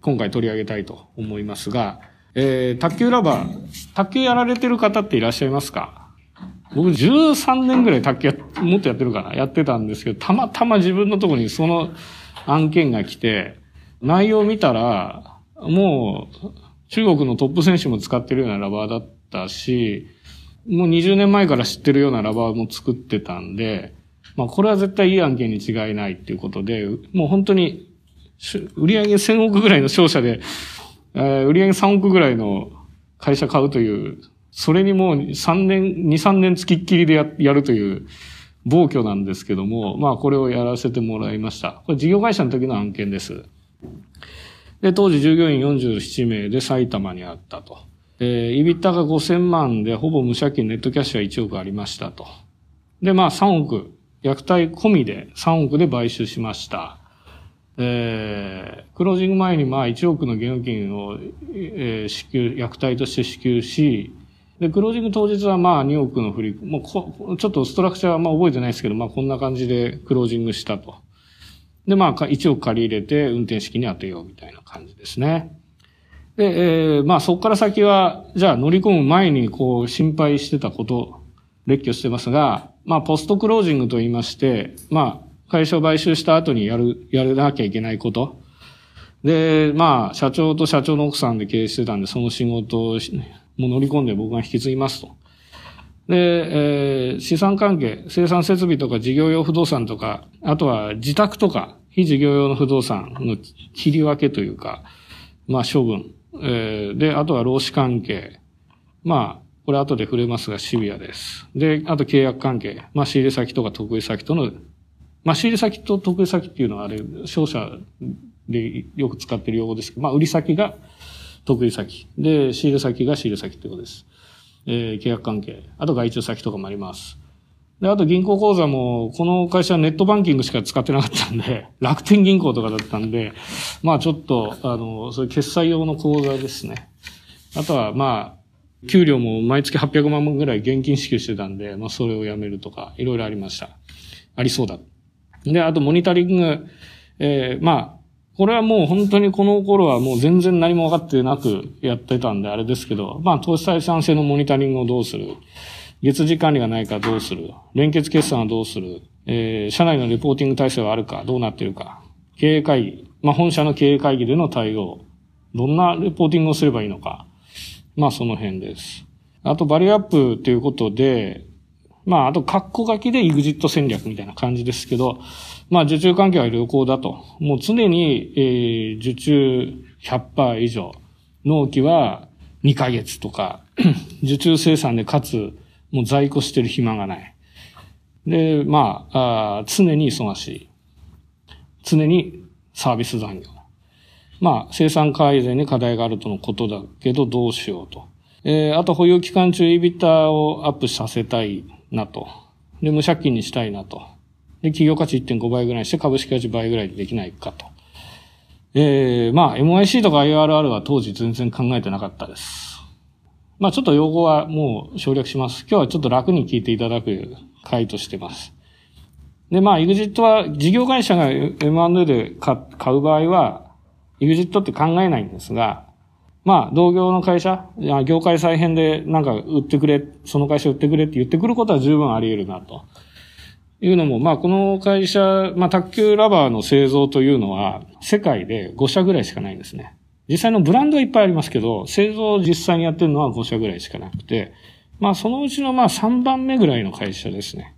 今回取り上げたいと思いますが、えー、卓球ラバー、卓球やられてる方っていらっしゃいますか？僕13年ぐらい卓球やもっとやってるかな。やってたんですけど、たまたま自分のところにその案件が来て、内容を見たら、もう、中国のトップ選手も使ってるようなラバーだったし、もう20年前から知ってるようなラバーも作ってたんで、まあこれは絶対いい案件に違いないっていうことで、もう本当に、売上1000億ぐらいの商社で、えー、売上3億ぐらいの会社買うという、それにもう3年、2、3年付きっきりでややるという暴挙なんですけども、まあこれをやらせてもらいました。これ事業会社の時の案件です。で、当時従業員47名で埼玉にあったと。えー、イビッタが5000万でほぼ無借金ネットキャッシュは1億ありましたと。で、まあ3億、虐待込みで3億で買収しました。えー、クロージング前にまあ1億の現金を、えー、支給、虐待として支給し、で、クロージング当日はまあ2億の振り、もうこ、ちょっとストラクチャーはまあ覚えてないですけど、まあこんな感じでクロージングしたと。で、まあ、1億借り入れて運転資金に当てようみたいな感じですね。で、えー、まあそこから先は、じゃあ乗り込む前にこう心配してたこと、列挙してますが、まあポストクロージングと言いまして、まあ会社を買収した後にやる、やらなきゃいけないこと。で、まあ社長と社長の奥さんで経営してたんで、その仕事をもう乗り込んで僕が引き継ぎますと。で、えー、資産関係、生産設備とか事業用不動産とか、あとは自宅とか、非事業用の不動産の切り分けというか、まあ処分。えー、で、あとは労使関係。まあ、これ後で触れますがシビアです。で、あと契約関係。まあ仕入れ先とか得意先との、まあ仕入れ先と得意先っていうのはあれ、商社でよく使ってる用語ですけど、まあ売り先が得意先。で、仕入れ先が仕入れ先ってことです。えー、契約関係、あと外注先とかもあります。で、あと銀行口座も、この会社はネットバンキングしか使ってなかったんで、楽天銀行とかだったんで、まあちょっと、あの、そういう決済用の口座ですね。あとは、まあ、給料も毎月800万ぐらい現金支給してたんで、まあそれをやめるとか、いろいろありました。ありそうだ。で、あとモニタリング、えー、まあ、これはもう本当にこの頃はもう全然何も分かってなくやってたんであれですけど、まあ投資採算性のモニタリングをどうする、月次管理がないかどうする、連結決算はどうする、えー、社内のレポーティング体制はあるか、どうなってるか、経営会議、まあ本社の経営会議での対応、どんなレポーティングをすればいいのか、まあその辺です。あとバリューアップということで、まああと括弧書きで EXIT 戦略みたいな感じですけど、まあ、受注環境は良好だと。もう常に、えー、受注100%以上。納期は2ヶ月とか、受注生産でかつ、もう在庫してる暇がない。で、まあ、あ常に忙しい。常にサービス残業。まあ、生産改善に課題があるとのことだけど、どうしようと。えー、あと保有期間中、イビターをアップさせたいなと。で、無借金にしたいなと。で、企業価値1.5倍ぐらいにして株式価値倍ぐらいでできないかと。えー、まあ、MIC とか IRR は当時全然考えてなかったです。まあ、ちょっと用語はもう省略します。今日はちょっと楽に聞いていただく回としてます。で、まあ、EXIT は事業会社が M&A で買う場合は、EXIT って考えないんですが、まあ、同業の会社、業界再編でなんか売ってくれ、その会社売ってくれって言ってくることは十分あり得るなと。いうのも、まあ、この会社、まあ、卓球ラバーの製造というのは、世界で5社ぐらいしかないんですね。実際のブランドはいっぱいありますけど、製造を実際にやってるのは5社ぐらいしかなくて、まあ、そのうちのまあ3番目ぐらいの会社ですね。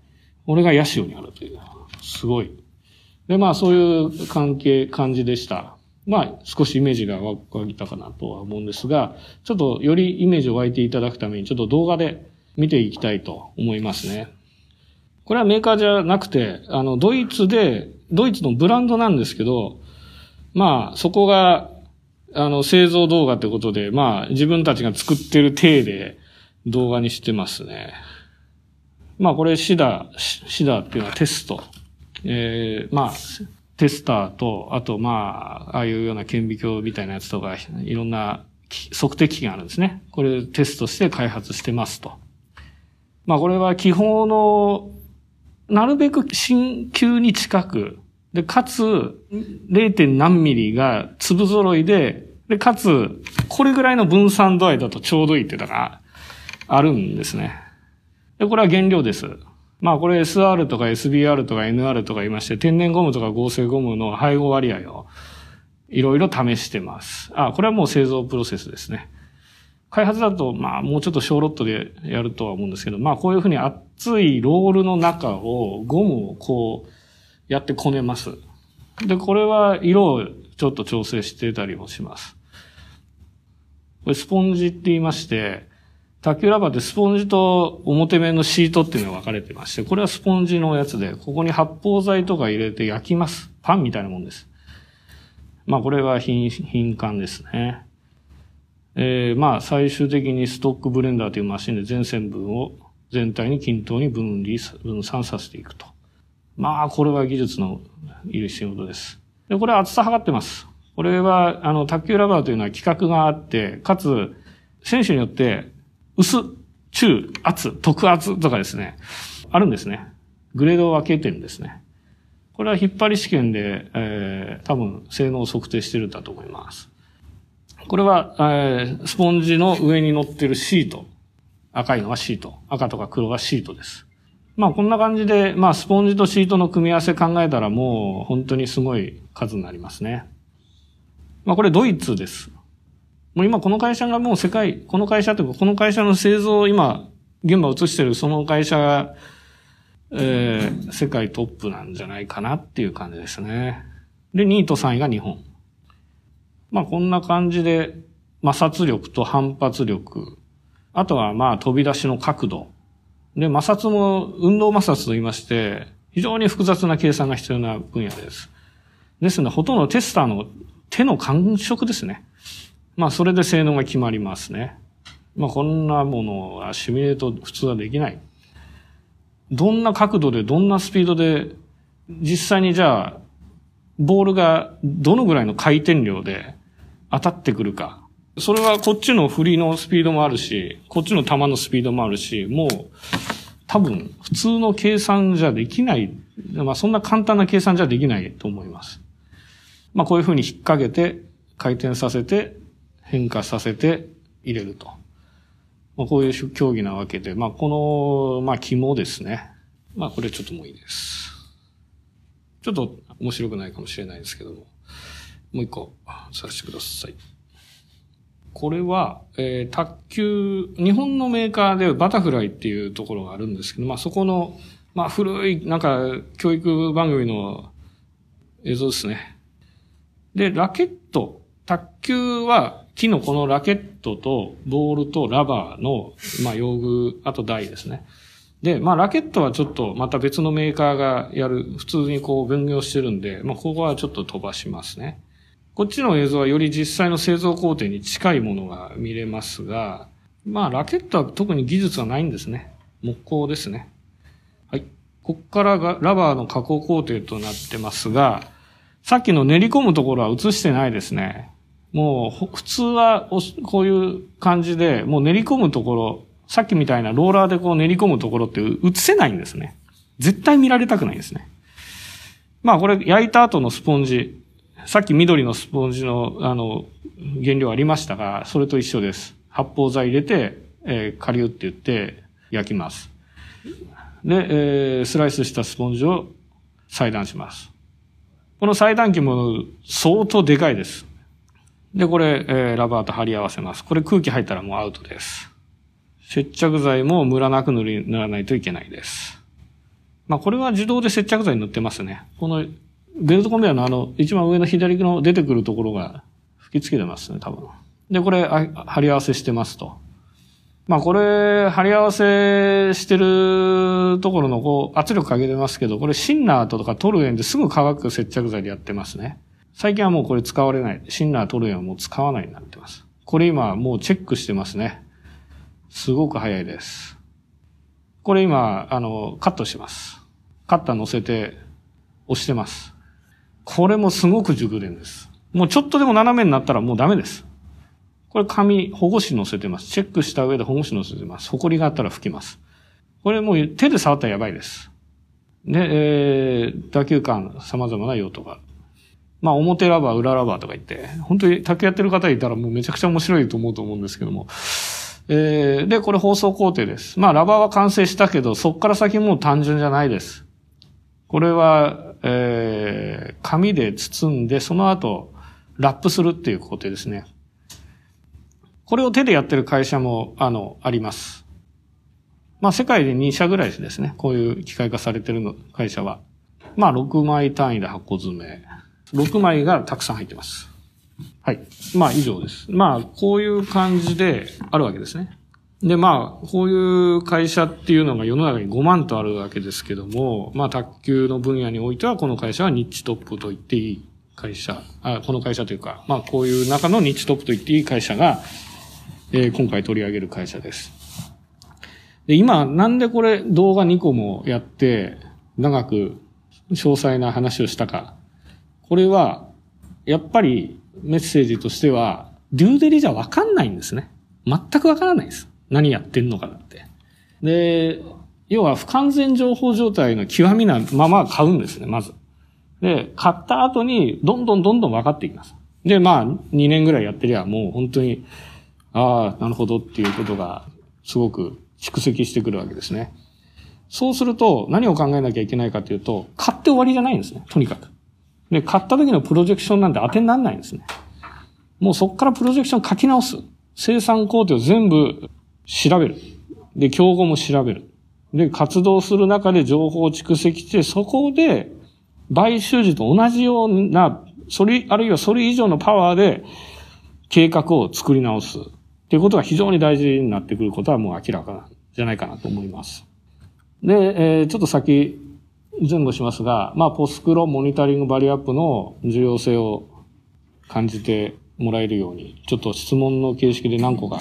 俺がヤシオにあるという。すごい。で、まあ、そういう関係、感じでした。まあ、少しイメージが湧いたかなとは思うんですが、ちょっとよりイメージを湧いていただくために、ちょっと動画で見ていきたいと思いますね。これはメーカーじゃなくて、あの、ドイツで、ドイツのブランドなんですけど、まあ、そこが、あの、製造動画ってことで、まあ、自分たちが作ってる体で動画にしてますね。まあ、これシダ、シダっていうのはテスト。えー、まあ、テスターと、あと、まあ、ああいうような顕微鏡みたいなやつとか、いろんな測定機があるんですね。これテストして開発してますと。まあ、これは気泡の、なるべく新球に近く、で、かつ、0. 何ミリが粒揃いで、で、かつ、これぐらいの分散度合いだとちょうどいいってのがあるんですね。で、これは原料です。まあこれ SR とか SBR とか NR とか言いまして、天然ゴムとか合成ゴムの配合割合をいろいろ試してます。あ、これはもう製造プロセスですね。開発だと、まあもうちょっと小ロットでやるとは思うんですけど、まあこういうふうに厚いロールの中をゴムをこうやってこねます。で、これは色をちょっと調整してたりもします。これスポンジって言いまして、卓球ラバーってスポンジと表面のシートっていうのが分かれてまして、これはスポンジのやつで、ここに発泡剤とか入れて焼きます。パンみたいなもんです。まあこれは品、品管ですね。えー、まあ最終的にストックブレンダーというマシンで全線分を全体に均等に分離、分散させていくと。まあこれは技術のいる仕事です。で、これは厚さ測ってます。これは、あの、卓球ラバーというのは規格があって、かつ、選手によって薄、中、厚、特厚とかですね、あるんですね。グレードを分けてるんですね。これは引っ張り試験で、えー、多分性能を測定してるんだと思います。これは、えー、スポンジの上に乗ってるシート。赤いのはシート。赤とか黒はシートです。まあこんな感じで、まあスポンジとシートの組み合わせ考えたらもう本当にすごい数になりますね。まあこれドイツです。もう今この会社がもう世界、この会社というか、この会社の製造を今、現場移してるその会社が、えー、世界トップなんじゃないかなっていう感じですね。で、2位と3位が日本。まあこんな感じで、摩擦力と反発力。あとはまあ飛び出しの角度。で、摩擦も運動摩擦と言いまして、非常に複雑な計算が必要な分野です。ですので、ほとんどテスターの手の感触ですね。まあ、それで性能が決まりますね。まあ、こんなものはシミュレート普通はできない。どんな角度で、どんなスピードで、実際にじゃあ、ボールがどのぐらいの回転量で当たってくるか。それはこっちの振りのスピードもあるし、こっちの球のスピードもあるし、もう多分普通の計算じゃできない。まあそんな簡単な計算じゃできないと思います。まあこういうふうに引っ掛けて回転させて変化させて入れると。まあ、こういう競技なわけで、まあ、この、まあ、肝ですね。まあ、これちょっともういいです。ちょっと面白くないかもしれないですけども、もう一個させてください。これは、えー、卓球、日本のメーカーでバタフライっていうところがあるんですけど、まあ、そこの、まあ、古い、なんか、教育番組の映像ですね。で、ラケット、卓球は木のこのラケットとボールとラバーの、まあ、用具、あと台ですね。で、まあ、ラケットはちょっとまた別のメーカーがやる、普通にこう分業してるんで、まあ、ここはちょっと飛ばしますね。こっちの映像はより実際の製造工程に近いものが見れますが、まあ、ラケットは特に技術はないんですね。木工ですね。はい。こっからがラバーの加工工程となってますが、さっきの練り込むところは映してないですね。もう、普通はこういう感じで、もう練り込むところ、さっきみたいなローラーでこう練り込むところって映せないんですね。絶対見られたくないんですね。まあこれ焼いた後のスポンジ、さっき緑のスポンジの、あの、原料ありましたが、それと一緒です。発泡剤入れて、えー、カリュって言って焼きます。で、えー、スライスしたスポンジを裁断します。この裁断機も相当でかいです。で、これ、えー、ラバーと貼り合わせます。これ空気入ったらもうアウトです。接着剤もムラなく塗り、塗らないといけないです。まあ、これは自動で接着剤塗ってますね。このベルトコンベヤのあの、一番上の左の出てくるところが吹き付けてますね、多分。で、これ、貼り合わせしてますと。まあこれ、貼り合わせしてるところのこう圧力かけてますけど、これシンナーとかトルエンですぐ乾く接着剤でやってますね。最近はもうこれ使われない。シンナートルエンはもう使わないになってます。これ今もうチェックしてますね。すごく早いです。これ今、あの、カットします。カッター乗せて押してます。これもすごく熟練です。もうちょっとでも斜めになったらもうダメです。これ紙、保護紙乗せてます。チェックした上で保護紙乗せてます。埃があったら拭きます。これもう手で触ったらやばいです。で、えー、打球感、様々な用途がある。まあ、表ラバー、裏ラバーとか言って、本当に卓球やってる方いたらもうめちゃくちゃ面白いと思うと思うんですけども。えー、で、これ放送工程です。まあ、ラバーは完成したけど、そっから先もう単純じゃないです。これは、えー、紙で包んで、その後、ラップするっていう工程ですね。これを手でやってる会社も、あの、あります。まあ、世界で2社ぐらいですね。こういう機械化されてるの、会社は。まあ、6枚単位で箱詰め。6枚がたくさん入ってます。はい。まあ、以上です。まあ、こういう感じであるわけですね。で、まあ、こういう会社っていうのが世の中に5万とあるわけですけども、まあ、卓球の分野においては、この会社はニッチトップと言っていい会社、あこの会社というか、まあ、こういう中のニッチトップと言っていい会社が、えー、今回取り上げる会社です。で、今、なんでこれ動画2個もやって、長く詳細な話をしたか。これは、やっぱりメッセージとしては、デューデリじゃわかんないんですね。全くわからないです。何やってんのかなって。で、要は不完全情報状態の極みなまま買うんですね、まず。で、買った後に、どんどんどんどん分かっていきます。で、まあ、2年ぐらいやってりゃ、もう本当に、ああ、なるほどっていうことが、すごく蓄積してくるわけですね。そうすると、何を考えなきゃいけないかというと、買って終わりじゃないんですね、とにかく。で、買った時のプロジェクションなんて当てにならないんですね。もうそこからプロジェクション書き直す。生産工程を全部調べる。で、競合も調べる。で、活動する中で情報を蓄積して、そこで、買収時と同じような、それ、あるいはそれ以上のパワーで、計画を作り直す。っていうことが非常に大事になってくることはもう明らかなんじゃないかなと思います。で、えー、ちょっと先、前後しますが、まあ、ポスクロモニタリングバリアップの重要性を感じてもらえるように、ちょっと質問の形式で何個か。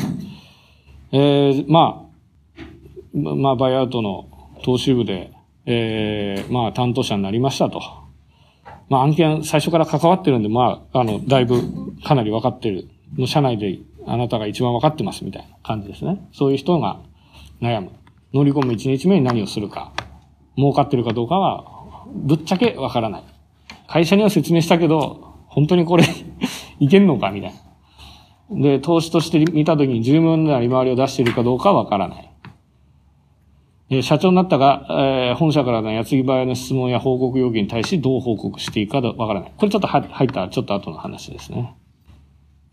えー、まあ、まあ、バイアウトの投資部で、えー、まあ、担当者になりましたと。まあ、案件最初から関わってるんで、まあ、あの、だいぶかなり分かってる。の社内であなたが一番分かってますみたいな感じですね。そういう人が悩む。乗り込む1日目に何をするか。儲かってるかどうかは、ぶっちゃけわからない。会社には説明したけど、本当にこれ いけんのかみたいな。で、投資として見たときに十分な利回りを出しているかどうかわからない。え社長になったが、えー、本社からの矢継ぎ早の質問や報告要求に対しどう報告していいかわからない。これちょっと入ったちょっと後の話ですね。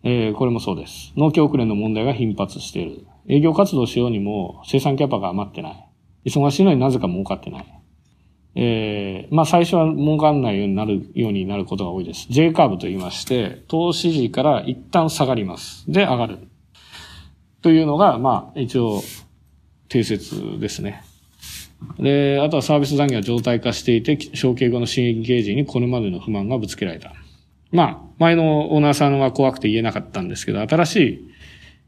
えー、これもそうです。納期遅れの問題が頻発している。営業活動しようにも生産キャパが余ってない。忙しいのになぜか儲かってない。えー、まあ最初は儲かんないようになるようになることが多いです。J カーブと言いまして、投資時から一旦下がります。で、上がる。というのが、まあ一応、定説ですね。で、あとはサービス残業は状態化していて、承継後の新規ゲージにこれまでの不満がぶつけられた。まあ、前のオーナーさんは怖くて言えなかったんですけど、新しい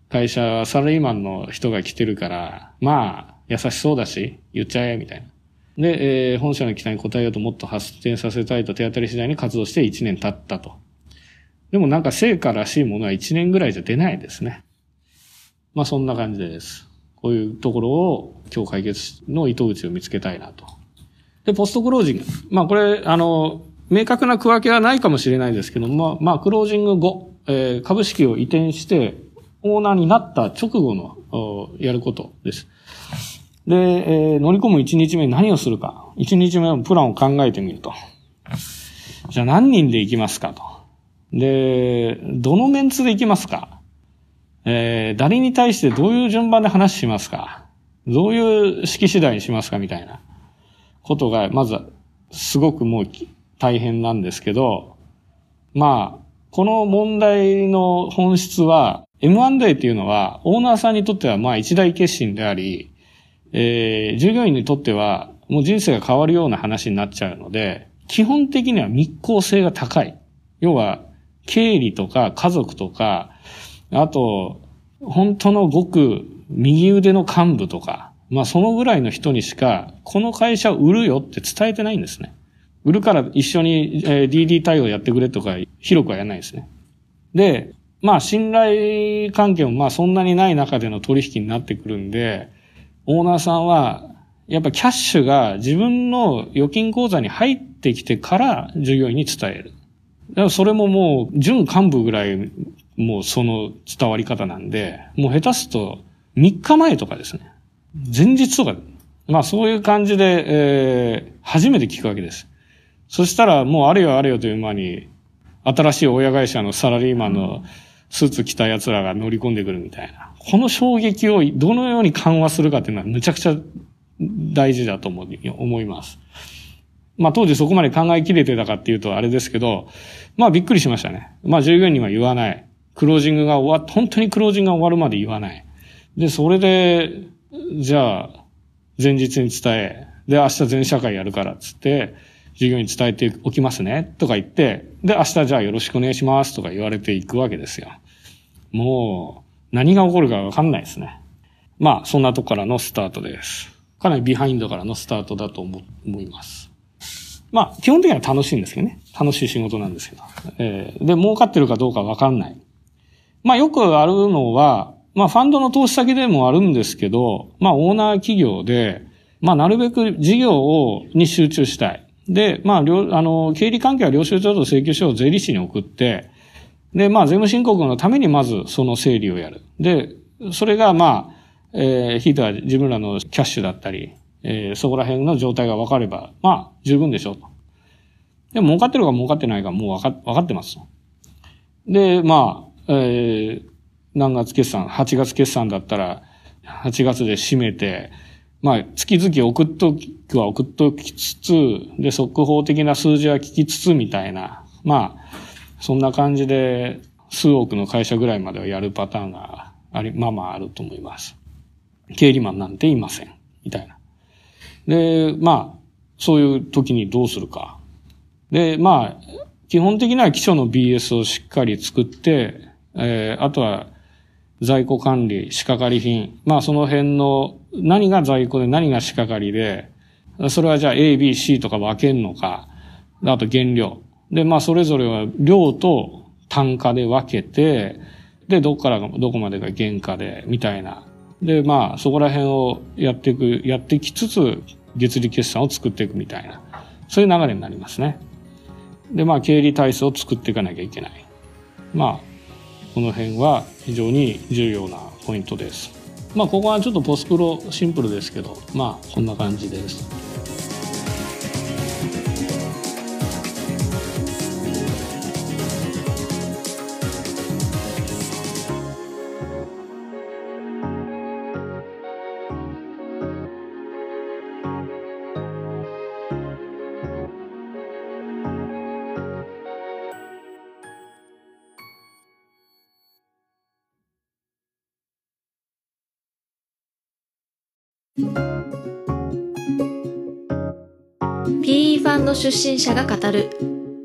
会社は、サラリーマンの人が来てるから、まあ、優しそうだし、言っちゃえ、みたいな。で、えー、本社の期待に応えようともっと発展させたいと手当たり次第に活動して1年経ったと。でもなんか成果らしいものは1年ぐらいじゃ出ないですね。まあそんな感じです。こういうところを今日解決の糸口を見つけたいなと。で、ポストクロージング。まあこれ、あの、明確な区分けはないかもしれないですけども、まあ、クロージング後、えー、株式を移転して、オーナーになった直後の、やることです。で、えー、乗り込む1日目何をするか。1日目のプランを考えてみると。じゃあ何人で行きますかと。で、どのメンツで行きますかえー、誰に対してどういう順番で話しますかどういう式次第にしますかみたいなことが、まず、すごくもう大変なんですけど、まあ、この問題の本質は、M&A っていうのは、オーナーさんにとってはまあ一大決心であり、えー、従業員にとってはもう人生が変わるような話になっちゃうので、基本的には密航性が高い。要は、経理とか家族とか、あと、本当のごく右腕の幹部とか、まあそのぐらいの人にしか、この会社を売るよって伝えてないんですね。売るから一緒に DD 対応やってくれとか広くはやらないですね。で、まあ信頼関係もまあそんなにない中での取引になってくるんで、オーナーさんはやっぱキャッシュが自分の預金口座に入ってきてから従業員に伝える。だからそれももう準幹部ぐらいもうその伝わり方なんで、もう下手すと3日前とかですね。前日とか、まあそういう感じで、えー、初めて聞くわけです。そしたらもうあれよあれよという間に、新しい親会社のサラリーマンのスーツ着た奴らが乗り込んでくるみたいな。この衝撃をどのように緩和するかっていうのはむちゃくちゃ大事だと思います。まあ当時そこまで考えきれてたかっていうとあれですけど、まあびっくりしましたね。まあ従業員には言わない。クロージングが終わっ、本当にクロージングが終わるまで言わない。で、それで、じゃあ、前日に伝え、で、明日全社会やるからっつって、従業員に伝えておきますね、とか言って、で、明日じゃあよろしくお願いしますとか言われていくわけですよ。もう、何が起こるかわかんないですね。まあ、そんなとこからのスタートです。かなりビハインドからのスタートだと思います。まあ、基本的には楽しいんですけどね。楽しい仕事なんですけど。えー、で、儲かってるかどうかわかんない。まあ、よくあるのは、まあ、ファンドの投資先でもあるんですけど、まあ、オーナー企業で、まあ、なるべく事業を、に集中したい。で、まあ、あの、経理関係は領収書と請求書を税理士に送って、で、まあ、税務申告のためにまずその整理をやる。で、それが、まあ、えー、ひいては自分らのキャッシュだったり、えー、そこら辺の状態が分かれば、まあ、十分でしょうと。で、儲かってるか儲かってないかもう分か、分かってます。で、まあ、えー、何月決算、8月決算だったら、8月で締めて、まあ、月々送っときは送っときつつ、で、速報的な数字は聞きつつみたいな、まあ、そんな感じで、数億の会社ぐらいまではやるパターンがあり、まあまああると思います。経理マンなんていません。みたいな。で、まあ、そういう時にどうするか。で、まあ、基本的には基礎の BS をしっかり作って、えー、あとは、在庫管理、仕掛かり品。まあその辺の何が在庫で何が仕掛かりで、それはじゃあ A、B、C とか分けんのか。あと原料。で、まあそれぞれは量と単価で分けて、で、どこからどこまでが原価で、みたいな。で、まあそこら辺をやっていく、やってきつつ、月利決算を作っていくみたいな。そういう流れになりますね。で、まあ経理体制を作っていかなきゃいけない。まあこの辺は非常に重要なポイントです。まあここはちょっとポスプロシンプルですけど、まあこんな感じです。PE ファンド出身者が語る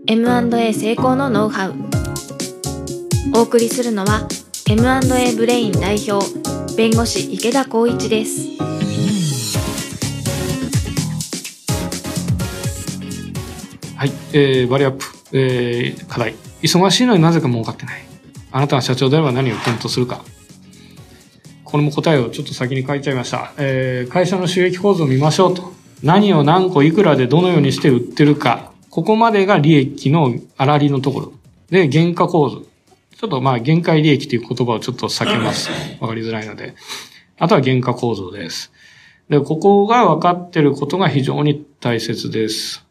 M&A 成功のノウハウ。お送りするのは M&A ブレイン代表弁護士池田光一です。はい、えー、バリューアップ、えー、課題。忙しいのになぜか儲かってない。あなたが社長であれば何を検討するか。これも答えをちょっと先に書いちゃいました。えー、会社の収益構造を見ましょうと。何を何個いくらでどのようにして売ってるか。ここまでが利益の粗利のところ。で、原価構造。ちょっとまあ、限界利益という言葉をちょっと避けます。わかりづらいので。あとは原価構造です。で、ここが分かってることが非常に大切です。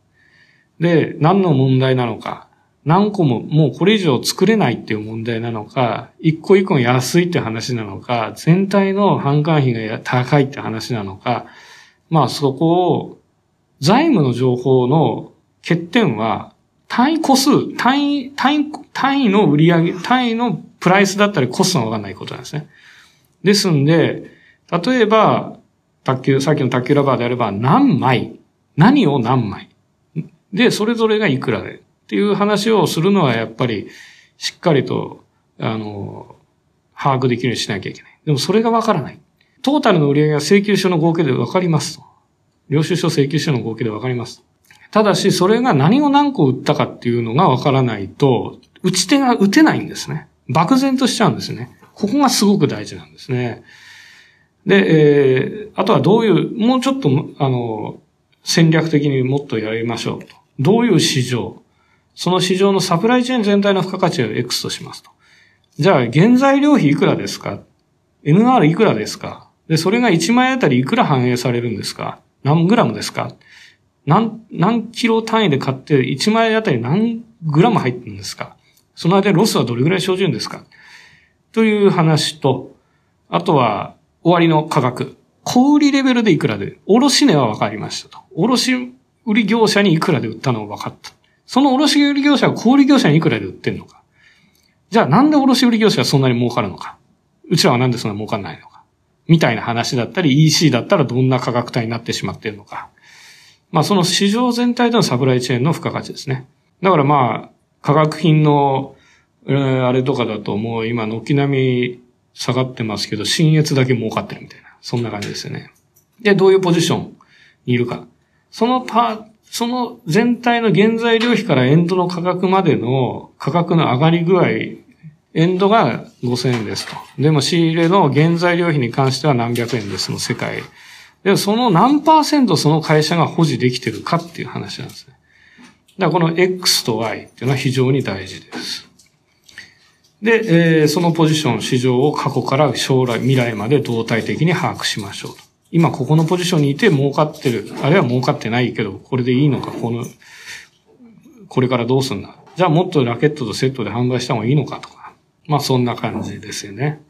で、何の問題なのか。何個ももうこれ以上作れないっていう問題なのか、一個一個安いって話なのか、全体の販管費が高いって話なのか、まあそこを、財務の情報の欠点は、単位個数、単位、単位、単位の売り上げ、単位のプライスだったりコストがわかんないことなんですね。ですんで、例えば、卓球、さっきの卓球ラバーであれば、何枚、何を何枚。で、それぞれがいくらで。っていう話をするのはやっぱり、しっかりと、あの、把握できるようにしなきゃいけない。でもそれがわからない。トータルの売上げが請求書の合計でわかりますと。領収書請求書の合計でわかります。ただし、それが何を何個売ったかっていうのがわからないと、打ち手が打てないんですね。漠然としちゃうんですね。ここがすごく大事なんですね。で、えー、あとはどういう、もうちょっと、あの、戦略的にもっとやりましょうと。どういう市場その市場のサプライチェーン全体の付加価値を X としますと。じゃあ、原材料費いくらですか ?NR いくらですか？で、それが1枚あたりいくら反映されるんですか？何グラムですか？何、何キロ単位で買って1枚あたり何グラム入ってるんですか？その間ロスはどれぐらい生じるんですか？という話と、あとは終わりの価格。小売レベルでいくらで、卸値は分かりましたと。卸売業者にいくらで売ったのが分かった。その卸売業者は小売業者にいくらで売ってんのか。じゃあなんで卸売業者はそんなに儲かるのか？うちらはなんでそんなに儲かんないのか？みたいな話だったり、EC だったらどんな価格帯になってしまっているのか。まあその市場全体でのサプライチェーンの付加価値ですね。だからまあ、化学品の、えー、あれとかだともう今軒並み下がってますけど、新越だけ儲かってるみたいな。そんな感じですよね。で、どういうポジションにいるか。そのパーその全体の原材料費からエンドの価格までの価格の上がり具合、エンドが5000円ですと。でも仕入れの原材料費に関しては何百円ですの世界。で、その何パーセントその会社が保持できてるかっていう話なんですね。だからこの X と Y っていうのは非常に大事です。で、えー、そのポジション、市場を過去から将来、未来まで動体的に把握しましょうと。今ここのポジションにいて儲かってる、あるいは儲かってないけど、これでいいのか、この、これからどうすんだ。じゃあもっとラケットとセットで販売した方がいいのかとか。まあそんな感じですよね。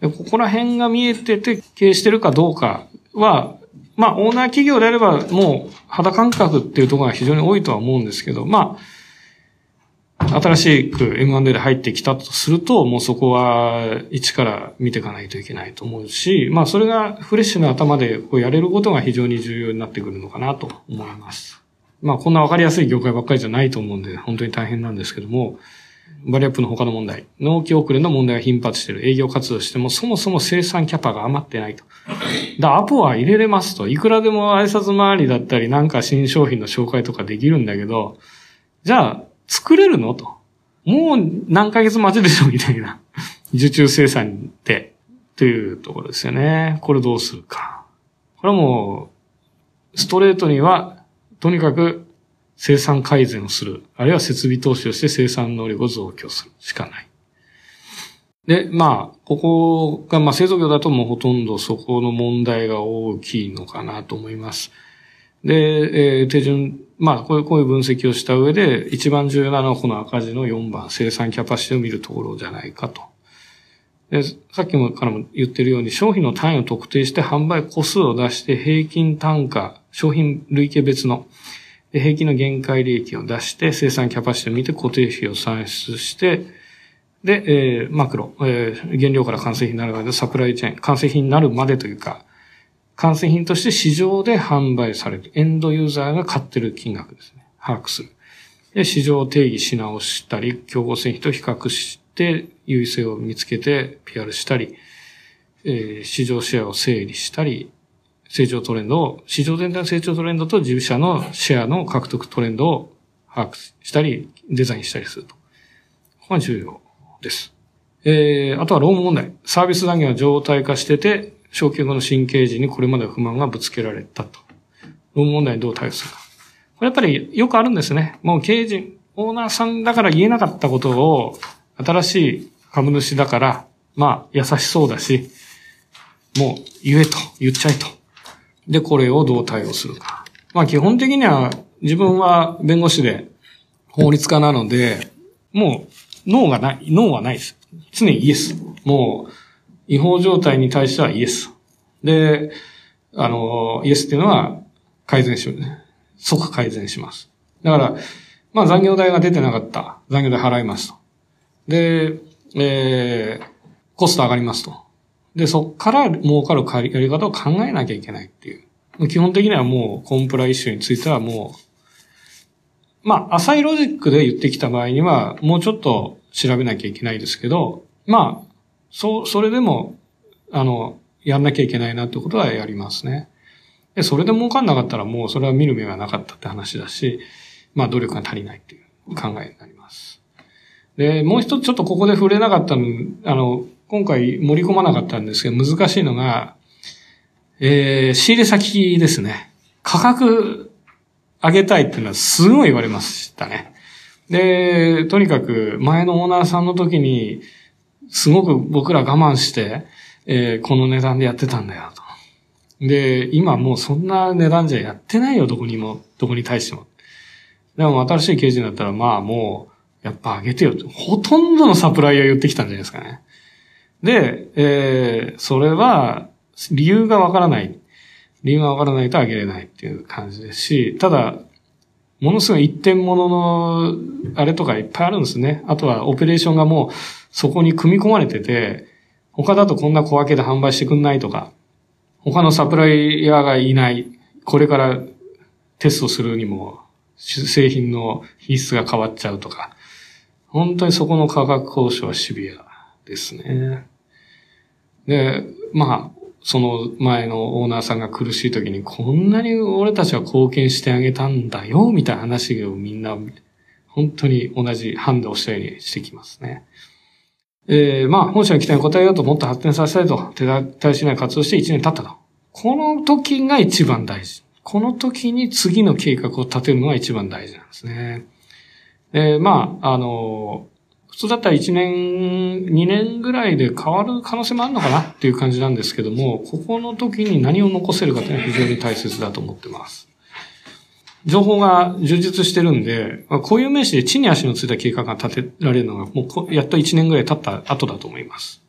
でここら辺が見えてて経営してるかどうかは、まあオーナー企業であればもう肌感覚っていうところが非常に多いとは思うんですけど、まあ新しく M&A で入ってきたとすると、もうそこは一から見ていかないといけないと思うし、まあそれがフレッシュな頭でこうやれることが非常に重要になってくるのかなと思います。まあこんなわかりやすい業界ばっかりじゃないと思うんで、本当に大変なんですけども、バリアップの他の問題、納期遅れの問題が頻発している営業活動しても、そもそも生産キャパが余ってないと。だアポは入れれますと。いくらでも挨拶回りだったり、なんか新商品の紹介とかできるんだけど、じゃあ、作れるのと。もう何ヶ月待ちでしょみたいな。受注生産って、というところですよね。これどうするか。これはもう、ストレートには、とにかく生産改善をする。あるいは設備投資をして生産能力を増強するしかない。で、まあ、ここが、まあ、製造業だともうほとんどそこの問題が大きいのかなと思います。で、えー、手順、まあこういう、こういう分析をした上で、一番重要なのはこの赤字の4番、生産キャパシティを見るところじゃないかと。で、さっきもからも言ってるように、商品の単位を特定して販売個数を出して平均単価、商品累計別の、平均の限界利益を出して、生産キャパシティを見て固定費を算出して、で、えー、マクロ、えー、原料から完成品になるまで、サプライチェーン、完成品になるまでというか、完成品として市場で販売される。エンドユーザーが買ってる金額ですね。把握する。で、市場を定義し直したり、競合製品と比較して、優位性を見つけて PR したり、えー、市場シェアを整理したり、成長トレンドを、市場全体の成長トレンドと自社のシェアの獲得トレンドを把握したり、デザインしたりすると。ここが重要です。えー、あとはローム問題。サービス残業が状態化してて、昇給後の新経時にこれまで不満がぶつけられたと。論問題にどう対応するか。これやっぱりよくあるんですね。もう経営陣、オーナーさんだから言えなかったことを、新しい株主だから、まあ、優しそうだし、もう言えと、言っちゃえと。で、これをどう対応するか。まあ、基本的には、自分は弁護士で法律家なので、もう、脳がない、脳はないです。常にイエス。もう、違法状態に対してはイエス。で、あの、イエスっていうのは改善しますね。即改善します。だから、まあ残業代が出てなかった。残業代払いますと。で、えー、コスト上がりますと。で、そっから儲かるやり方を考えなきゃいけないっていう。基本的にはもうコンプライシュについてはもう、まあ、浅いロジックで言ってきた場合には、もうちょっと調べなきゃいけないですけど、まあ、そう、それでも、あの、やんなきゃいけないなってことはやりますね。で、それで儲かんなかったらもうそれは見る目がなかったって話だし、まあ努力が足りないっていう考えになります。で、もう一つちょっとここで触れなかった、あの、今回盛り込まなかったんですけど、難しいのが、えー、仕入れ先ですね。価格上げたいっていうのはすごい言われましたね。で、とにかく前のオーナーさんの時に、すごく僕ら我慢して、えー、この値段でやってたんだよと。で、今もうそんな値段じゃやってないよ、どこにも、どこに対しても。でも新しい刑事になったら、まあもう、やっぱ上げてよと。ほとんどのサプライヤー言ってきたんじゃないですかね。で、えー、それは、理由がわからない。理由がわからないと上げれないっていう感じですし、ただ、ものすごい一点物の、あれとかいっぱいあるんですね。あとはオペレーションがもうそこに組み込まれてて、他だとこんな小分けで販売してくんないとか、他のサプライヤーがいない、これからテストするにも製品の品質が変わっちゃうとか、本当にそこの価格交渉はシビアですね。で、まあ、その前のオーナーさんが苦しい時にこんなに俺たちは貢献してあげたんだよ、みたいな話をみんな本当に同じ判断をしたようにしてきますね。えー、まあ、本社の期待に応えようともっと発展させたいと、手伝いしない活動して1年経ったと。この時が一番大事。この時に次の計画を立てるのが一番大事なんですね。えー、まあ、あの、通だったら1年、2年ぐらいで変わる可能性もあるのかなっていう感じなんですけども、ここの時に何を残せるかというのは非常に大切だと思ってます。情報が充実してるんで、こういう名詞で地に足のついた計画が立てられるのが、もうやっと1年ぐらい経った後だと思います。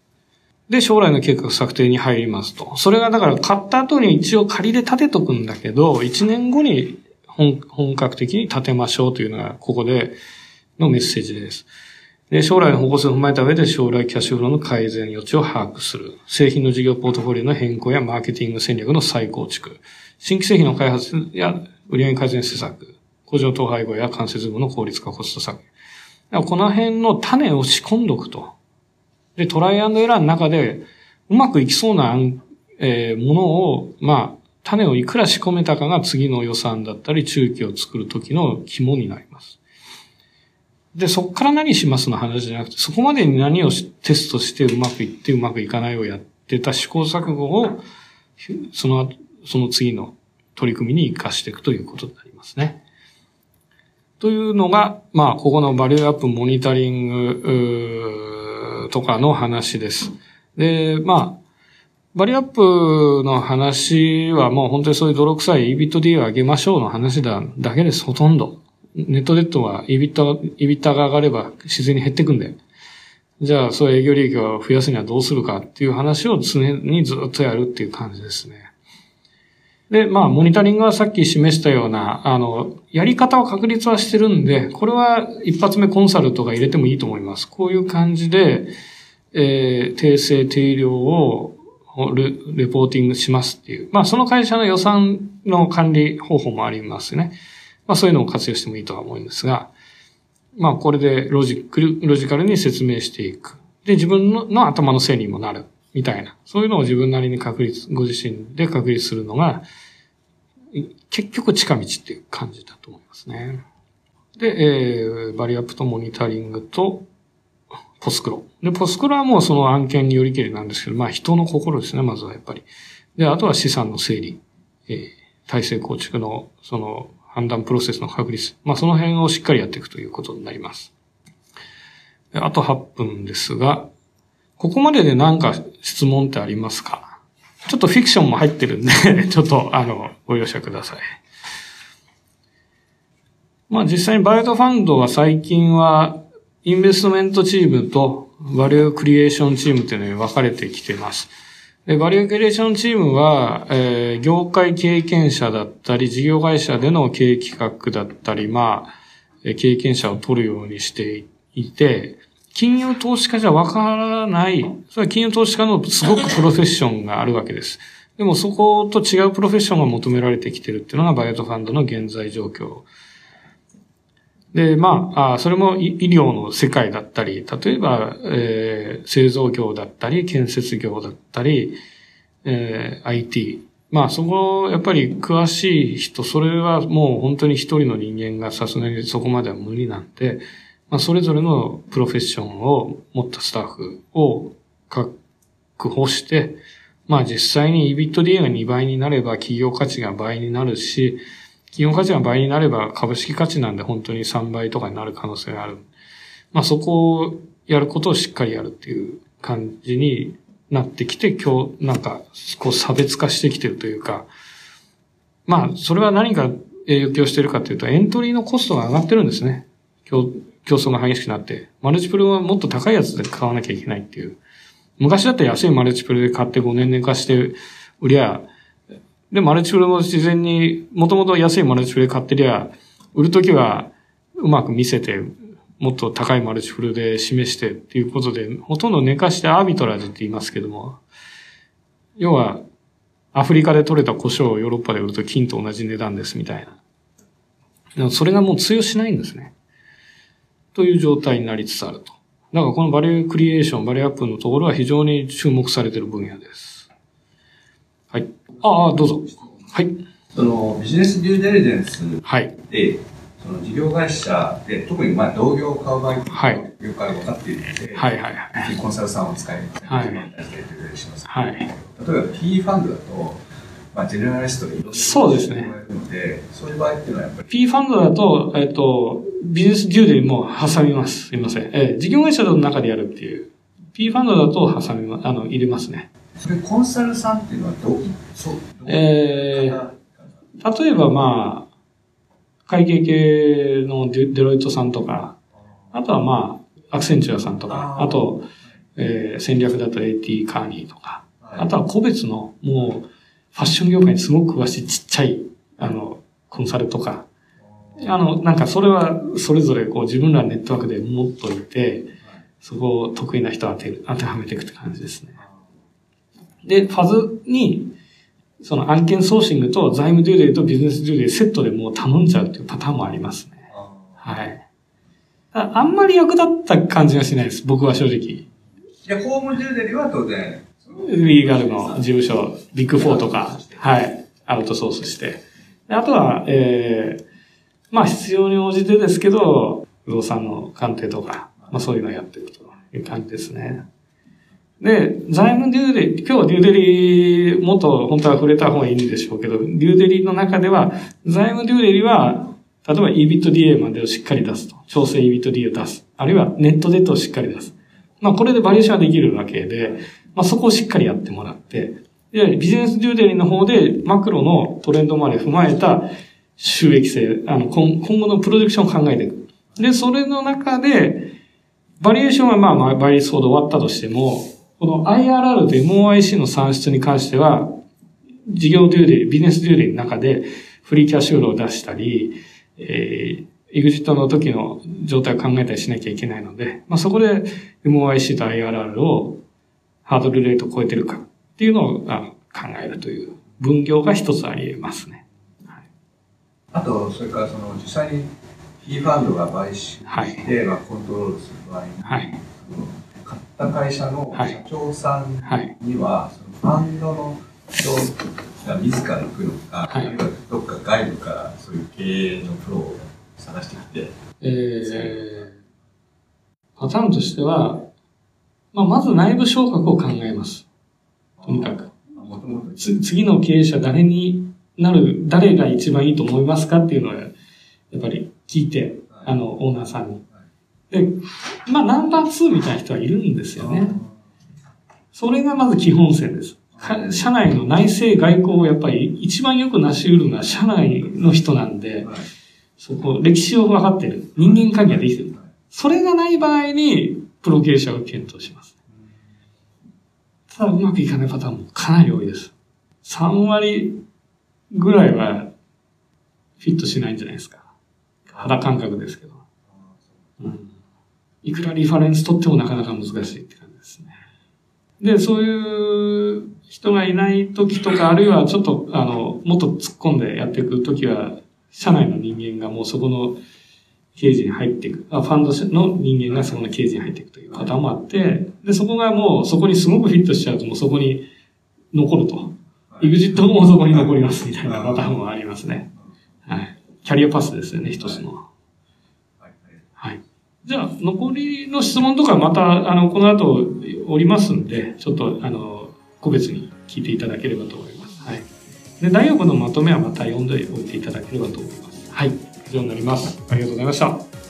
で、将来の計画策定に入りますと。それがだから買った後に一応仮で立てとくんだけど、1年後に本本格的に立てましょうというのが、ここでのメッセージです。で、将来の方向性を踏まえた上で将来キャッシュフローの改善余地を把握する。製品の事業ポートフォリオの変更やマーケティング戦略の再構築。新規製品の開発や売上改善施策、工場統廃合や関節部の効率化コスト削減。この辺の種を仕込んどくと。で、トライアンドエラーの中で、うまくいきそうな、えー、ものを、まあ、種をいくら仕込めたかが次の予算だったり、中期を作るときの肝になります。で、そこから何しますの話じゃなくて、そこまでに何をテストしてうまくいってうまくいかないをやってた試行錯誤を、その、その次の取り組みに活かしていくということになりますね。というのが、まあ、ここのバリューアップモニタリングとかの話です。で、まあ、バリューアップの話はもう本当にそういう泥臭い EBITDA を上げましょうの話だだけです、ほとんど。 net debt は EBITDA, EBITDA が上がれば自然に減っていくんで。じゃあ、そういう営業利益を増やすにはどうするかっていう話を常にずっとやるっていう感じですね。で、まあ、モニタリングはさっき示したような、あの、やり方を確立はしてるんで、これは一発目コンサルとか入れてもいいと思います。こういう感じで、えー、訂正定量をレレポーティングしますっていう。まあ、その会社の予算の管理方法もありますね。まあ、そういうのを活用してもいいとは思うんですが、まあ、これでロジック、ロジカルに説明していく。で、自分の頭のせいにもなる。みたいな。そういうのを自分なりに確立、ご自身で確立するのが、結局近道っていう感じだと思いますね。で、えー、バリアップとモニタリングと、ポスクロ。で、ポスクロはもうその案件によりけりなんですけど、まあ人の心ですね、まずはやっぱり。で、あとは資産の整理、えー、体制構築の、その判断プロセスの確立。まあその辺をしっかりやっていくということになります。あと8分ですが、ここまでで何か質問ってありますか？ちょっとフィクションも入ってるんで ちょっと、あの、ご容赦ください。まあ実際にバイトファンドは最近は、インベストメントチームとバリュークリエーションチームっていうのに分かれてきてます。でバリュークリエーションチームは、えー、業界経験者だったり、事業会社での経営企画だったり、まあ、経験者を取るようにしていて、金融投資家じゃわからない、それは金融投資家のすごくプロフェッションがあるわけです。でもそこと違うプロフェッションが求められてきてるっていうのがバイオトファンドの現在状況。で、まあ、あそれも医療の世界だったり、例えば、えー、製造業だったり、建設業だったり、えー、IT。まあ、そこ、やっぱり詳しい人、それはもう本当に一人の人間がさすがにそこまでは無理なんで、まあ、それぞれのプロフェッションを持ったスタッフを確保して、まあ実際に EBITDA が2倍になれば企業価値が倍になるし、企業価値が倍になれば株式価値なんで本当に3倍とかになる可能性がある。まあそこをやることをしっかりやるっていう感じになってきて、今日なんかこう差別化してきてるというか、まあそれは何か影響してるかというとエントリーのコストが上がってるんですね。競争が激しくなって、マルチプルはもっと高いやつで買わなきゃいけないっていう。昔だったら安いマルチプルで買って5年寝かして売りゃ、で、マルチプルも自然に、もともと安いマルチプルで買ってりゃ、売るときはうまく見せて、もっと高いマルチプルで示してっていうことで、ほとんど寝かしてアービトラージって言いますけども、要は、アフリカで取れた胡椒をヨーロッパで売ると金と同じ値段ですみたいな。でもそれがもう通用しないんですね。という状態になりつつあると。だからこの value creation、バリューアップのところは非常に注目されている分野です。はい。ああ、どうぞ。はい。そのビジネスデューデリジェンスで、はい、その事業会社で、特にまあ同業を買う場合、はい、業界が分かっているので、はいはいはい。コンサルさんを使い、はい、します。はい。例えば P ファンドだと、まあ、ジェネラリストでいろんなそうですね。そういう場合っていうのはやっぱり。P ファンドだと、えっ、と、ビジネスデューデリも挟みます。すみません。えー、事業会社の中でやるっていう。P ファンドだと挟みま、あの、入れますね。それコンサルさんっていうのはどう、そう、えー、例えばまあ、会計系のデロイトさんとか、あとはまあ、アクセンチュアさんとか、あと、えー、戦略だと AT カーニーとか、あとは個別のもう、ファッション業界にすごく詳しいちっちゃい、あの、コンサルとか、あの、なんかそれはそれぞれこう自分らのネットワークで持っといて、そこを得意な人を当てる、当てはめていくって感じですね。で、ファズに、その案件ソーシングと財務デューデイとビジネスデューデイセットでもう頼んじゃうっていうパターンもありますね。はい。あんまり役立った感じがしないです、僕は正直。いや、法務デューデリは当然、リーガルの事務所、ビッグフォーとか、はい、アウトソースして。あとは、ええー、まあ必要に応じてですけど、不動産の鑑定とか、まあそういうのをやっていくという感じですね。で、財務デューデリ、業務デューデリ、もっと本当は触れた方がいいんでしょうけど、デューデリの中では、財務デューデリは、例えば EBITDA までをしっかり出すと。調整 EBITDA を出す。あるいはネットデットをしっかり出す。まあこれでバリエーションはできるわけで、まあ、そこをしっかりやってもらって、で、ビジネスデューデリの方でマクロのトレンドまで踏まえた収益性、あの、今今後のプロジェクションを考えていく。で、それの中で、バリエーションはまあ、まあ、バリエーションで終わったとしても、この IRR と MOIC の算出に関しては、事業デューデリ、ビジネスデューデリの中でフリーキャッシュフローを出したり、えー、エグジットの時の状態を考えたりしなきゃいけないので、まあ、そこで MOIC と IRR をハードルレートを超えてるかっていうのを考えるという分業が一つあり得ますね。はい、あと、それからその実際に P ファンドが買収して、はい、まあ、コントロールする場合に、はい、買った会社の社長さんには、そのファンドの人が自ら行くのか、はい、あるいはどっか外部からそういう経営のプロを探してきて、えー、パターンとしては、まあ、まず内部昇格を考えます。とにかく。次の経営者誰になる、誰が一番いいと思いますかっていうのは、やっぱり聞いて、あの、オーナーさんに。で、まあ、ナンバー2みたいな人はいるんですよね。それがまず基本線です。社内の内政外交をやっぱり一番よく成し得るのは社内の人なんで、そこ、歴史を分かってる。人間関係ができてる。それがない場合に、プロ経営者を検討します。ただうまくいかないパターンもかなり多いです。3割ぐらいはフィットしないんじゃないですか。肌感覚ですけど。うん、いくらリファレンス取ってもなかなか難しいって感じですね。で、そういう人がいない時とか、あるいはちょっと、あの、もっと突っ込んでやっていく時は、社内の人間がもうそこの刑事に入っていく、あファンドの人間がそこの刑事に入っていくというパターンもあって、で、そこがもうそこにすごくフィットしちゃうと、もうそこに残ると。エグジットもそこに残りますみたいなパターンもありますね。はい。キャリアパスですよね、一つの。じゃあ、残りの質問とかまた、あの、この後おりますんで、ちょっと、あの、個別に聞いていただければと思います。はい。で、大学のまとめはまた読んでおいていただければと思います。はい。以上になります。ありがとうございました。